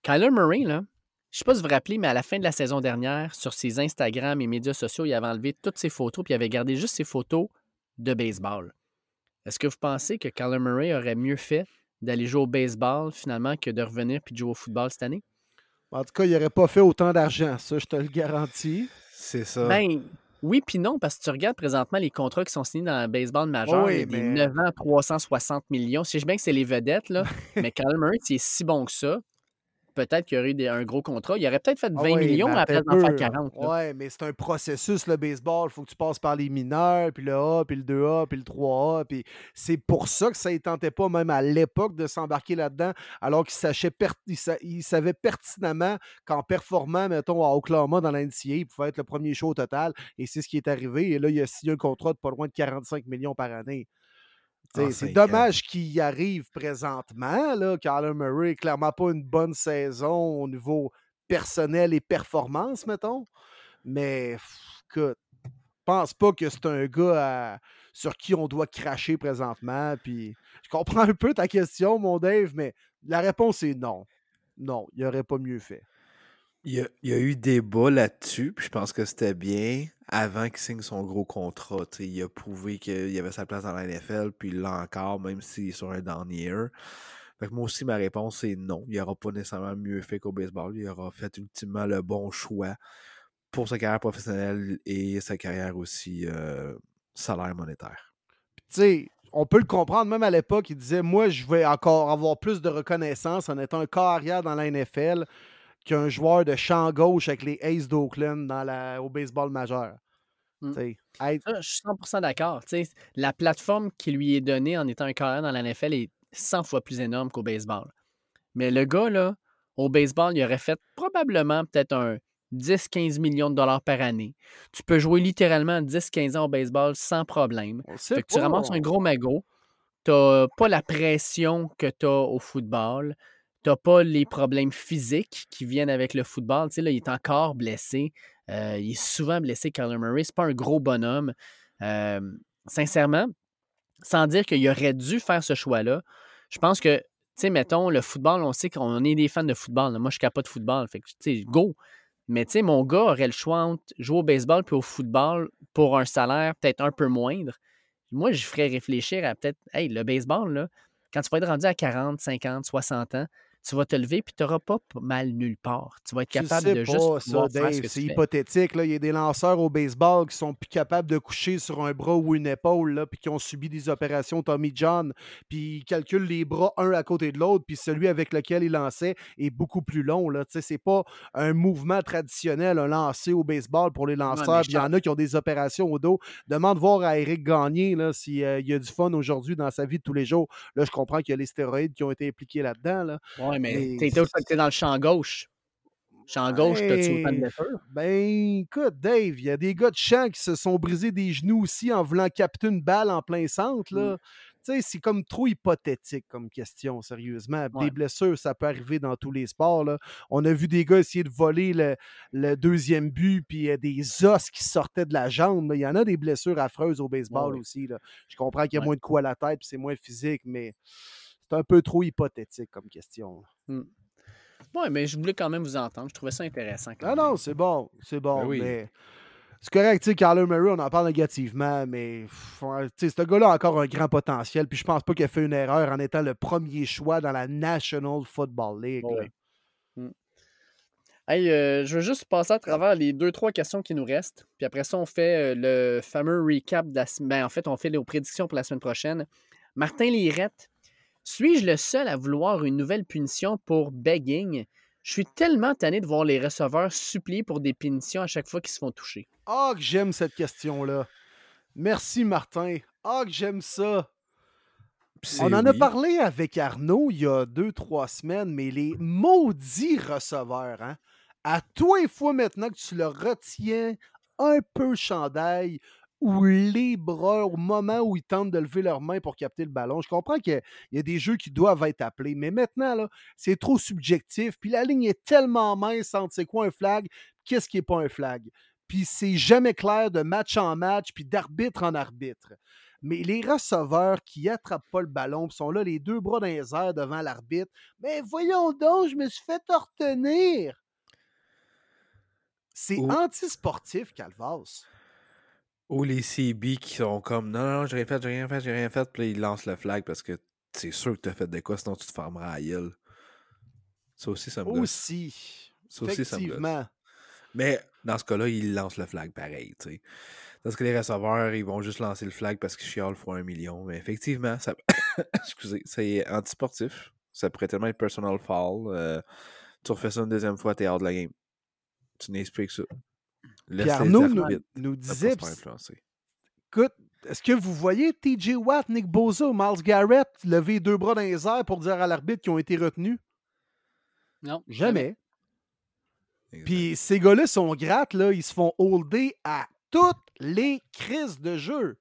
Kyler Murray, là, je ne sais pas si vous vous rappelez, mais à la fin de la saison dernière, sur ses Instagram et médias sociaux, il avait enlevé toutes ses photos, puis il avait gardé juste ses photos de baseball. Est-ce que vous pensez que Kyler Murray aurait mieux fait d'aller jouer au baseball finalement que de revenir puis de jouer au football cette année? En tout cas, il n'aurait pas fait autant d'argent, ça, je te le garantis. C'est ça. Ben, oui, puis non, parce que tu regardes présentement les contrats qui sont signés dans le baseball majeur, oui, des 9 ans, 360 millions. Si je sais bien que c'est les vedettes, là, mais Kyler Murray, il est si bon que ça. Peut-être qu'il y aurait eu des- un gros contrat. Il aurait peut-être fait 20 Ah millions place d'en faire peu. 40. là. Ouais, mais c'est un processus, le baseball. Il faut que tu passes par les mineurs, puis le A, puis le 2A, puis le 3A. Puis c'est pour ça que ça ne tentait pas, même à l'époque, de s'embarquer là-dedans, alors qu'il per- il sa- il savait pertinemment qu'en performant, mettons, à Oklahoma dans la NCAA, il pouvait être le premier show au total. Et c'est ce qui est arrivé. Et là, il a signé un contrat de pas loin de 45 millions par année. Sais, c'est dommage qu'il y arrive présentement. Là. Kyler Murray n'est clairement pas une bonne saison au niveau personnel et performance, mettons. Mais écoute, je pense pas que c'est un gars à- sur qui on doit cracher présentement. Puis je comprends un peu ta question, mon Dave, mais la réponse est non. Non, il aurait pas mieux fait. Il y a, eu débat là-dessus, puis je pense que c'était bien avant qu'il signe son gros contrat. il a prouvé qu'il avait sa place dans la NFL, puis il l'a encore, même s'il est sur un down year. Fait que moi aussi, ma réponse est non. Il n'aura pas nécessairement mieux fait qu'au baseball. Il aura fait ultimement le bon choix pour sa carrière professionnelle et sa carrière aussi euh, salaire monétaire. tu sais, on peut le comprendre, même à l'époque, il disait Moi, je vais encore avoir plus de reconnaissance en étant un carrière dans la NFL qu'un joueur de champ gauche avec les Aces d'Oakland dans la, au baseball majeur. Mm. Tu sais, être- Ça, je suis 100% d'accord. Tu La plateforme qui lui est donnée en étant un carrière dans la NFL est 100 fois plus énorme qu'au baseball. Mais le gars, là, au baseball, il aurait fait probablement peut-être un 10-15 millions de dollars par année. Tu peux jouer littéralement 10-15 ans au baseball sans problème. Fait que tu ramasses un gros magot. T'as pas la pression que tu as au football. T'as pas les problèmes physiques qui viennent avec le football. Tu sais, là, il est encore blessé. Euh, il est souvent blessé, Kyler Murray. C'est pas un gros bonhomme. Euh, sincèrement, sans dire qu'il aurait dû faire ce choix-là, je pense que, tu sais, mettons, le football, on sait qu'on est des fans de football. Moi, je suis pas de football. Fait que, tu sais, go. Mais, tu sais, mon gars aurait le choix entre jouer au baseball puis au football pour un salaire peut-être un peu moindre. Moi, je ferais réfléchir à peut-être, hey, le baseball, là, quand tu vas être rendu à 40, 50, 60 ans, tu vas te lever puis tu n'auras pas mal nulle part. Tu vas être Tu le capable sais de pas, juste ça, Dave. C'est tu hypothétique. Là. Il y a des lanceurs au baseball qui sont plus capables de coucher sur un bras ou une épaule, là, puis qui ont subi des opérations Tommy John, puis ils calculent les bras un à côté de l'autre, puis celui avec lequel il lançait est beaucoup plus long. Là. Tu sais, C'est pas un mouvement traditionnel, un lancer au baseball pour les lanceurs. Il y en a qui ont des opérations au dos. Demande voir à Eric Gagné s'il y a du fun aujourd'hui dans sa vie de tous les jours. Là, je comprends qu'il y a les stéroïdes qui ont été impliqués là-dedans. Là. Ouais, mais Mais t'es dans le champ gauche. Champ gauche, t'as-tu autant de blessures? Ben, écoute, Dave, il y a des gars de champ qui se sont brisés des genoux aussi en voulant capter une balle en plein centre. Là. Tu sais, c'est comme trop hypothétique comme question, sérieusement. Ouais. Des blessures, ça peut arriver dans tous les sports. Là. On a vu des gars essayer de voler le, le deuxième but, puis il y a des os qui sortaient de la jambe. là. Il y en a des blessures affreuses au baseball oui. aussi. Là. Je comprends qu'il y a moins de coups à la tête, puis c'est moins physique, mais c'est un peu trop hypothétique comme question. là. Oui, mais je voulais quand même vous entendre. Je trouvais ça intéressant. quand Ah même. non, c'est bon, c'est bon, Ben oui. mais c'est correct, tu sais, Kyler Murray, on en parle négativement, mais ce gars-là a encore un grand potentiel, puis je pense pas qu'il a fait une erreur en étant le premier choix dans la National Football League. là. Ouais. Mm. Hey, euh, je veux juste passer à travers les deux, trois questions qui nous restent. Puis après ça, on fait euh, le fameux recap de la semaine. en fait, on fait les prédictions pour la semaine prochaine. Martin Lirette, suis-je le seul à vouloir une nouvelle punition pour begging? Je suis tellement tanné de voir les receveurs supplier pour des punitions à chaque fois qu'ils se font toucher. Ah, que j'aime cette question-là. Merci, Martin. Ah, que j'aime ça. On en a parlé avec Arnaud il y a deux, trois semaines, mais les maudits receveurs, hein, à toi une fois maintenant que tu le retiens un peu chandail ou les bras au moment où ils tentent de lever leurs mains pour capter le ballon. Je comprends qu'il y a des jeux qui doivent être appelés, mais maintenant, c'est trop subjectif. Puis la ligne est tellement mince entre c'est quoi un flag, qu'est-ce qui n'est pas un flag. Puis c'est jamais clair de match en match, puis d'arbitre en arbitre. Mais les receveurs qui attrapent pas le ballon, puis sont là les deux bras dans les airs devant l'arbitre, mais voyons donc, je me suis fait retenir. C'est Ou- antisportif, Calvas. Ou les CB qui sont comme non, non, j'ai rien fait, j'ai rien fait, j'ai rien fait, puis là, ils lancent le flag parce que c'est sûr que t'as fait de quoi, sinon tu te fermeras à gueule. Ça aussi, ça me. Aussi. Ça aussi, ça me gosse. Mais dans ce cas-là, ils lancent le flag pareil, tu sais. Parce que les receveurs, ils vont juste lancer le flag parce qu'ils chialent fois un million. Mais effectivement, ça... excusez, c'est antisportif. Ça pourrait tellement être personal foul. euh, Tu refais ça une deuxième fois, t'es hors de la game. Tu n'expliques ça. Laisse les Arnaud nous, nous disait. Écoute, est-ce que vous voyez TJ Watt, Nick Boza, Miles Garrett lever deux bras dans les airs pour dire à l'arbitre qu'ils ont été retenus? Non. Jamais. Puis ces gars-là sont grattes, là, ils se font holder à toutes les crises de jeu.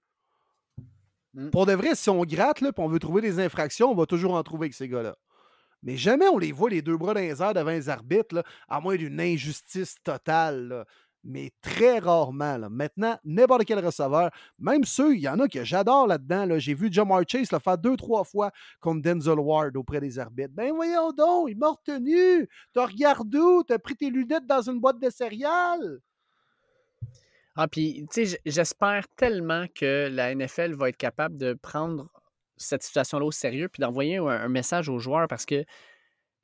Mm. Pour de vrai, si on gratte, là, puis on veut trouver des infractions, on va toujours en trouver avec ces gars-là. Mais jamais on les voit les deux bras dans les airs devant les arbitres, là, à moins d'une injustice totale mais très rarement. Maintenant, n'importe quel receveur, même ceux, il y en a que j'adore là-dedans. J'ai vu Jamar Chase le faire deux, trois fois contre Denzel Ward auprès des arbitres. Ben voyons donc, il m'a retenu. T'as regardé où? T'as pris tes lunettes dans une boîte de céréales? Ah, puis, tu sais, j'espère tellement que la NFL va être capable de prendre cette situation-là au sérieux puis d'envoyer un, message aux joueurs parce que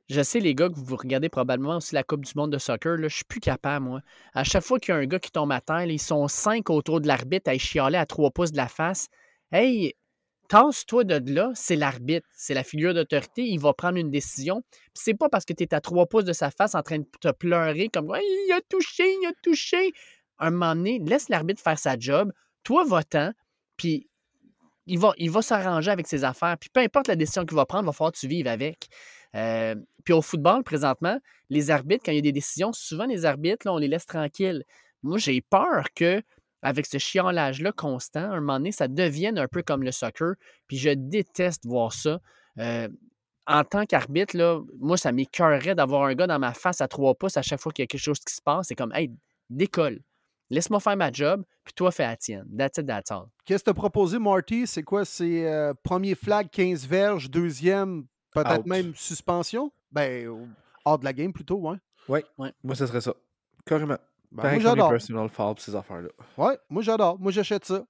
je sais, les gars, que vous regardez probablement aussi la Coupe du monde de soccer, là, je suis plus capable, moi. À chaque fois qu'il y a un gars qui tombe à terre, ils sont cinq autour de l'arbitre à chialer à trois pouces de la face. Hey, tasse-toi de là, c'est l'arbitre, c'est la figure d'autorité, il va prendre une décision. c'est pas parce que tu es à trois pouces de sa face en train de te pleurer comme il a touché, il a touché. Un moment donné, laisse l'arbitre faire sa job, toi votant, puis il va, il va s'arranger avec ses affaires. Puis peu importe la décision qu'il va prendre, il va falloir que tu vives avec. Euh, puis au football, présentement, les arbitres, quand il y a des décisions, souvent les arbitres, là, on les laisse tranquilles. Moi, j'ai peur que avec ce chiolage-là constant, à un moment donné, ça devienne un peu comme le soccer. Puis je déteste voir ça. Euh, en tant qu'arbitre, moi, ça m'écœurerait d'avoir un gars dans ma face à trois pouces à chaque fois qu'il y a quelque chose qui se passe. C'est comme, hey, décolle. Laisse-moi faire ma job, puis toi, fais la tienne. That's it, that's all. Qu'est-ce que tu as proposé, Marty? C'est quoi? C'est euh, premier flag, 15 verges, deuxième, Peut-être même suspension? Ben, hors de la game plutôt, ouais. Oui, ouais. moi, ce serait ça. Carrément. Ben, moi, j'adore. personal foul ces affaires-là. Ouais, moi, j'adore. Moi, j'achète ça.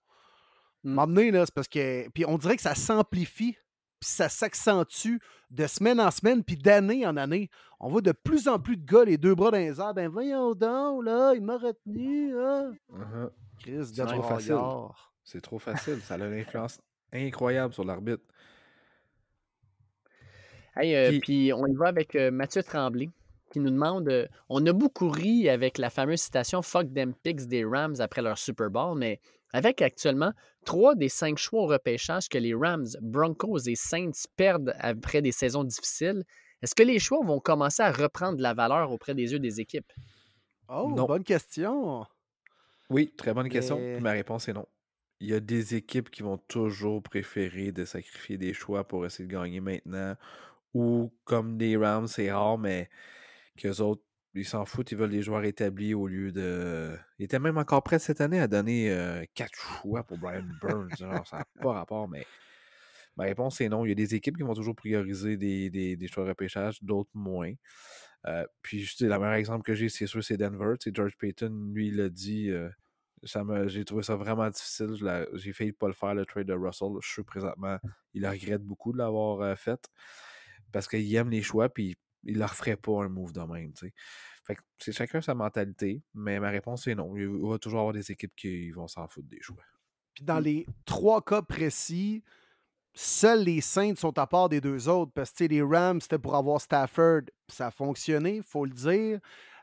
Mm. M'emmener, là, c'est parce que. Puis on dirait que ça s'amplifie, puis ça s'accentue de semaine en semaine, puis d'année en année. On voit de plus en plus de gars, les deux bras dans les airs. Ben, voyons donc, là, il m'a retenu, hein. Uh-huh. Chris, c'est trop facile. C'est trop facile. ça a une influence incroyable sur l'arbitre. Euh, puis... on y va avec euh, Mathieu Tremblay qui nous demande euh, On a beaucoup ri avec la fameuse citation Fuck them pigs des Rams après leur Super Bowl, mais avec actuellement trois des cinq choix au repêchage que les Rams, Broncos et Saints perdent après des saisons difficiles, est-ce que les choix vont commencer à reprendre de la valeur auprès des yeux des équipes? Oh, bonne question. Oui, très bonne question. Ma réponse est non. Il y a des équipes qui vont toujours préférer de sacrifier des choix pour essayer de gagner maintenant ou comme des Rams, c'est rare, mais qu'eux autres, ils s'en foutent, ils veulent des joueurs établis au lieu de. Ils étaient même encore prêts cette année à donner euh, quatre choix pour Brian Burns. ça n'a pas rapport, mais ma réponse est non. Il y a des équipes qui vont toujours prioriser des, des, choix de repêchage, d'autres moins. Euh, puis, le meilleur exemple que j'ai, c'est sûr, c'est Denver. C'est George Payton, lui, il a dit. Euh, j'ai trouvé ça vraiment difficile. J'ai failli pas le faire, le trade de Russell. Je suis présentement, il regrette beaucoup de l'avoir fait parce qu'il aime les choix, puis il leur ferait pas un move de même, tu sais. Fait que c'est chacun sa mentalité, mais ma réponse est non. Il va toujours avoir des équipes qui vont s'en foutre des choix. Puis dans les trois cas précis, seuls les Saints sont à part des deux autres, parce que les Rams, c'était pour avoir Stafford, ça a fonctionné, faut le dire.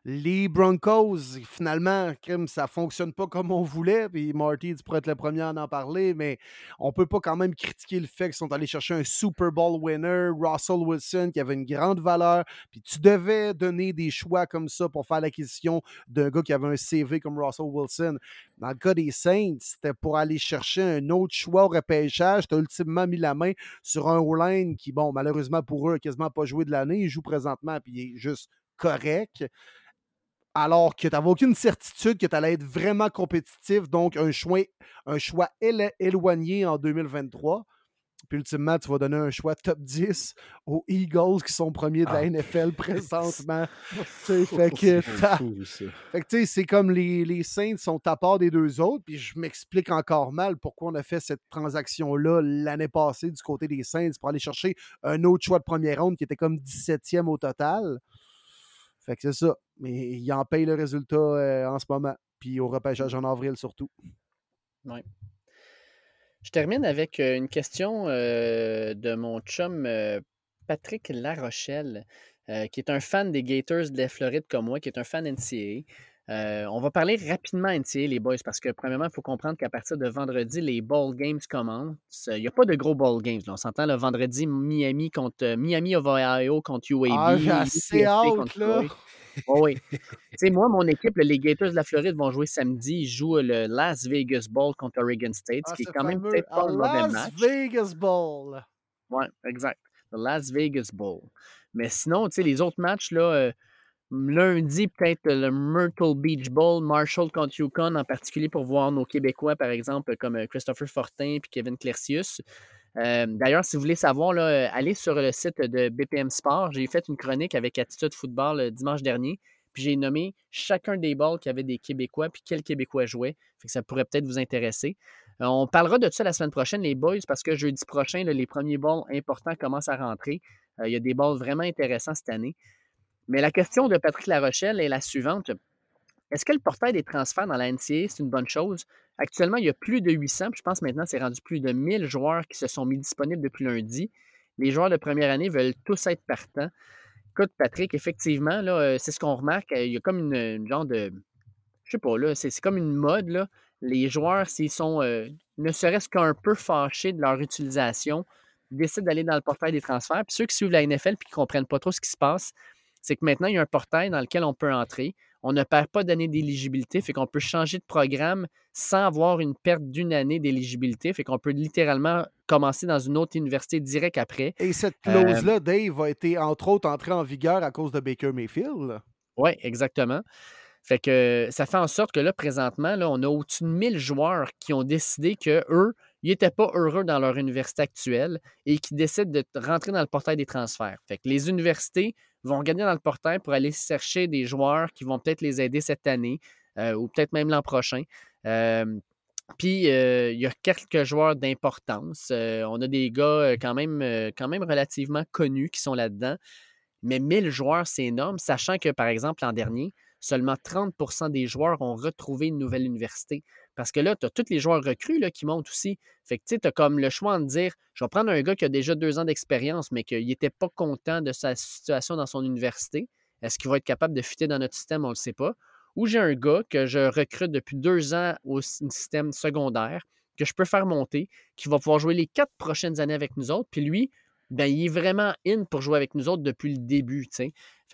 Les Broncos, finalement, ça fonctionne pas comme on voulait. Puis Marty, tu pourrais être le premier à en parler, mais on peut pas quand même critiquer le fait qu'ils sont allés chercher un Super Bowl winner, Russell Wilson, qui avait une grande valeur. Puis tu devais donner des choix comme ça pour faire l'acquisition d'un gars qui avait un CV comme Russell Wilson. Dans le cas des Saints, c'était pour aller chercher un autre choix au repêchage. Tu as ultimement mis la main sur un O-line qui, bon, malheureusement pour eux, n'a quasiment pas joué de l'année. Il joue présentement, puis il est juste correct alors que tu n'avais aucune certitude que tu allais être vraiment compétitif, donc un choix, un choix éloigné en 2023. Puis ultimement, tu vas donner un choix top 10 aux Eagles qui sont premiers de la ah. NFL présentement. fait que, c'est comme les, les Saints sont à part des deux autres. Puis je m'explique encore mal pourquoi on a fait cette transaction-là l'année passée du côté des Saints pour aller chercher un autre choix de première ronde qui était comme 17e au total. Fait que c'est ça. Mais il en paye le résultat euh, en ce moment. Puis au repêchage en avril surtout. Oui. Je termine avec euh, une question euh, de mon chum Patrick Larochelle. qui est un fan des Gators de la Floride comme moi, qui est un fan NCAA. Euh, on va parler rapidement les boys, parce que premièrement, il faut comprendre qu'à partir de vendredi, les ball games commencent. Il n'y a pas de gros ball games. On s'entend le vendredi, Miami contre euh, Miami of Ohio contre UAB. Ah, j'ai assez hâte, là. Oh, oui. tu moi, mon équipe, les Gators de la Floride vont jouer samedi. Ils jouent le Las Vegas Bowl contre Oregon State, ce ah, qui est quand même peut-être pas mauvais match. Las Vegas Bowl. Oui, exact. Le Las Vegas Bowl. Mais sinon, tu sais, les autres matchs, là, euh, Lundi, peut-être le Myrtle Beach Bowl, Marshall contre Yukon, en particulier pour voir nos Québécois, par exemple, comme euh, Christopher Fortin et Kevin Clercius. Euh, d'ailleurs, si vous voulez savoir, là, euh, allez sur le site de BPM Sport. J'ai fait une chronique avec Attitude Football le dimanche dernier. Puis j'ai nommé chacun des balls qui avait des Québécois, puis quels Québécois que ça pourrait peut-être vous intéresser. on parlera de ça la semaine prochaine, les boys, parce que jeudi prochain, les premiers balls importants commencent à rentrer. Il y a des balls vraiment intéressants cette année. Mais la question de Patrick Larochelle est la suivante. Est-ce que le portail des transferts dans la NCA, c'est une bonne chose? Actuellement, il y a plus de 800, puis je pense maintenant c'est rendu plus de 1000 joueurs qui se sont mis disponibles depuis lundi. Les joueurs de première année veulent tous être partants. Écoute, Patrick, effectivement, là, euh, c'est ce qu'on remarque. Euh, il y a comme une, genre de. Je sais pas, là, c'est, comme une mode. Là. Les joueurs, s'ils sont euh, ne serait-ce qu'un peu fâchés de leur utilisation, décident d'aller dans le portail des transferts. Puis ceux qui suivent la NFL et qui ne comprennent pas trop ce qui se passe, c'est que maintenant, il y a un portail dans lequel on peut entrer. On ne perd pas d'année d'éligibilité, fait qu'on peut changer de programme sans avoir une perte d'une année d'éligibilité, fait qu'on peut littéralement commencer dans une autre université direct après. Et cette clause-là, Dave, a été entre autres entrée en vigueur à cause de Baker Mayfield? Oui, exactement. Fait que ça fait en sorte que là, présentement, là, on a au-dessus de 1000 joueurs qui ont décidé que eux, ils n'étaient pas heureux dans leur université actuelle et qui décident de rentrer dans le portail des transferts. Fait que les universités vont regarder dans le portail pour aller chercher des joueurs qui vont peut-être les aider cette année euh, ou peut-être même l'an prochain. puis euh, il y a quelques joueurs d'importance. Euh, on a des gars quand même, quand même relativement connus qui sont là-dedans. Mais 1000 joueurs, c'est énorme, sachant que, par exemple, l'an dernier, seulement 30% des joueurs ont retrouvé une nouvelle université. Parce que là, tu as tous les joueurs recrues là, qui montent aussi. Fait que tu as comme le choix de dire je vais prendre un gars qui a déjà deux ans d'expérience, mais qu'il n'était pas content de sa situation dans son université. Est-ce qu'il va être capable de fitter dans notre système? On ne le sait pas. Ou j'ai un gars que je recrute depuis deux ans au système secondaire, que je peux faire monter, qui va pouvoir jouer les quatre prochaines années avec nous autres. Puis lui, ben, il est vraiment in pour jouer avec nous autres depuis le début.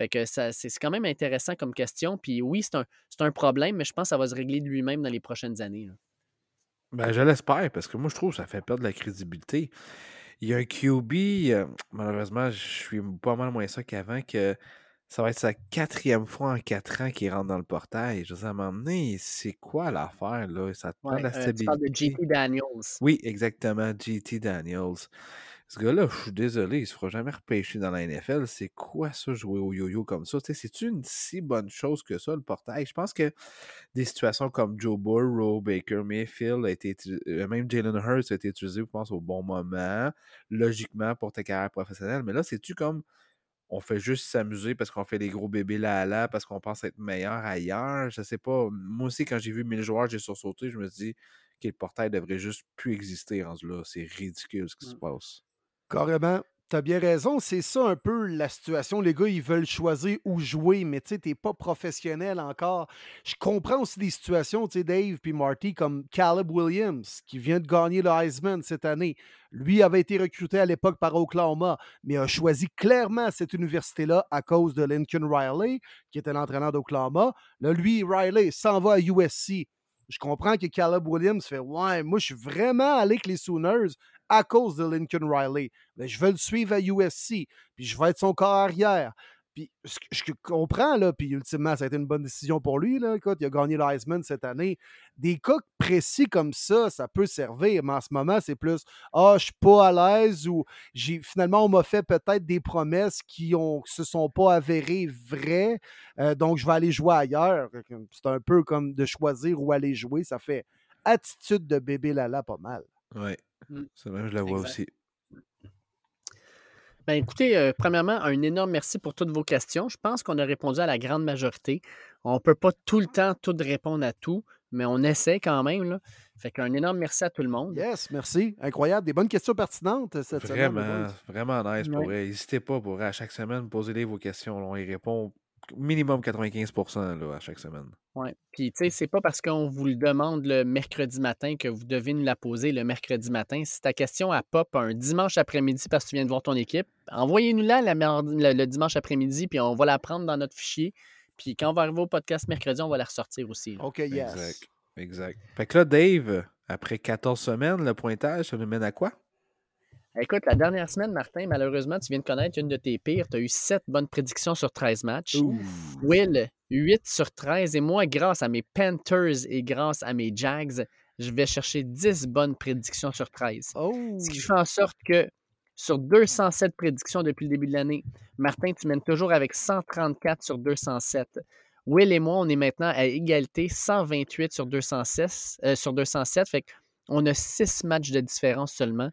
Fait que ça, c'est quand même intéressant comme question. Puis oui, c'est un, un, problème, mais je pense que ça va se régler de lui-même dans les prochaines années. Ben, je l'espère, parce que moi, je trouve que ça fait perdre la crédibilité. Il y a un QB, euh, malheureusement, je suis pas mal moins ça qu'avant, que ça va être sa quatrième fois en quatre ans qu'il rentre dans le portail. Je sais, m'emmener, c'est quoi l'affaire, là? Ça te prend la stabilité. Euh, tu de GT Daniels. Oui, exactement, GT Daniels. Ce gars-là, je suis désolé, il se fera jamais repêcher dans la NFL. C'est quoi ça, jouer au yo-yo comme ça? C'est-tu une si bonne chose que ça, le portail? Je pense que des situations comme Joe Burrow, Baker Mayfield, a été euh, même Jalen Hurts a été utilisé, je pense, au bon moment, logiquement, pour ta carrière professionnelle. Mais là, c'est-tu comme on fait juste s'amuser parce qu'on fait des gros bébés là là, parce qu'on pense être meilleur ailleurs? Je sais pas. Moi aussi, quand j'ai vu 1000 joueurs, j'ai sursauté, je me suis dit que le portail devrait juste plus exister en là. C'est ridicule ce qui se mmh. passe. Carrément. T'as bien raison, c'est ça un peu la situation. Les gars, ils veulent choisir où jouer, mais tu sais, t'es pas professionnel encore. Je comprends aussi des situations, tu sais, Dave puis Marty, comme Caleb Williams, qui vient de gagner le Heisman cette année. Lui avait été recruté à l'époque par Oklahoma, mais a choisi clairement cette université-là à cause de Lincoln Riley, qui était l'entraîneur d'Oklahoma. Là, lui, Riley, s'en va à USC. Je comprends que Caleb Williams fait Ouais, moi, je suis vraiment allé avec les Sooners à cause de Lincoln Riley. Mais je veux le suivre à USC, puis je vais être son corps arrière. Puis je, comprends, là, puis ultimement, ça a été une bonne décision pour lui. Là. Il a gagné l'Heisman cette année. Des cas précis comme ça, ça peut servir, mais en ce moment, c'est plus Ah, je suis pas à l'aise ou finalement, on m'a fait peut-être des promesses qui ont se sont pas avérées vraies, euh, donc je vais aller jouer ailleurs. C'est un peu comme de choisir où aller jouer. Ça fait attitude de bébé Lala pas mal. Oui, mmh. c'est vrai, je la vois aussi. Ben, écoutez, euh, premièrement, un énorme merci pour toutes vos questions. Je pense qu'on a répondu à la grande majorité. On ne peut pas tout le temps tout répondre à tout, mais on essaie quand même. Là. Fait qu'un énorme merci à tout le monde. Yes, merci. Incroyable. Des bonnes questions pertinentes euh, cette semaine. les Vraiment, vraiment nice pour Ouais. vrai. N'hésitez pas pour à chaque semaine, posez-les vos questions. On y répond minimum 95% là, à chaque semaine. Ouais. Puis, tu sais, c'est pas parce qu'on vous le demande le mercredi matin que vous devez nous la poser le mercredi matin. Si ta question a pop un dimanche après-midi parce que tu viens de voir ton équipe, envoyez-nous-la la le, le dimanche après-midi, puis on va la prendre dans notre fichier. Puis quand on va arriver au podcast mercredi, on va la ressortir aussi. là. OK, yes. Exact. Exact. Fait que là, Dave, après 14 semaines, le pointage, ça nous mène à quoi? Écoute, la dernière semaine, Martin, malheureusement, tu viens de connaître une de tes pires. Tu as eu 7 bonnes prédictions sur 13 matchs. Will, 8 sur 13. Et moi, grâce à mes Panthers et grâce à mes Jags, je vais chercher 10 bonnes prédictions sur 13. Oh! Ce qui fait en sorte que sur 207 prédictions depuis le début de l'année, Martin, tu mènes toujours avec 134 sur 207. Will et moi, on est maintenant à égalité, 128 sur 206, euh, sur 207. Fait qu'on a 6 matchs de différence seulement.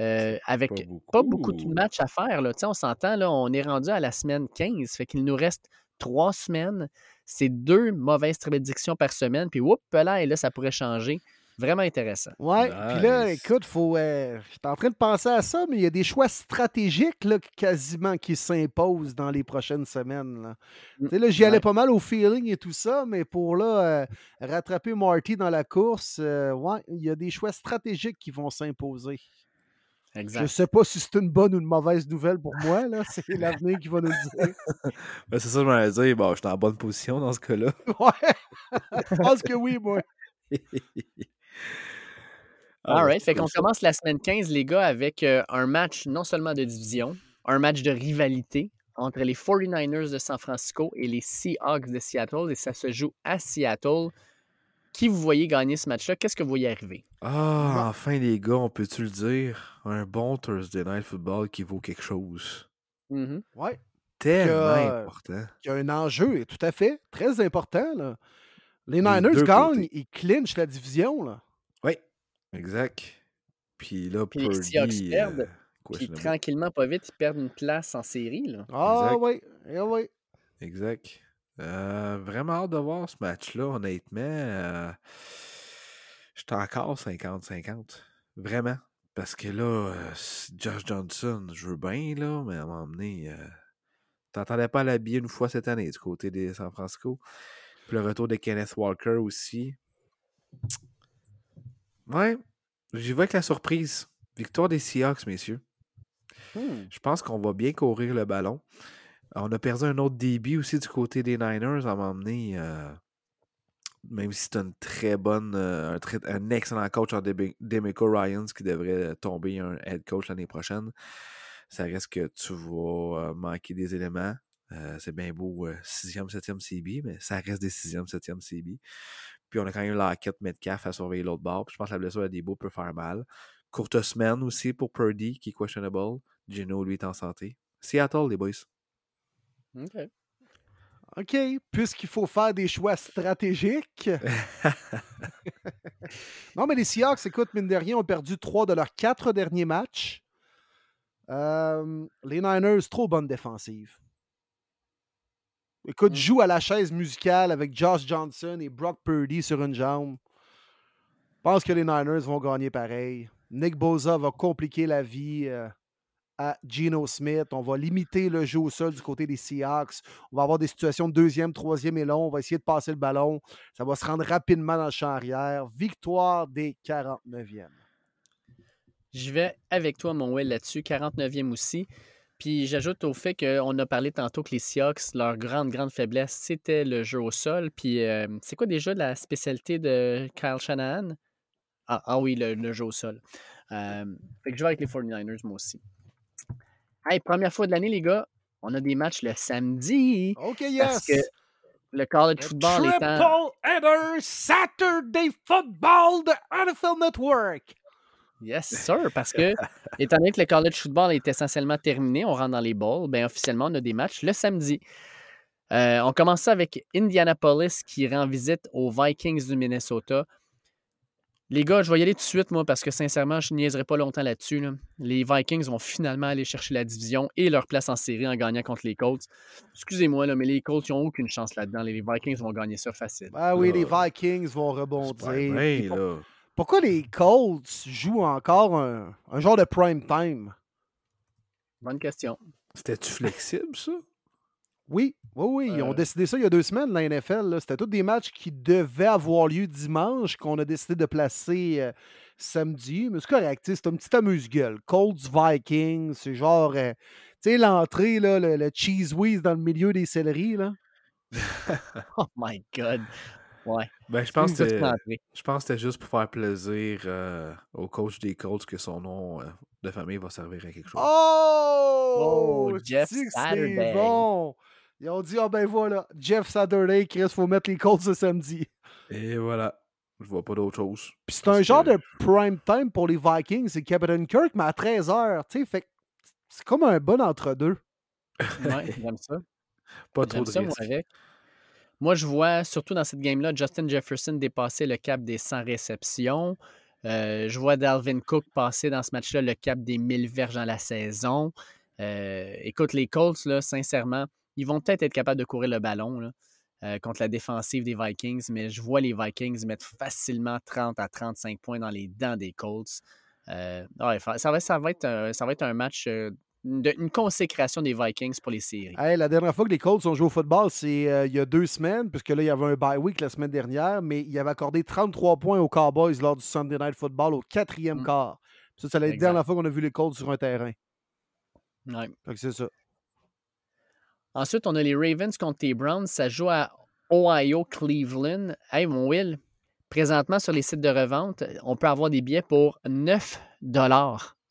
Euh, avec Pas beaucoup. pas beaucoup de matchs à faire. Là. On s'entend, là, on est rendu à la semaine 15. Fait qu'il nous reste trois semaines. C'est deux mauvaises prédictions par semaine. Puis, whoop, là, et là, ça pourrait changer. Vraiment intéressant. Ouais, puis là, Nice. écoute, faut. euh, je suis en train de penser à ça, mais il y a des choix stratégiques là, quasiment qui s'imposent dans les prochaines semaines. Là, Mm, là j'y allais ouais. pas mal au feeling et tout ça, mais pour là, euh, rattraper Marty dans la course, euh, ouais, il y a des choix stratégiques qui vont s'imposer. Je Exact. sais pas si c'est une bonne ou une mauvaise nouvelle pour moi, là. C'est l'avenir qui va nous le dire. Ben, c'est ça que je m'allais dire. Bon, je suis en bonne position dans ce cas-là. Ouais, je pense que oui, moi. Ah, All right. Fait cool, qu'on commence la semaine 15, les gars, avec euh, un match non seulement de division, un match de rivalité entre les 49ers de San Francisco et les Seahawks de Seattle. Et ça se joue à Seattle. Qui vous voyez gagner ce match-là? Qu'est-ce que vous voyez arriver? Ah, enfin, les gars, on peut-tu le dire? Un bon Thursday Night Football qui vaut quelque chose. Mhm. Ouais, Tellement Que- important. il y a un enjeu, et tout à fait, très important, là. Les Niners deux gagnent, côtés. ils clinchent la division, là. Oui, exact. Puis là, Puis les Purdy... Perdent, euh, Puis questionable. tranquillement, pas vite, ils perdent une place en série. Là. Ah oui, eh oui. Exact. Euh, vraiment hâte de voir ce match-là, honnêtement. Euh, J'étais encore 50-50. Vraiment. Parce que là, euh, Josh Johnson, je veux bien, là, mais à un moment donné, euh, t'entendais pas l'habiller une fois cette année du côté des San Francisco. Puis le retour de Kenneth Walker aussi. Ouais, j'y vais avec la surprise. Victoire des Seahawks, messieurs. Hmm. Je pense qu'on va bien courir le ballon. On a perdu un autre débit aussi du côté des Niners à m'emmener. même si c'est une très bonne, euh, un, très- un excellent coach en Demi- Demico Ryans qui devrait tomber un head coach l'année prochaine, ça reste que tu vas euh, manquer des éléments. Euh, c'est bien beau, 6e, 7e CB, mais ça reste des 6e, 7e CB. Puis on a quand même Lockett, Metcalf à surveiller l'autre bord. Puis je pense que la blessure à Debo peut faire mal. Courte semaine aussi pour Purdy, qui est questionable. Gino, lui, est en santé. Seattle, les boys. OK. OK, puisqu'il faut faire des choix stratégiques. non, mais les Seahawks, écoute, mine de rien, ont perdu trois de leurs quatre derniers matchs. Euh, les Niners, trop bonne défensive. Écoute, Mm. joue à la chaise musicale avec Josh Johnson et Brock Purdy sur une jambe. Je pense que les Niners vont gagner pareil. Nick Boza va compliquer la vie euh, à Smith. On va limiter le jeu au sol du côté des Seahawks. On va avoir des situations de deuxième, troisième et long. On va essayer de passer le ballon. Ça va se rendre rapidement dans le champ arrière. Victoire des 49e. Je vais avec toi, mon Will, là-dessus. 49e aussi. Puis j'ajoute au fait qu'on a parlé tantôt que les Seahawks, leur grande, grande faiblesse, c'était le jeu au sol. Puis euh, c'est quoi déjà la spécialité de Kyle Shanahan? Ah, ah oui, le, le jeu au sol. Euh, fait que je vais avec les 49ers, moi aussi. Hey, première fois de l'année, les gars, on a des matchs le samedi. OK, Parce yes. que le college football étant... Triple header Saturday football de NFL Network. Yes, sir. Parce que, étant donné que le college football est essentiellement terminé, on rentre dans les bowls, bien officiellement, on a des matchs le samedi. Euh, on commence ça avec Indianapolis qui rend visite aux Vikings du Minnesota. Les gars, je vais y aller tout de suite, moi, parce que sincèrement, je niaiserai pas longtemps là-dessus. là. Les Vikings vont finalement aller chercher la division et leur place en série en gagnant contre les Colts. Excusez-moi, là, mais les Colts, ils n'ont aucune chance là-dedans. Les Vikings vont gagner ça facile. Ah oui, les. Vikings vont rebondir. vrai, pour, là. pourquoi les Colts jouent encore un, un genre de prime time? Bonne question. C'était-tu flexible, ça? Oui, oui, oui. Ils ont Euh. décidé ça il y a deux semaines, la NFL. C'était tous des matchs qui devaient avoir lieu dimanche, qu'on a décidé de placer euh, samedi. Mais c'est correct, c'est un petit amuse-gueule. Colts Vikings, c'est genre, euh, tu sais, l'entrée, là, le, le cheese whiz dans le milieu des céleris. Là. Oh my God. Ouais. Ben, je pense que je pense c'était juste pour faire plaisir euh, au coach des Colts que son nom de famille va servir à quelque chose. Oh! Oh, Jeff Saturday. Bon! Ils ont dit, ah ben voilà, Jeff Saturday, Chris, faut mettre les Colts ce samedi. Et voilà. Je vois pas d'autre chose. Puis c'est un genre de prime time pour les Vikings, c'est Captain Kirk, mais à 13h, tu sais, fait que c'est comme un bon entre-deux. Ouais, j'aime ça. Pas trop de ça, moi, risques. avec. Moi, je vois, surtout dans cette game-là, Justin Jefferson dépasser le cap des 100 réceptions. Euh, je vois Dalvin Cook passer dans ce match-là le cap des 1000 verges dans la saison. Euh, écoute, les Colts, là, sincèrement, ils vont peut-être être capables de courir le ballon là, euh, contre la défensive des Vikings, mais je vois les Vikings mettre facilement 30 à 35 points dans les dents des Colts. Euh, ouais, ça, va, ça, va être un, ça va être un match, euh, de- une consécration des Vikings pour les séries. Hey, la dernière fois que les Colts ont joué au football, c'est euh, il y a deux semaines, puisque là, il y avait un bye week la semaine dernière, mais ils avaient accordé 33 points aux Cowboys lors du Sunday Night Football au quatrième Mm. quart. Ça, c'est la Exact. dernière fois qu'on a vu les Colts sur un terrain. Ouais. C'est ça. Ensuite, on a les Ravens contre les Browns. Ça joue à Ohio, Cleveland. Hey, mon Will, présentement sur les sites de revente, on peut avoir des billets pour 9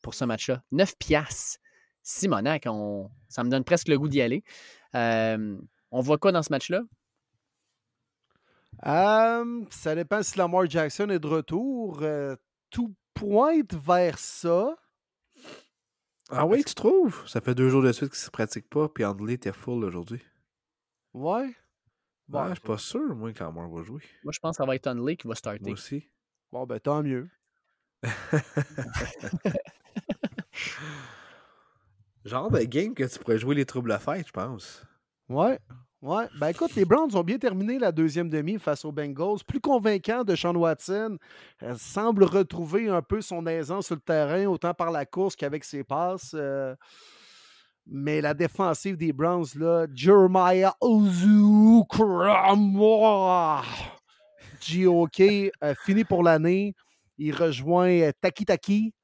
pour ce match-là. 9 piastres. Simonac, on... ça me donne presque le goût d'y aller. Euh, on voit quoi dans ce match-là? Euh, ça dépend si Lamar Jackson est de retour. Euh, tout pointe vers ça. Ah oui, tu trouves? Ça fait deux jours de suite qu'il se pratique pas, puis Andley était full aujourd'hui. Ouais. Bon, Ouais, je suis pas sûr, moi, quand Lamar va jouer. Moi, je pense que ça va être Hunley qui va Moi starter. aussi. bon, ben tant mieux. Genre de game que tu pourrais jouer les troubles à fête, je pense. Ouais. Ouais. Ben écoute, les Browns ont bien terminé la deuxième demi face aux Bengals. Plus convaincant de Sean Watson. Elle semble retrouver un peu son aisance sur le terrain, autant par la course qu'avec ses passes. euh, Mais la défensive des Browns, là, Jeremiah Ozukramwa, GOK, euh, fini pour l'année. Il rejoint euh, Taki Taki.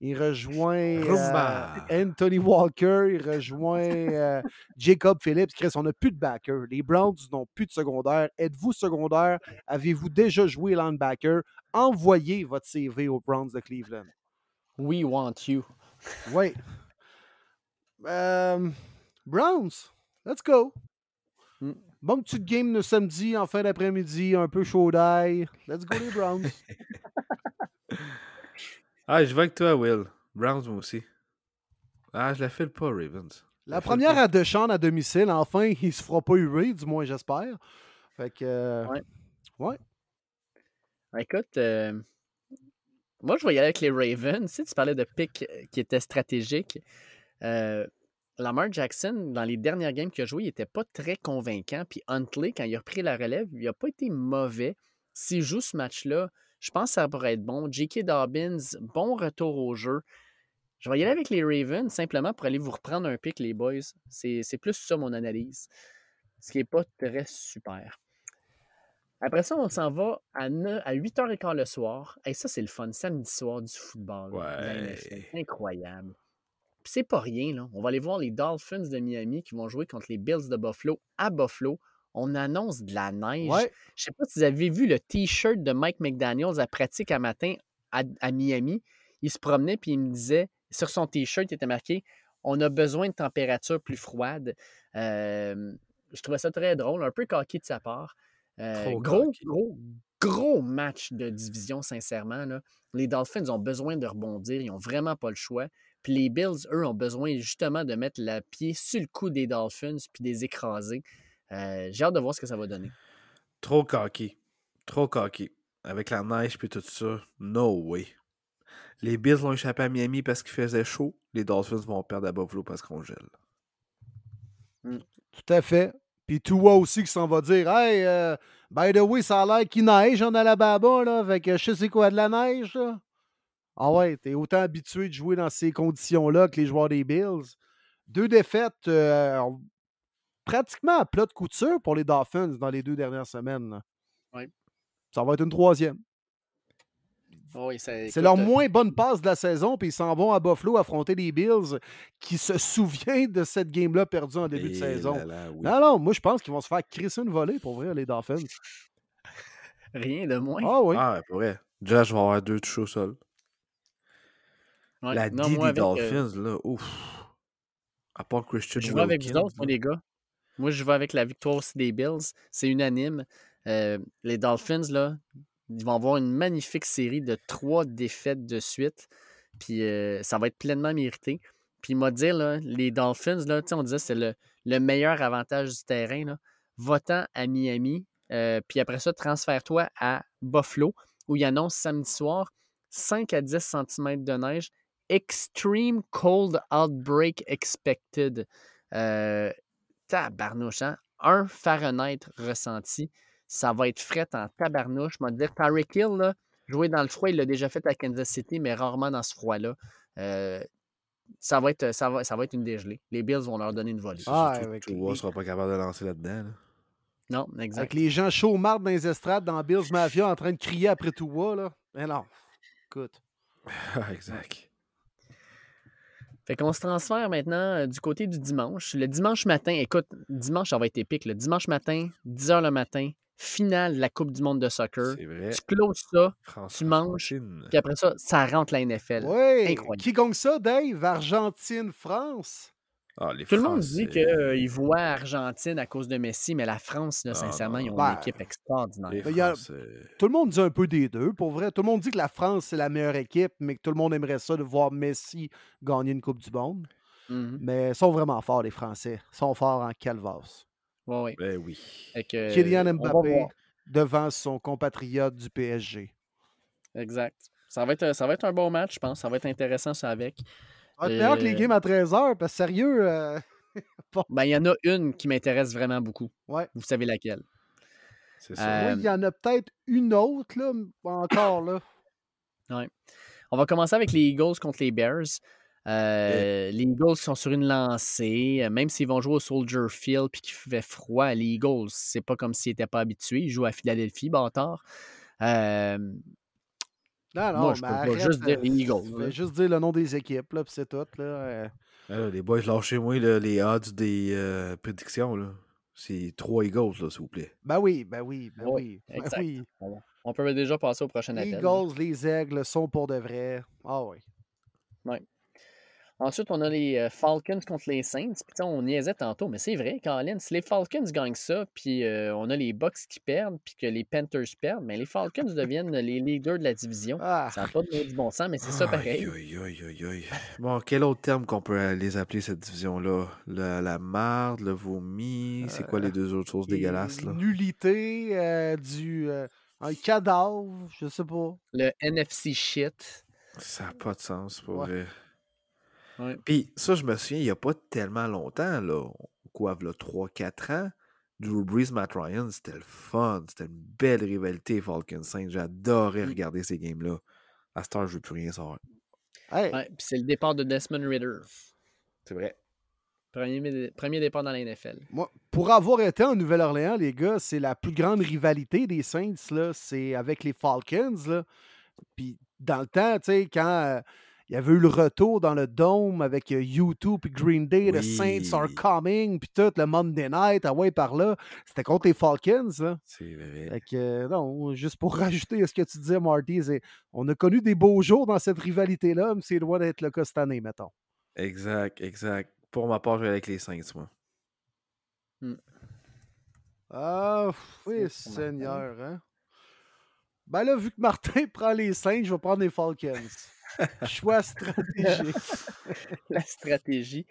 Il rejoint euh. Anthony Walker. Il rejoint euh, Jacob Phillips. Chris, on n'a plus de backer. Les Browns n'ont plus de secondaire. Êtes-vous secondaire? Avez-vous déjà joué linebacker? Envoyez votre CV aux Browns de Cleveland. We want you. Oui. Euh, Browns, let's go. Mm. Bon petite game le samedi en fin d'après-midi, un peu chaud d'ail. Let's go les Browns. Ah, je vais avec toi, Will. Browns, moi aussi. Ah, je la file pas, Ravens. La première pas. à Deshaun à domicile, enfin, il se fera pas huer, du moins j'espère. Fait que. euh, Ouais. ouais. Écoute, euh, moi, je vais y aller avec les Ravens. Tu sais, tu parlais de pick euh, qui était stratégique. Euh, Lamar Jackson, dans les dernières games qu'il a joué, il n'était pas très convaincant. Puis Huntley, quand il a repris la relève, il n'a pas été mauvais. S'il joue ce match-là, je pense que ça pourrait être bon. J.K. Dobbins, bon retour au jeu. Je vais y aller avec les Ravens simplement pour aller vous reprendre un pick, les boys. C'est plus ça mon analyse. Ce qui n'est pas très super. Après ça, on s'en va à, à 8h15 le soir. Et ça, c'est le fun. Samedi soir du football. Ouais. Incroyable. Puis c'est pas rien, là. On va aller voir les Dolphins de Miami qui vont jouer contre les Bills de Buffalo à Buffalo. On annonce de la neige. Ouais. Je sais pas si vous avez vu le T-shirt de Mike McDaniels à pratique à matin à, à Miami. Il se promenait puis il me disait, sur son T-shirt, il était marqué On a besoin de températures plus froides. Euh, je trouvais ça très drôle, un peu coquille de sa part. Euh, Trop gros, gros, gros match de division, sincèrement. là. Les Dolphins ont besoin de rebondir. Ils n'ont vraiment pas le choix. Puis les Bills, eux, ont besoin justement de mettre le pied sur le cou des Dolphins puis des écraser. Euh, J'ai hâte de voir ce que ça va donner. Trop cocky. Trop cocky. Avec la neige puis tout ça, no way. Les Bills l'ont échappé à Miami parce qu'il faisait chaud. Les Dolphins vont perdre à Buffalo parce qu'on gèle. Tout à fait. Puis Tua aussi qui s'en va dire Hey, euh, by the way, ça a l'air qu'il neige en Alabama, là. Fait que je sais quoi de la neige, là. Ah ouais, t'es autant habitué de jouer dans ces conditions-là que les joueurs des Bills. Deux défaites euh, pratiquement à plat de couture pour les Dolphins dans les deux dernières semaines. Ouais. Ça va être une troisième. Oh oui, C'est leur euh, moins bonne passe de la saison, puis ils s'en vont à Buffalo affronter les Bills qui se souviennent de cette game-là perdue en début de Et saison. là là, oui. Non, non, moi je pense qu'ils vont se faire crisser une volée pour vrai, les Dolphins. Rien de moins. Ah oui. Ah, ouais, pour vrai. Déjà, je vais avoir deux touches au sol. Ouais. La Non, D des euh, Dolphins, là, ouf. À part Christian Je vais avec vous autres, moi, les gars. Moi, je vais avec la victoire aussi des Bills. C'est unanime. Euh, les Dolphins, là, ils vont avoir une magnifique série de trois défaites de suite. Puis euh, ça va être pleinement mérité. Puis il m'a dit, là, les Dolphins, là, on disait que c'est le, le meilleur avantage du terrain. Là. Va-t'en à Miami. euh, puis après ça, transfère-toi à Buffalo, où il annonce samedi soir 5 à 10 cm de neige. Extreme cold outbreak expected. Euh, tabarnouche, hein? Un Fahrenheit ressenti. Ça va être fret en tabarnouche. Je vais te dire, Tyreek Hill, là, jouer dans le froid, il l'a déjà fait à Kansas City, mais rarement dans ce froid-là. Euh, ça, va être, ça, va, ça va être une dégelée. Les Bills vont leur donner une volée. Ah, surtout avec Tua les- sera pas capable de lancer là-dedans. là. Non, exact. Avec les gens chauds marde dans les estrades dans Bills Mafia en train de crier après tout là. Mais non. Écoute. Ah, exact. Fait qu'on se transfère maintenant euh, du côté du dimanche. Le dimanche matin, écoute, dimanche, ça va être épique. Le dimanche matin, 10h le matin, finale de la Coupe du monde de soccer. C'est vrai. Tu closes ça, France, tu manges, puis après ça, ça rentre la NFL. Oui. Incroyable. Qui gagne ça, Dave? Argentine, France? Ah, les Tout le monde dit Français. qu'il voit Argentine à cause de Messi, mais la France, là, Non, sincèrement, ils ont une équipe extraordinaire. Les il y a- Français. Tout le monde dit un peu des deux, pour vrai. Tout le monde dit que la France, c'est la meilleure équipe, mais que tout le monde aimerait ça de voir Messi gagner une Coupe du Monde. Mhm. Mais ils sont vraiment forts, les Français. Ils sont forts en calvas. Ouais, ouais. Ben oui. Fait que, Kylian Euh, Mbappé devant son compatriote du PSG. Exact. Ça va, être, ça va être un bon match, je pense. Ça va être intéressant, ça, avec. Être meilleur que les Euh, games à 13h, parce que sérieux, euh, Ben, il y en a une qui m'intéresse vraiment beaucoup. ouais. Vous savez laquelle? C'est ça. Euh, il y en a peut-être une autre, là, encore, là. On va commencer avec les Eagles contre les Bears. Euh, Les Eagles sont sur une lancée, même s'ils vont jouer au Soldier Field puis qu'il fait froid, les Eagles, c'est pas comme s'ils n'étaient pas habitués. Ils jouent à Philadelphie, bâtard. Euh, Non, non, Moi, je peux pas juste dire euh, les Eagles, fais juste dire le nom des équipes, là, puis c'est tout, là. euh. Là, les boys, lâchez-moi là, les odds des euh, prédictions. là. C'est trois Eagles, là, s'il vous plaît. Ben oui, ben oui, ben Ouais, oui. ben exact. oui. on, peut déjà passer au prochain Les appel. là. Eagles, les Aigles sont pour de vrai. Ah oui. Ensuite, on a les euh, Falcons contre les Saints. Puis, on niaisait tantôt, mais c'est vrai, Colin. Si les Falcons gagnent ça, puis euh, on a les Bucks qui perdent, puis que les Panthers perdent, mais les Falcons deviennent les leaders de la division. Ah, Ça n'a pas de du bon sens, mais c'est ça pareil. Aïe, aïe, aïe. Bon, quel autre terme qu'on peut euh, les appeler, cette division-là? La, la marde, le vomi, c'est quoi les deux autres choses dégueulasses, là? Nullité, euh, du. un cadavre, je sais pas. Le NFC shit. Ça n'a pas de sens, pour Ouais. vrai. Ouais. Puis ça, je me souviens, il n'y a pas tellement longtemps, là, quoi, là, 3-4 ans, Drew Brees, Matt Ryan, c'était le fun. C'était une belle rivalité, Falcons Saints. J'adorais Mm. regarder ces games-là. À cette heure, je veux plus rien savoir. Hey, Ouais, puis c'est le départ de Desmond Ritter. C'est vrai. Premier, premier départ dans la NFL. moi, pour avoir été en Nouvelle-Orléans, les gars, c'est la plus grande rivalité des Saints, là. C'est avec les Falcons, là. Puis dans le temps, tu sais, quand. euh, il y avait eu le retour dans le dôme avec euh, U2 puis Green Day, The Saints are Oui. coming, puis tout, le Monday Night, ah ouais, par là. C'était contre les Falcons, là. C'est vrai. Fait que, euh, non, juste pour rajouter à ce que tu disais, Marty, c'est- on a connu des beaux jours dans cette rivalité-là, mais c'est loin d'être le cas cette année, mettons. Exact, exact. Pour ma part, je vais avec les Saints, moi. Ah, oui. Seigneur, hein? Ben là, vu que Martin prend les Saints, je vais prendre les Falcons. Choix stratégique. la stratégie.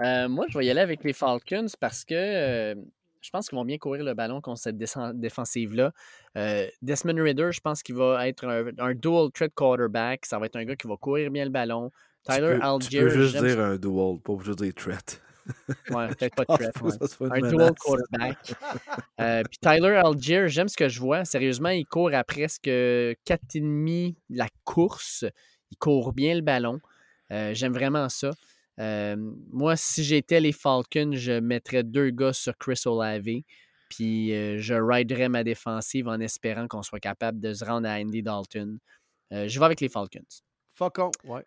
Euh, moi, je vais y aller avec les Falcons parce que euh, je pense qu'ils vont bien courir le ballon contre cette défensive-là. Euh, Desmond Ritter, je pense qu'il va être un, un dual threat quarterback. Ça va être un gars qui va courir bien le ballon. Tu Tyler tu Algier, peux juste dire un duel, pas juste dire threat. Ouais, peut-être pas de pas ouais. Un dual quarterback. Euh, puis Tyler Algier, j'aime ce que je vois. Sérieusement, il court à presque 4,5 la course. Il court bien le ballon. Euh, j'aime vraiment ça. Euh, moi, si j'étais les Falcons, je mettrais deux gars sur Chris Olave. Puis euh, je riderais ma défensive en espérant qu'on soit capable de se rendre à Andy Dalton. Je vais avec les Falcons. Fuck on. Ouais.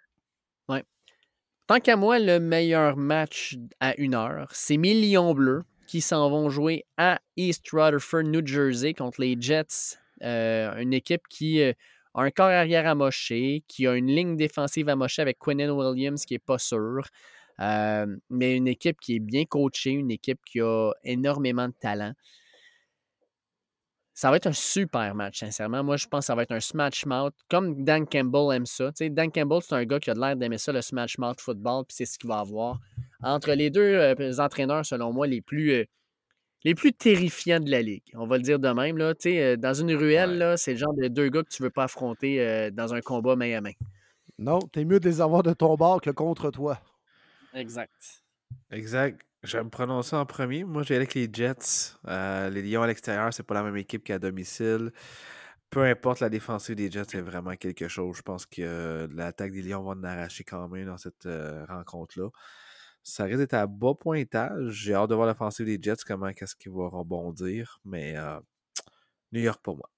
Tant qu'à moi, le meilleur match à une heure, c'est mes Lions bleus qui s'en vont jouer à East Rutherford, New Jersey, contre les Jets. Euh, une équipe qui euh, un corps arrière amoché, qui a une ligne défensive amochée avec Quinnen Williams qui n'est pas sûr. Euh, mais une équipe qui est bien coachée, une équipe qui a énormément de talent. Ça va être un super match, sincèrement. Moi, je pense que ça va être un smash mouth, comme Dan Campbell aime ça. Dan Campbell, c'est un gars qui a l'air d'aimer ça, le smash mouth football, puis c'est ce qu'il va avoir. Entre les deux euh, entraîneurs, selon moi, les plus, euh, les plus terrifiants de la ligue. On va le dire de même. Là. Euh, dans une ruelle, Ouais. c'est le genre de deux gars que tu ne veux pas affronter euh, dans un combat main à main. Non, t'es mieux de les avoir de ton bord que contre toi. Exact. Exact. Je vais me prononcer en premier. Moi, j'ai avec les Jets. Euh, les Lions à l'extérieur, c'est pas la même équipe qu'à domicile. Peu importe, la défensive des Jets est vraiment quelque chose. Je pense que euh, l'attaque des Lions va en arracher quand même dans cette euh, rencontre-là. Ça risque d'être à bas pointage. J'ai hâte de voir l'offensive des Jets, comment qu'est-ce qu'ils vont rebondir. Mais euh, New York pour moi.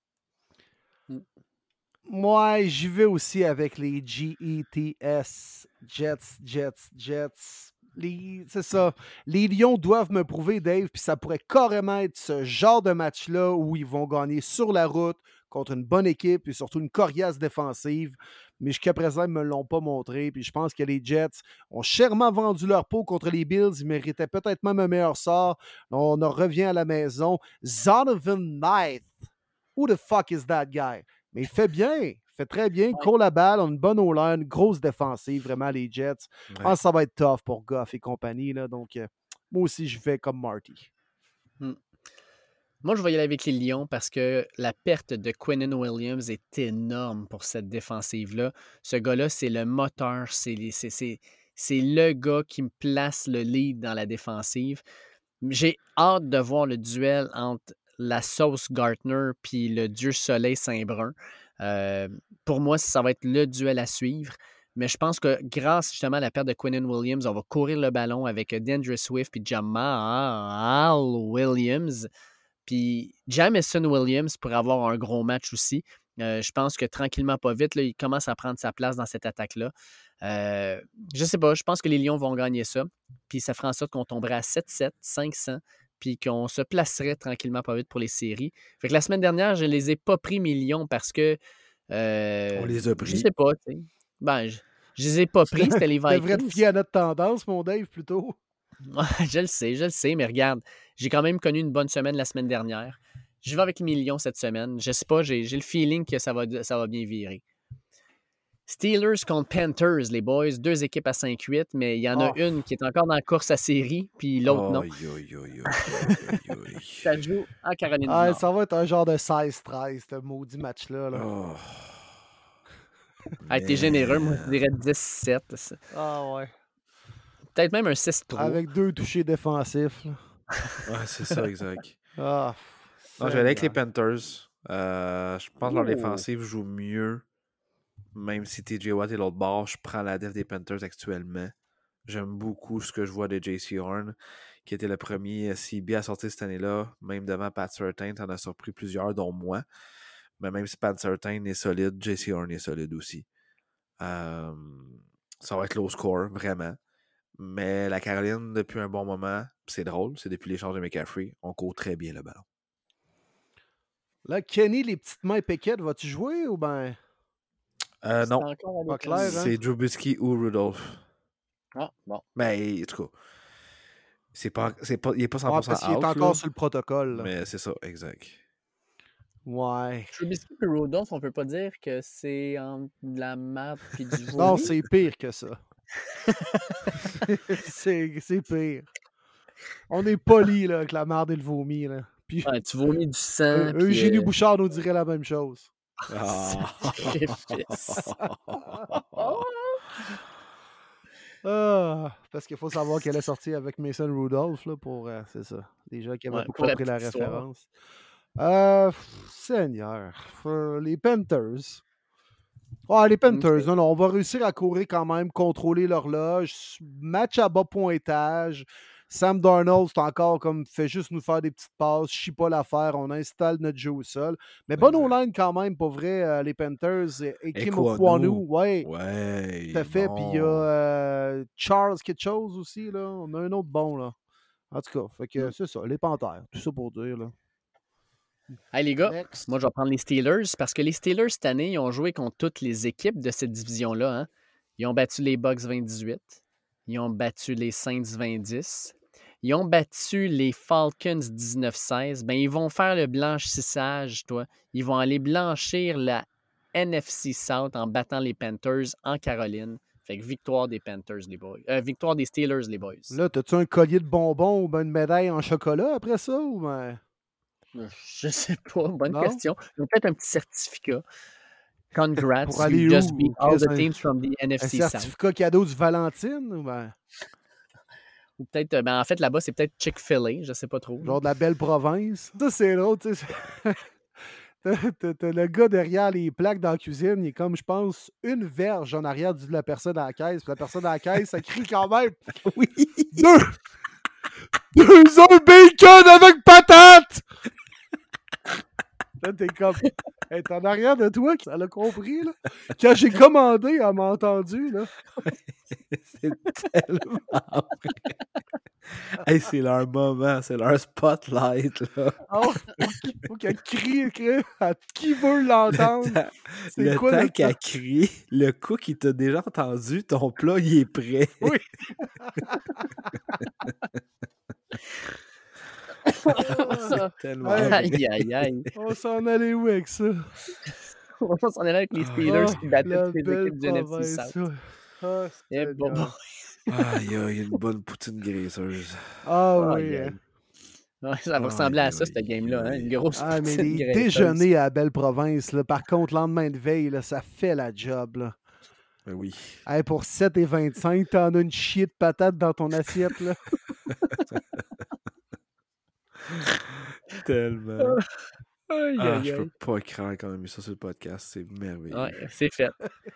Moi, j'y vais aussi avec les GETS. Jets, Jets, Jets. Les- C'est ça. Les Lions doivent me prouver, Dave, puis ça pourrait carrément être ce genre de match-là où ils vont gagner sur la route contre une bonne équipe et surtout une coriace défensive. Mais jusqu'à présent, ils ne me l'ont pas montré. Puis je pense que les Jets ont chèrement vendu leur peau contre les Bills. Ils méritaient peut-être même un meilleur sort. On en revient à la maison. Zonovan Knight. Who the fuck is that guy? Mais il fait bien. Il fait très bien. Il court la balle. On a une bonne O-line, une grosse défensive, vraiment, les Jets. Ouais. ça va être tough pour Goff et compagnie. Là, donc, euh, moi aussi, je vais comme Marty. Moi, je vais y aller avec les Lions parce que la perte de Quinnen Williams est énorme pour cette défensive-là. Ce gars-là, c'est le moteur, c'est le gars qui me place le lead dans la défensive. J'ai hâte de voir le duel entre la sauce Gartner puis le dieu soleil Saint-Brun. Euh, pour moi, ça va être le duel à suivre. Mais je pense que grâce justement à la perte de Quinnen Williams, on va courir le ballon avec D'Andre Swift puis Jamal Williams. Puis Jamison Williams pourrait avoir un gros match aussi. Euh, je pense que tranquillement, pas vite, là, il commence à prendre sa place dans cette attaque-là. Euh, je sais pas, je pense que les Lions vont gagner ça. Puis ça fera en sorte qu'on tomberait à 7-7, 500, puis qu'on se placerait tranquillement pas vite pour les séries. Fait que la semaine dernière, je les ai pas pris, mes Lions, parce que. euh, On les a Je pris. sais pas, tu sais. Ben, je, je les ai pas pris, c'était les Tu devrais te Vikings. fier à notre tendance, mon Dave, plutôt. Je le sais, je le sais, mais regarde, j'ai quand même connu une bonne semaine la semaine dernière. Je vais avec mes Lions cette semaine. Je sais pas, j'ai j'ai le feeling que ça va, ça va bien virer. Steelers contre Panthers, les boys. Deux équipes à 5-8, mais il y en a Oh. une qui est encore dans la course à série, puis l'autre non. Ça joue en Caroline du Ah, Nord. ça va être un genre de 16-13, ce maudit match-là. là. Oh. Ah, t'es généreux, moi je dirais 17. C'est Ah ouais. Peut-être même un 6-3. Avec deux touchés défensifs. là. Ouais, c'est ça, exact. Ah, Non, je vais aller avec les. Panthers. Euh, je pense que leur défensive joue mieux. Même si TJ Watt est l'autre bord, je prends la def des Panthers actuellement. J'aime beaucoup ce que je vois de JC Horn, qui était le premier CB à sortir cette année-là. Même devant Pat Surtain, t'en as surpris plusieurs, dont moi. Mais même si Pat Surtain est solide, JC Horn est solide aussi. Euh, ça va être low score, vraiment. Mais la Caroline, depuis un bon moment, c'est drôle, c'est depuis l'échange de McCaffrey, on court très bien le ballon. Là, Kenny, les petites mains péquettes, vas-tu jouer ou ben? Euh, C'est non, hein? c'est Drew Bisky ou Rudolph. Ah, bon. Mais en tout cas, c'est pas, c'est pas, il est pas 100% Ouais, parce qu'il est encore là, sur le protocole. là. Mais c'est ça, exact. Ouais. Trubisky et Rodolphe, on peut pas dire que c'est entre de la merde puis du vomi. Non, c'est pire que ça. c'est pire. On est poli là, avec la merde et le vomi. Là. Puis Ouais, tu vomis du sang. euh, puis, Eugénie euh, Bouchard nous dirait la même chose. Ah. Ah, Parce qu'il faut savoir qu'elle est sortie avec Mason Rudolph là, pour. euh, c'est ça. Les gens qui avaient Ouais, pas la compris la histoire. référence. Euh, Seigneur. Les Panthers. Ah, les Panthers, non, non, on va réussir à courir quand même, contrôler l'horloge. Match à bas pointage. Sam Darnold, c'est encore comme fait juste nous faire des petites passes, chie pas l'affaire, on installe notre jeu au sol. Mais bonne online quand même, pour vrai, euh, les Panthers et, et Kim. Okwonu, ouais, Ouais. tout à fait. Puis il y a euh, Charles quelque chose aussi, là. On a un autre bon, là. En tout cas, fait que Mm. c'est ça, les Panthers, tout ça pour dire, là. Hey les gars, Next. moi je vais prendre les Steelers parce que les Steelers cette année, ils ont joué contre toutes les équipes de cette division-là. hein. Ils ont battu les Bucks 20-18. Ils ont battu les Saints 20-10. Ils ont battu les Falcons 19-16. Ben, ils vont faire le blanchissage, toi. Ils vont aller blanchir la NFC South en battant les Panthers en Caroline. Fait que victoire des Panthers, les boys. Euh, victoire des Steelers, les boys. Là, t'as-tu un collier de bonbons ou ben une médaille en chocolat après ça? Ou ben... Je sais pas, bonne Non? question. Peut-être un petit certificat. Congrats, Pour you aller just beat all the teams from the Un NFC South. certificat cadeau du Valentine? Ou ben, Ou peut-être, euh, ben en fait, là-bas, c'est peut-être Chick-fil-A, je sais pas trop. genre de la belle province? Ça, c'est drôle, tu sais. T'as le gars derrière les plaques dans la cuisine, il est comme, je pense, une verge en arrière de la personne à la caisse. Puis la personne à la caisse, ça crie quand même Oui. Deux! Deux œufs bacon avec patate! Là, t'es comme. Elle est en arrière de toi, elle a compris, là. Quand j'ai commandé, elle m'a entendu, là. C'est tellement vrai. Hey, c'est leur moment, c'est leur spotlight. Là. Ouais, faut qu'elle crie, crie à qui veut Le l'entendre. temps, le quoi temps le qu'elle temps? crie, le coup qui t'a déjà entendu, ton plat, il est prêt. Oui. tellement. Aïe, aïe, aïe. On s'en allait où avec ça? On va s'en aller avec les Steelers Ah, qui battaient toutes les équipes du NFC South. Ah, Eh, bon, Seigneur. Aïe, aïe, une bonne poutine graisseuse. Ah Aïe, oui. aïe. ça va ressembler à ça, cette game-là. Hein? Une grosse Ah, mais poutine les déjeuners à la belle province, là, par contre, lendemain de veille, là, ça fait la job. Là. Ben oui. Hey, pour 7 et 25, t'en as une chier de patate dans ton assiette. Là. Tellement. Aïe, Ah, aïe, je peux pas croire qu'on a mis ça sur le podcast. C'est merveilleux. Ouais, c'est fait.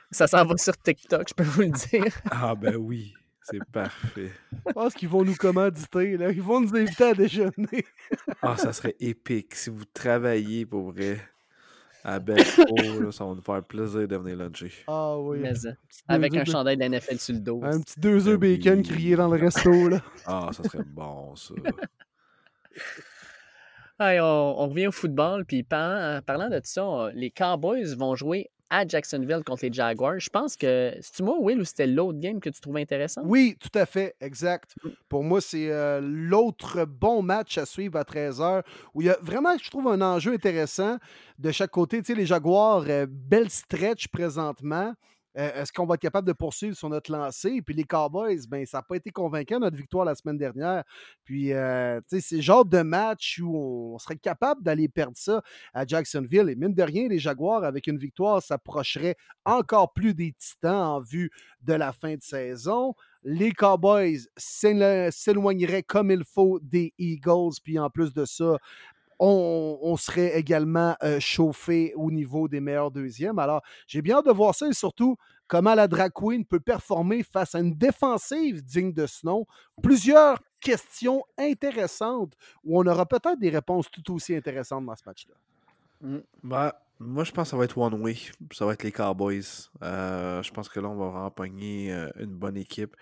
Ça s'en va sur TikTok, je peux vous le dire. Ah, ben oui. C'est parfait. Je pense qu'ils vont nous commanditer. Là. Ils vont nous inviter à déjeuner. Ah, ça serait épique. Si vous travaillez pour vrai à Belfort, là, ça va nous faire plaisir de venir luncher. Ah oui. Mais, euh, avec un chandail de la NFL sur le dos. un petit deux œufs Ben bacon oui. crié dans le resto. Là. Ah, ça serait bon, ça. Hey, on, on revient au football, puis par- parlant de ça, on- les Cowboys vont jouer à Jacksonville contre les Jaguars. Je pense que, c'est-tu moi, Will, ou c'était l'autre game que tu trouvais intéressant? Oui, tout à fait, exact. Mm. Pour moi, c'est euh, l'autre bon match à suivre à 13h où il y a vraiment, je trouve, un enjeu intéressant de chaque côté. Tu sais, les Jaguars, euh, belle stretch présentement. Est-ce qu'on va être capable de poursuivre sur notre lancée? Puis les Cowboys, ben, ça n'a pas été convaincant notre victoire la semaine dernière. Puis, tu sais, c'est le genre de match où on serait capable d'aller perdre ça à Jacksonville. Et mine de rien, les Jaguars, avec une victoire, s'approcheraient encore plus des Titans en vue de la fin de saison. Les Cowboys s'élo- s'éloigneraient comme il faut des Eagles. Puis en plus de ça, on, serait également euh, chauffé au niveau des meilleurs deuxièmes. Alors, j'ai bien hâte de voir ça et surtout comment la Drag Queen peut performer face à une défensive digne de ce nom. Plusieurs questions intéressantes où on aura peut-être des réponses tout aussi intéressantes dans ce match-là. Ben, moi, je pense que ça va être one way. Ça va être les Cowboys. Euh, je pense que là, on va vraiment euh, une bonne équipe.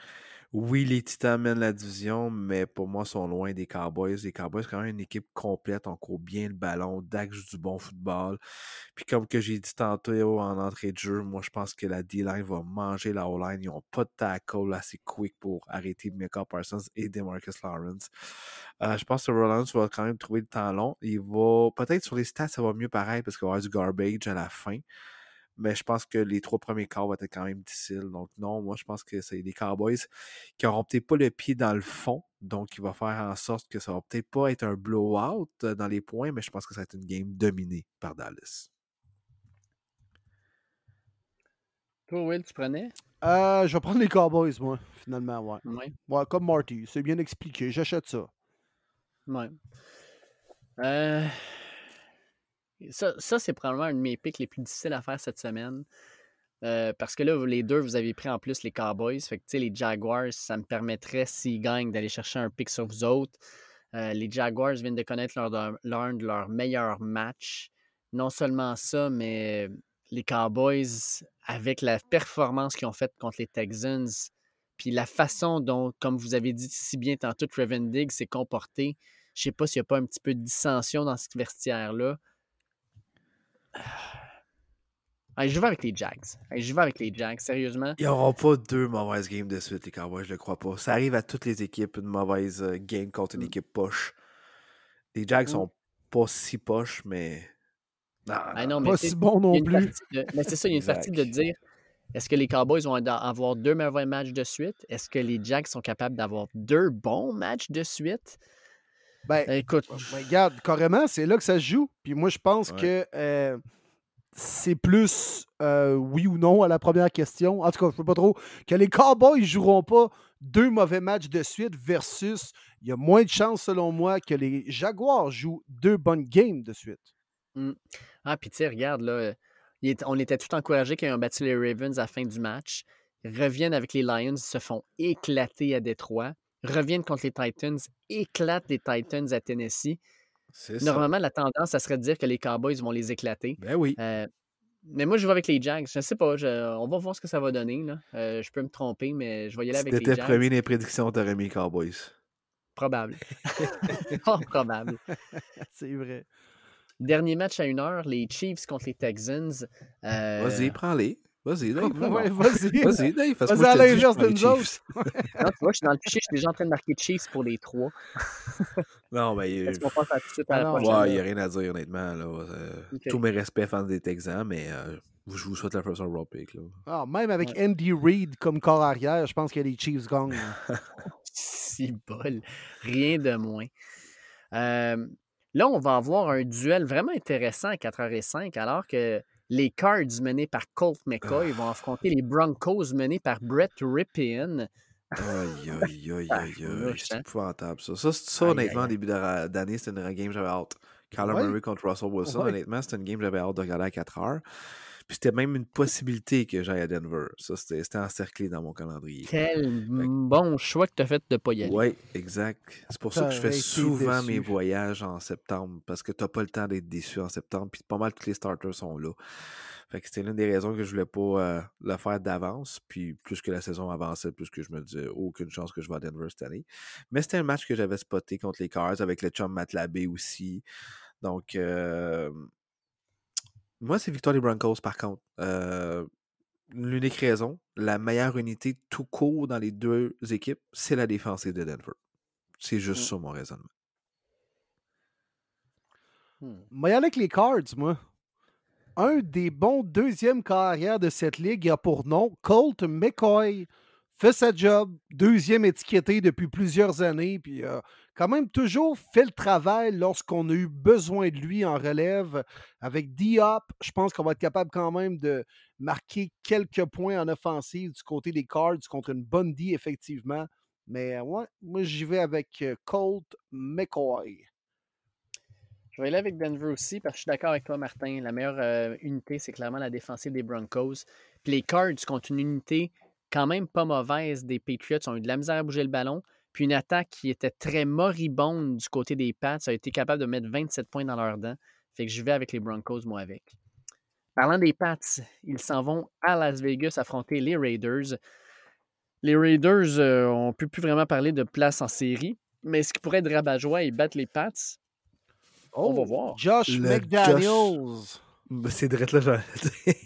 Oui, les Titans mènent la division, mais pour moi, sont loin des Cowboys. Les Cowboys, c'est quand même une équipe complète. On court bien le ballon. Dak joue du bon football. Puis comme que j'ai dit tantôt en entrée de jeu, moi, je pense que la D-line va manger la O-line. Ils n'ont pas de tackle assez quick pour arrêter Micah Parsons et DeMarcus Lawrence. Euh, je pense que Rollins va quand même trouver le temps long. Il va peut-être sur les stats, ça va mieux pareil parce qu'il va y avoir du garbage à la fin. Mais je pense que les trois premiers quarts vont être quand même difficiles. Donc non, moi je pense que c'est les Cowboys qui n'auront peut-être pas le pied dans le fond. Donc il va faire en sorte que ça va peut-être pas être un blowout euh, dans les points, mais je pense que ça va être une game dominée par Dallas. Toi, Will, tu prenais? Euh, je vais prendre les Cowboys, moi, finalement, ouais. Oui. Ouais, comme Marty, c'est bien expliqué, j'achète ça. Ouais. Euh, Ça, ça, c'est probablement un de mes picks les plus difficiles à faire cette semaine. Euh, parce que là, les deux, vous avez pris en plus les Cowboys. Fait que, tu sais, les Jaguars, ça me permettrait, s'ils gagnent, d'aller chercher un pick sur vous autres. Euh, les Jaguars viennent de connaître l'un de, l'un de leurs meilleurs matchs. Non seulement ça, mais les Cowboys, avec la performance qu'ils ont faite contre les Texans, puis la façon dont, comme vous avez dit si bien tantôt, Trevin Diggs s'est comporté, je sais pas s'il n'y a pas un petit peu de dissension dans ce vestiaire-là. Allez, je vais avec les Jags. Allez, je vais avec les Jags, sérieusement. Ils n'auront pas deux mauvaises games de suite, les Cowboys, je le crois pas. Ça arrive à toutes les équipes, une mauvaise euh, game contre une Mm. équipe poche. Les Jags Mm. sont pas si poches, mais. Non, Ah non. non, mais Pas si bon non plus. de- mais c'est ça, il y a une partie de dire est-ce que les Cowboys vont avoir deux mauvais matchs de suite? Est-ce que les Jags sont capables d'avoir deux bons matchs de suite? Ben, Écoute, Ben, regarde, carrément, c'est là que ça se joue. Puis moi, je pense Ouais. que euh, c'est plus euh, oui ou non à la première question. En tout cas, je ne sais pas trop. Que les Cowboys ne joueront pas deux mauvais matchs de suite versus il y a moins de chances, selon moi, que les Jaguars jouent deux bonnes games de suite. ah, puis tu sais, regarde, là, est- on était tout encouragés qu'ils ont battu les Ravens à la fin du match. Ils reviennent avec les Lions, se font éclater à Détroit. Reviennent contre les Titans, éclatent les Titans à Tennessee. Ça. Normalement, la tendance, ça serait de dire que les Cowboys vont les éclater. Ben oui. Euh, mais moi, je vais avec les Jags. Je ne sais pas. je- on va voir ce que ça va donner. Là. Euh, je peux me tromper, mais je vais y aller Si avec les Jags. premier dans les prédictions, t'aurais mis les Cowboys. Probable. Fort probable. c'est vrai. Dernier match à une heure, les Chiefs contre les Texans. Euh, Vas-y, prends-les. Vas-y, Dave. Ouais, vas-y. Vas-y, Dave. Vas-y à l'inverse de nous autres. Non, tu vois, je suis dans le fichier, je suis déjà en train de marquer Chiefs pour les trois. Non, ben, il Est-ce qu'on passe à tout de suite à la Ah non, prochaine? Ouais, il n'y a rien à dire, honnêtement. Là. Euh. Tous mes respects fans des Texans, mais euh, je vous souhaite la first overall pick. Là. Ah, même avec Ouais. Andy Reid comme corps arrière, je pense que les Chiefs gagnent. Si bol. Rien de moins. Euh, là, on va avoir un duel vraiment intéressant à 4h05, alors que les Cards menés par Colt McCoy vont affronter les Broncos menés par Brett Ripien. Aïe, aïe, aïe, aïe, aïe. C'est hein? épouvantable, ça. Ça, ça honnêtement, en début de- d'année, c'était une game que j'avais hâte. Kyler. Murray contre Russell Wilson, honnêtement, c'était une game que j'avais hâte de regarder à 4 heures. Puis c'était même une possibilité que j'aille à Denver. Ça, c'était c'était encerclé dans mon calendrier. Quel bon choix que tu as fait de ne pas y aller. Oui, exact. C'est pour ça que je fais souvent mes voyages en septembre parce que t'as pas le temps d'être déçu en septembre. Puis pas mal tous les starters sont là. Fait que c'était l'une des raisons que je voulais pas euh, le faire d'avance. Puis plus que la saison avançait, plus que je me disais aucune chance que je vais à Denver cette année. Mais c'était un match que j'avais spoté contre les Cars avec le chum Matt Labé aussi. Donc euh, moi, c'est victoire des Broncos par contre. Euh, L'unique raison, la meilleure unité tout court dans les deux équipes, c'est la défensive de Denver. C'est juste Mm. ça mon raisonnement. Hmm. Moi, y avec les Cards, moi. Un des bons deuxièmes carrières de cette ligue a pour nom Colt McCoy. Fait sa job, deuxième étiqueté depuis plusieurs années, puis euh, quand même toujours fait le travail lorsqu'on a eu besoin de lui en relève. Avec Diop, je pense qu'on va être capable quand même de marquer quelques points en offensive du côté des Cards contre une bonne D, effectivement. Mais ouais, moi j'y vais avec euh, Colt McCoy. Je vais aller avec Denver aussi parce que je suis d'accord avec toi, Martin. La meilleure euh, unité, c'est clairement la défensive des Broncos. Puis les Cards contre une unité quand même pas mauvaise des Patriots ont eu de la misère à bouger le ballon. Puis une attaque qui était très moribonde du côté des Pats a été capable de mettre 27 points dans leurs dents. Fait que je vais avec les Broncos, moi, avec. Parlant des Pats, ils s'en vont à Las Vegas affronter les Raiders. Les Raiders, euh, on ne peut plus vraiment parler de place en série. Mais ce qui pourrait être rabat-joie et battre les Pats, on va voir. Josh Le McDaniels. C'est direct là,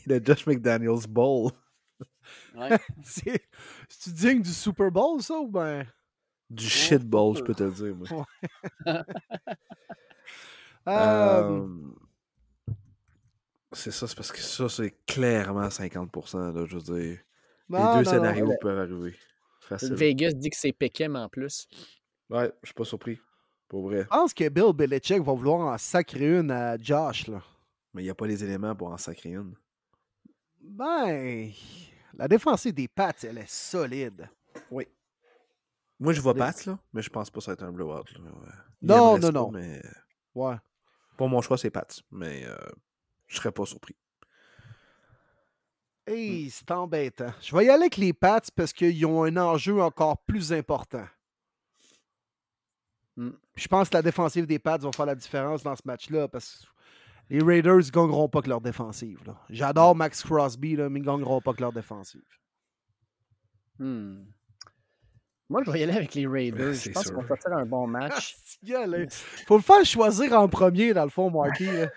le Josh McDaniels Bowl. Ouais. C'est tu digne du Super Bowl, ça, ou ben? Du shit bowl, je peux te le dire. Moi. C'est ça, c'est parce que ça, c'est clairement 50%. Là, je veux dire. non, les deux non, scénarios non. peuvent arriver. Facile. Vegas dit que c'est Pekem en plus. Ouais, je suis pas surpris. Pour vrai. Je pense que Bill Belichick va vouloir en sacrer une à Josh, là. Mais il n'y a pas les éléments pour en sacrer une. Ben, La défensive des Pats, elle est solide. Oui. Moi, je vois Pats, là, mais je pense pas que ça va être un blowout. là. Non, non, non. Mais... Ouais. Pour mon choix, c'est Pats, mais euh, je serais pas surpris. Hey, c'est embêtant. Je vais y aller avec les Pats parce qu'ils ont un enjeu encore plus important. Hmm. Je pense que la défensive des Pats va faire la différence dans ce match-là parce que les Raiders ne gagneront pas que leur défensive. J'adore Max Crosby, là, mais ils ne gagneront pas que leur défensive. Hmm. Moi, je vais y aller avec les Raiders. Je c'est pense qu'on va faire un bon match. Il faut le faire choisir en premier, dans le fond, Marky. là.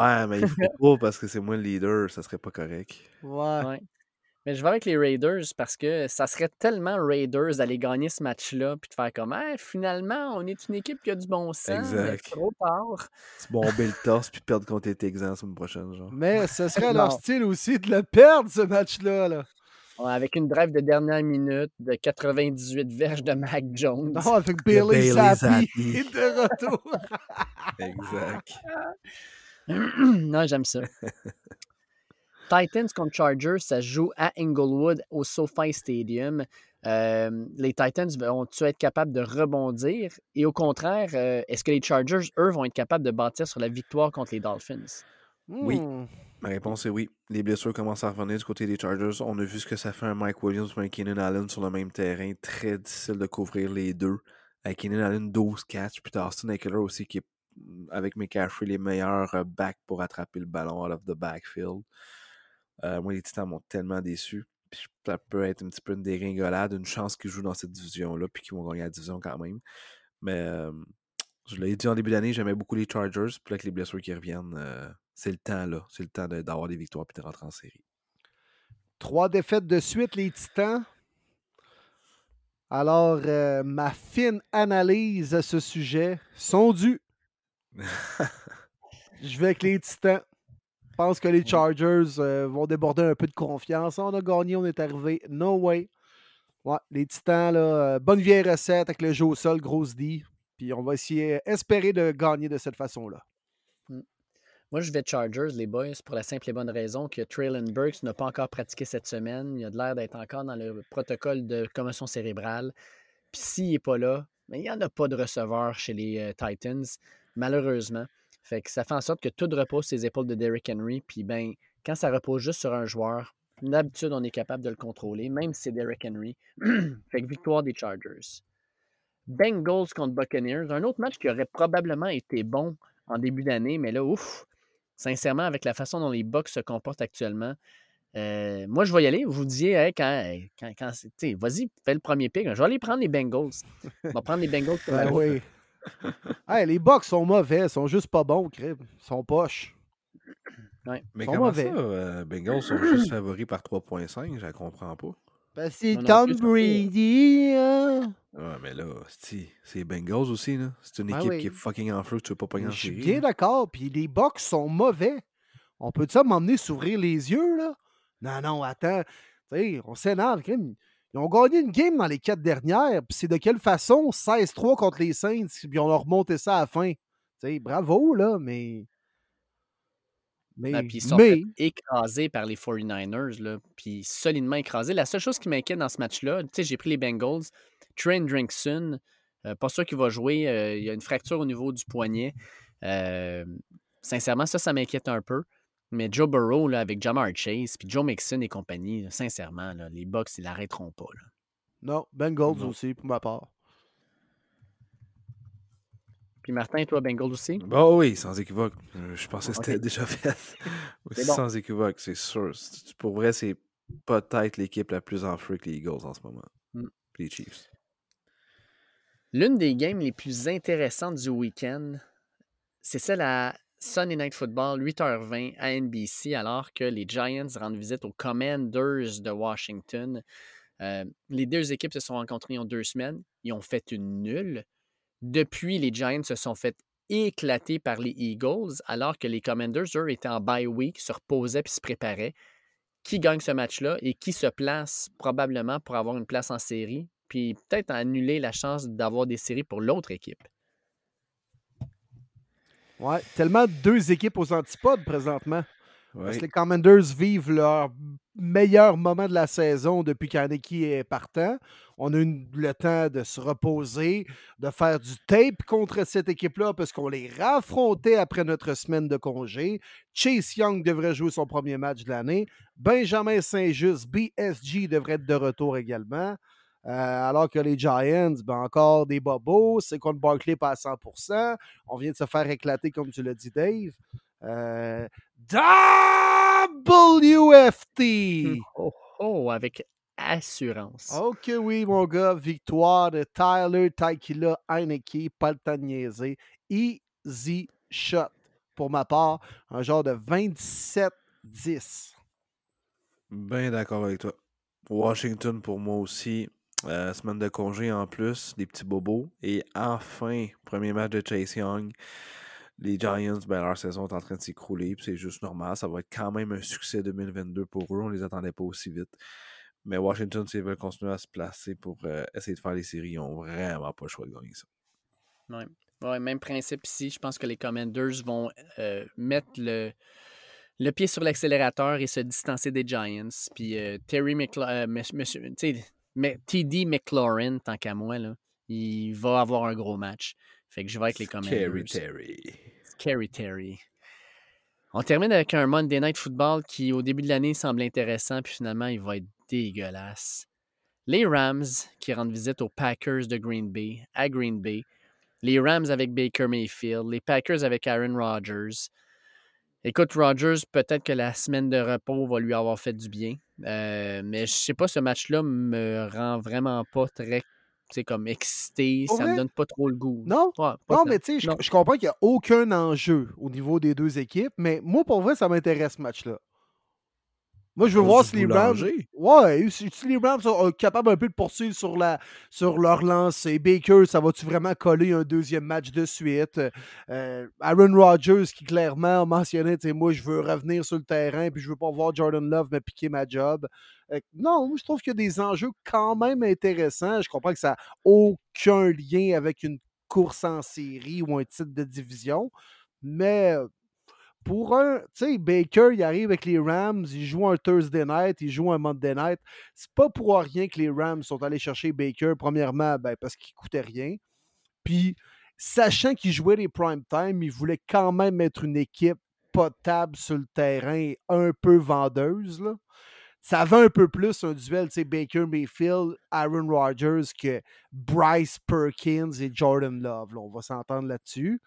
Ouais, mais il faut pas parce que c'est moi le leader, ça serait pas correct. Ouais. Ouais. Mais je vais avec les Raiders parce que ça serait tellement Raiders d'aller gagner ce match-là puis de faire comme Hey, finalement, on est une équipe qui a du bon sens. mais Exact. trop tard. Se bomber le torse puis perdre contre les Texans la semaine prochaine, genre. Mais ce serait leur style aussi de le perdre, ce match-là. Là. Ouais, avec une drive de dernière minute de 98 verges de Mac Jones. Non, avec Bailey Zappi de retour. Exact. non, j'aime ça. Titans contre Chargers, ça se joue à Inglewood au SoFi Stadium. Euh, les Titans vont-ils être capables de rebondir? Et au contraire, euh, est-ce que les Chargers, eux, vont être capables de bâtir sur la victoire contre les Dolphins? Oui. Hmm. Ma réponse est oui. Les blessures commencent à revenir du côté des Chargers. On a vu ce que ça fait un Mike Williams et un Keenan Allen sur le même terrain. Très difficile de couvrir les deux. Avec Keenan Allen, 12 catch. Puis Austin Eckler aussi qui est, mm, avec McCaffrey, les meilleurs euh, backs pour attraper le ballon out of the backfield. Euh, moi, les Titans m'ont tellement déçu. Puis ça peut être un petit peu une dégringolade, une chance qu'ils jouent dans cette division-là, puis qu'ils vont gagner la division quand même. Mais euh, je l'ai dit en début d'année, j'aimais beaucoup les Chargers. Puis avec les blessures qui reviennent, euh, c'est le temps, là. C'est le temps d'avoir des victoires puis de rentrer en série. Trois défaites de suite, les Titans. Alors, euh, ma fine analyse à ce sujet sont dues. Je vais avec les Titans. Je pense que les Chargers euh, vont déborder un peu de confiance. On a gagné, on est arrivé. No way. Ouais, les Titans, là, euh, bonne vieille recette avec le jeu au sol, grosse D. Puis on va essayer, espérer de gagner de cette façon-là. Moi, je vais Chargers, les boys, pour la simple et bonne raison que Traylon Burks n'a pas encore pratiqué cette semaine. Il a de l'air d'être encore dans le protocole de commotion cérébrale. Puis s'il n'est pas là, mais il n'y en a pas de receveur chez les euh, Titans, malheureusement. Fait que ça fait en sorte que tout repose sur les épaules de Derrick Henry. Puis ben, quand ça repose juste sur un joueur, d'habitude, on est capable de le contrôler, même si c'est Derrick Henry. fait que victoire des Chargers. Bengals contre Buccaneers, un autre match qui aurait probablement été bon en début d'année, mais là, ouf, sincèrement, avec la façon dont les Bucks se comportent actuellement, euh, moi, je vais y aller. Vous disiez, hey, quand, quand, quand vas-y, fais le premier pick. Je vais aller prendre les Bengals. Je vais prendre les Bengals. pour Ben la- oui. Hey, les Bucks sont mauvais, sont juste pas bons, crib. Ils sont poches. Ouais. Mais Sont comment mauvais. ça, euh, Bengals sont juste favoris par 3.5? Je la comprends pas. Ben, c'est non Tom plus, fait- Brady. hein. Ouais, mais là, c'est Bengals aussi, là. C'est une Ben équipe oui. qui est fucking en feu tu veux pas pogner en Je suis bien d'accord. Puis les Bucks sont mauvais. On peut ça m'emmener s'ouvrir les yeux, là? Non, non, attends. On s'énerve. Ils ont gagné une game dans les quatre dernières. Puis c'est de quelle façon? 16-3 contre les Saints. Puis on a remonté ça à la fin? Bravo, là, mais. Mais. Ah, puis ils sont mais écrasés par les 49ers, là, puis solidement écrasés. La seule chose qui m'inquiète dans ce match-là, tu sais, j'ai pris les Bengals. Trent Drinkson, euh, pas sûr qu'il va jouer. euh, il y a une fracture au niveau du poignet. Euh, sincèrement, ça, ça m'inquiète un peu. Mais Joe Burrow, là, avec Jamar Chase, puis Joe Mixon et compagnie, là, sincèrement, là, les Bucks, ils l'arrêteront pas. là. non, Bengals Non. aussi, pour ma part. Puis Martin, toi, Bengals aussi? Bah oui, sans équivoque. Euh, Je pensais que Ok. c'était déjà fait. Bon. Sans équivoque, c'est sûr. Pour vrai, c'est peut-être l'équipe la plus en feu que les Eagles en ce moment. Mm. Puis Les Chiefs. L'une des games les plus intéressantes du week-end, c'est celle à Sunday Night Football, 8h20 à NBC, alors que les Giants rendent visite aux Commanders de Washington. Euh, les deux équipes se sont rencontrées il y a deux semaines. Ils ont fait une nulle. Depuis, les Giants se sont fait éclater par les Eagles, alors que les Commanders, eux, étaient en bye week, se reposaient puis se préparaient. Qui gagne ce match-là et qui se place probablement pour avoir une place en série, puis peut-être annuler la chance d'avoir des séries pour l'autre équipe? Ouais, tellement deux équipes aux antipodes présentement. Parce que les Commanders vivent leur meilleur moment de la saison depuis qu'Aneki est partant. On a eu le temps de se reposer, de faire du tape contre cette équipe-là parce qu'on les raffrontait après notre semaine de congé. Chase Young devrait jouer son premier match de l'année. Benjamin Saint-Just, BSG, devrait être de retour également. Euh, alors que les Giants, ben encore des bobos. C'est contre Barkley pas à 100%. On vient de se faire éclater, comme tu l'as dit, Dave. Euh, WFT! Oh, oh, avec assurance. Ok, oui, mon gars. Victoire de Tyler Taikila Heineke. Pas le temps de niaiser. Easy shot. Pour ma part, un genre de 27-10. Bien d'accord avec toi. Washington pour moi aussi. Euh, semaine de congé en plus, des petits bobos. Et enfin, premier match de Chase Young. Les Giants, ben, leur saison est en train de s'écrouler, c'est juste normal. Ça va être quand même un succès 2022 pour eux. On les attendait pas aussi vite. Mais Washington, s'ils veulent continuer à se placer pour euh, essayer de faire les séries, ils n'ont vraiment pas le choix de gagner ça. Ouais. Ouais, même principe ici. Je pense que les Commanders vont euh, mettre le, le pied sur l'accélérateur et se distancer des Giants. Puis euh, Terry McLa- euh, TD McLaurin, tant qu'à moi, là, il va avoir un gros match. Fait que je vais avec les Commanders. Terry Terry. Scary Terry. On termine avec un Monday Night Football qui, au début de l'année, semble intéressant, puis finalement, il va être dégueulasse. Les Rams qui rendent visite aux Packers de Green Bay, à Green Bay. Les Rams avec Baker Mayfield. Les Packers avec Aaron Rodgers. Écoute, Rodgers, peut-être que la semaine de repos va lui avoir fait du bien. Euh, mais je sais pas, ce match-là me rend vraiment pas très, comme excité. Pour Ça me donne pas trop le goût. Non? Ouais, Non, mais tu sais, je, comprends qu'il n'y a aucun enjeu au niveau des deux équipes, mais moi, pour vrai, ça m'intéresse ce match-là. Moi, je veux voir si les Rams. Ouais, si, les Rams sont euh, capables un peu de poursuivre sur, la, sur leur lancée. Baker, ça va-tu vraiment coller un deuxième match de suite? Euh, Aaron Rodgers, qui clairement a mentionné, tu sais, moi, je veux revenir sur le terrain, puis je veux pas voir Jordan Love me piquer ma job. Euh, non, je trouve qu'il y a des enjeux quand même intéressants. Je comprends que ça n'a aucun lien avec une course en série ou un titre de division, mais euh, pour un, tu sais, Baker, il arrive avec les Rams, il joue un Thursday night, il joue un Monday night. C'est pas pour rien que les Rams sont allés chercher Baker, premièrement, ben, parce qu'il coûtait rien. Puis, sachant qu'il jouait les prime time, il voulait quand même mettre une équipe potable sur le terrain un peu vendeuse. Ça avait un peu plus un duel, tu sais, Baker Mayfield, Aaron Rodgers que Bryce Perkins et Jordan Love. là. on va s'entendre là-dessus.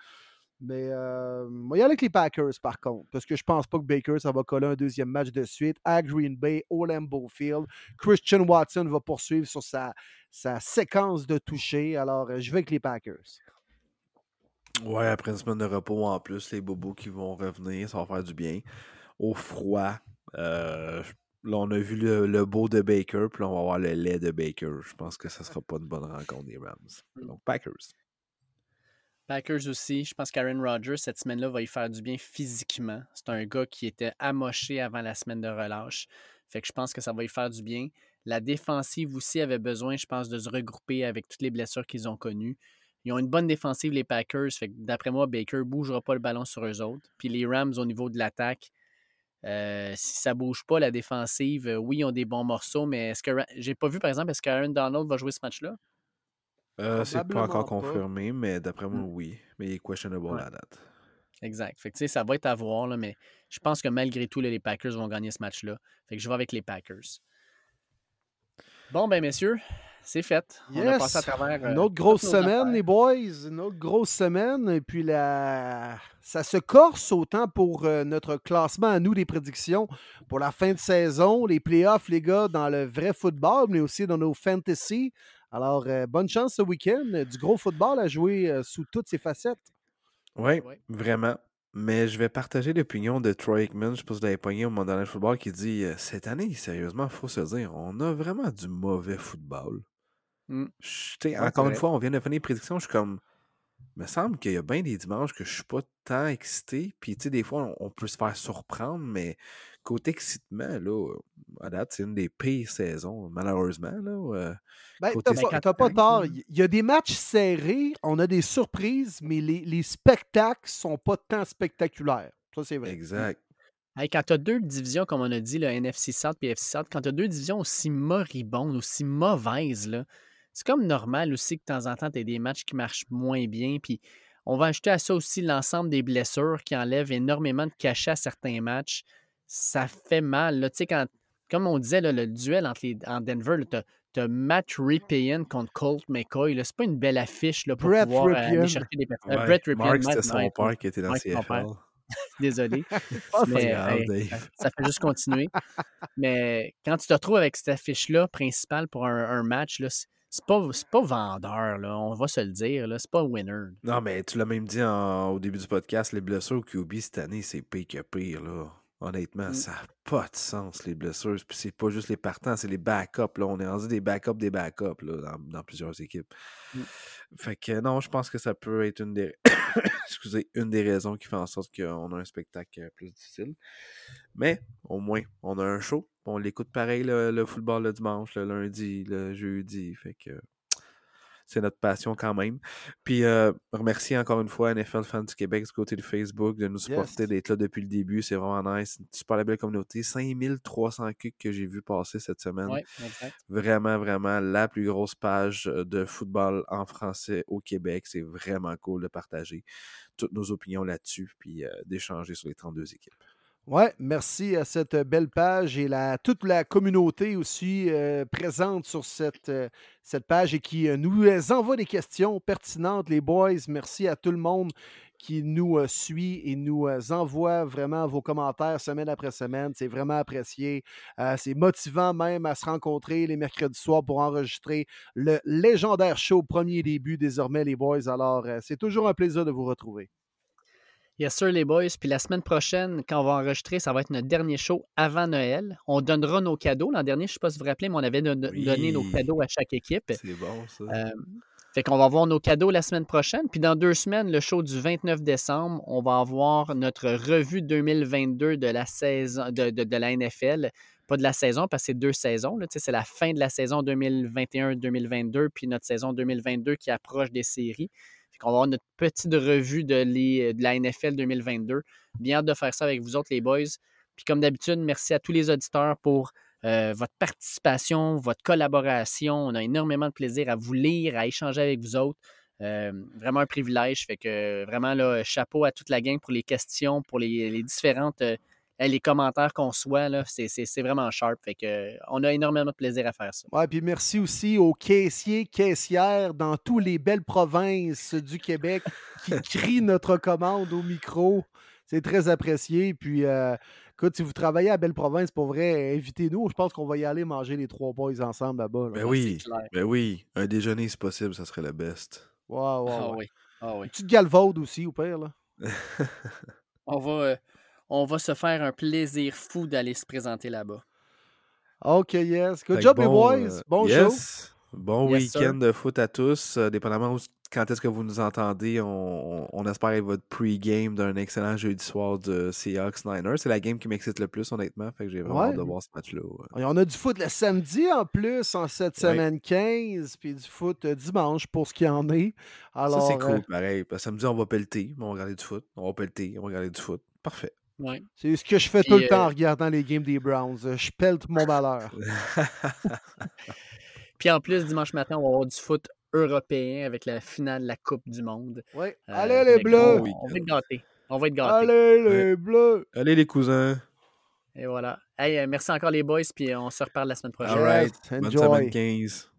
Mais euh, moi, il y a avec les Packers, par contre, parce que je pense pas que Baker, ça va coller un deuxième match de suite à Green Bay, au Lambeau Field. Christian Watson va poursuivre sur sa, sa séquence de toucher. Alors, euh, je vais avec les Packers. Ouais, après une semaine de repos en plus, les bobos qui vont revenir, ça va faire du bien. Au froid, euh, là, on a vu le, le beau de Baker, puis là, on va voir le lait de Baker. Je pense que ça sera pas une bonne rencontre des Rams. Donc, Packers. Packers aussi. Je pense qu'Aaron Rodgers, cette semaine-là, va y faire du bien physiquement. C'est un gars qui était amoché avant la semaine de relâche. Fait que je pense que ça va y faire du bien. La défensive aussi avait besoin, je pense, de se regrouper avec toutes les blessures qu'ils ont connues. Ils ont une bonne défensive, les Packers. Fait que d'après moi, Baker ne bougera pas le ballon sur eux autres. Puis les Rams, au niveau de l'attaque, euh, si ça bouge pas, la défensive, euh, oui, ils ont des bons morceaux, mais est-ce que j'ai pas vu, par exemple, est-ce qu'Aaron Donald va jouer ce match-là? Euh, c'est pas encore pas. confirmé, mais d'après moi, Mm. oui. Mais il est questionable Ouais. à la date. Exact. Fait que, tu sais, ça va être à voir, là, mais je pense que malgré tout, là, les Packers vont gagner ce match-là. Fait que je vais avec les Packers. Bon, ben, messieurs, c'est fait. On a Yes. passé à travers. Une euh, autre grosse semaine, affaires. les boys. Une autre grosse semaine. Et puis, la... ça se corse autant pour euh, notre classement à nous des prédictions pour la fin de saison, les playoffs, les gars, dans le vrai football, mais aussi dans nos fantasy. Alors, euh, bonne chance ce week-end. Du gros football à jouer euh, sous toutes ses facettes. Oui, Ouais. vraiment. Mais je vais partager l'opinion de Troy Aikman, je sais pas si vous l'avez pogné au Monday Night Football, qui dit Cette année, sérieusement, faut se dire, on a vraiment du mauvais football. Mm. Je- tu sais, Ouais, encore une fois, on vient de finir les prédictions, je suis comme. me semble qu'il y a bien des dimanches que je suis pas tant excité. Puis, tu sais, des fois, on, on peut se faire surprendre, mais côté excitement, là, à date, c'est une des pires saisons, malheureusement. Là, euh, Ben, t'as pas, pas hein. tort. Il y a des matchs serrés, on a des surprises, mais les, les spectacles sont pas tant spectaculaires. Ça, c'est vrai. exact. Hey, quand tu as deux divisions, comme on a dit, le NFC South et FC South, quand tu as deux divisions aussi moribondes, aussi mauvaises, là, c'est comme normal aussi que de temps en temps, tu aies des matchs qui marchent moins bien. Puis on va ajouter à ça aussi l'ensemble des blessures qui enlèvent énormément de cachets à certains matchs. Ça fait mal. Là. Tu sais, quand, comme on disait, là, le duel entre les, en Denver, tu as, Matt Ripien contre Colt McCoy. C'est pas une belle affiche là, pour Brett pouvoir euh, aller chercher des personnes. Ouais. Brett Ripien, Mark, c'était son ouais, père qui était dans CFL. Désolé. C'est Mais, pas grave, hey, Dave. ça fait juste continuer. Mais quand tu te retrouves avec cette affiche-là principale pour un, un match, là, c'est pas, pas vendeur, là, on va se le dire. C'est pas winner. Non, mais tu l'as même dit en- au début du podcast, les blessures au QB cette année, c'est pire que pire, là. Honnêtement, Mm. ça n'a pas de sens, les blessures. Puis c'est pas juste les partants, c'est les backups, là. On est rendu des backups des backups, là, dans, dans plusieurs équipes. Mm. Fait que non, je pense que ça peut être une des... Excusez, une des raisons qui fait en sorte qu'on a un spectacle euh, plus difficile. Mais au moins, on a un show. On l'écoute pareil le, le football le dimanche, le lundi, le jeudi. Fait que c'est notre passion quand même. Puis euh, remercier encore une fois NFL Fans du Québec du côté de Facebook de nous supporter, Yes. d'être là depuis le début. C'est vraiment nice. Une super belle communauté. 5300 kicks que j'ai vu passer cette semaine. Exact. Vraiment, vraiment la plus grosse page euh, de football en français au Québec. C'est vraiment cool de partager toutes nos opinions là-dessus puis euh, d'échanger sur les 32 équipes. Ouais, merci à cette belle page et la, toute la communauté aussi euh, présente sur cette, euh, cette page et qui euh, nous euh, envoie des questions pertinentes, les boys. Merci à tout le monde qui nous euh, suit et nous euh, envoie vraiment vos commentaires semaine après semaine. C'est vraiment apprécié. Euh, c'est motivant même à se rencontrer les mercredis soirs pour enregistrer le légendaire show premier début désormais, les boys. Alors, euh, c'est toujours un plaisir de vous retrouver. Yes, sir, les boys. Puis la semaine prochaine, quand on va enregistrer, ça va être notre dernier show avant Noël. On donnera nos cadeaux. L'an dernier, je ne sais pas si vous vous rappelez, mais on avait don- Oui. donné nos cadeaux à chaque équipe. C'est bon, ça. Euh, fait qu'on va avoir nos cadeaux la semaine prochaine. Puis dans deux semaines, le show du 29 décembre, on va avoir notre revue 2022 de la saison de, de- de la NFL. Pas de la saison, parce que c'est deux saisons. C'est la fin de la saison 2021-2022, puis notre saison 2022 qui approche des séries. Qu'on va avoir notre petite revue de, de la NFL 2022. Bien hâte de faire ça avec vous autres, les boys. Puis comme d'habitude, merci à tous les auditeurs pour euh, votre participation, votre collaboration. On a énormément de plaisir à vous lire, à échanger avec vous autres. Euh, vraiment un privilège. Fait que vraiment, là, chapeau à toute la gang pour les questions, pour les, différentes. euh, les commentaires qu'on soit, là, c'est, c'est- c'est vraiment sharp. Fait que, on a énormément de plaisir à faire ça. Ouais, puis merci aussi aux caissiers, caissières dans toutes les belles provinces du Québec qui crient notre commande au micro. C'est très apprécié. Puis, euh, écoute, si vous travaillez à Belle Province, pour vrai, invitez-nous. Je pense qu'on va y aller manger les trois boys ensemble là-bas. là. Ben oui, c'est clair. ben oui. Un déjeuner, si possible, ça serait le best. Ouais, ouais, Ah ouais. oui. Ah oui. Une petite galvaude aussi, au pire. Là. On va, euh, on va se faire un plaisir fou d'aller se présenter là-bas. OK, yes. Good Fait job, les boys. euh, Bon show. yes. Bon Yes, week-end de foot à tous. Euh, dépendamment où- quand est-ce que vous nous entendez, on, espère être votre pre-game d'un excellent jeudi soir de Seahawks Niners. C'est la game qui m'excite le plus, honnêtement. Fait que j'ai vraiment Ouais. hâte de voir ce match-là. ouais. On a du foot le samedi en plus, en cette Ouais. semaine 15, puis du foot euh, dimanche pour ce qui en est. Alors, ça, c'est euh, cool, pareil. Samedi, on va pelleter, on va regarder du foot. On va pelleter, on va regarder du foot. Parfait. Ouais. c'est ce que je fais Puis, tout le temps euh, en regardant les games des Browns. Euh, Je pèle tout mon malheur. Puis en plus, dimanche matin, on va avoir du foot européen avec la finale de la Coupe du Monde. Oui. Euh, Allez, les Bleus! On, on va être gâtés. On va être gâtés. Allez, les Bleus! Allez, les cousins. Et voilà. Hey, euh, merci encore les boys, puis on se reparle la semaine prochaine. All right. Yes, Bonne enjoy. semaine 15.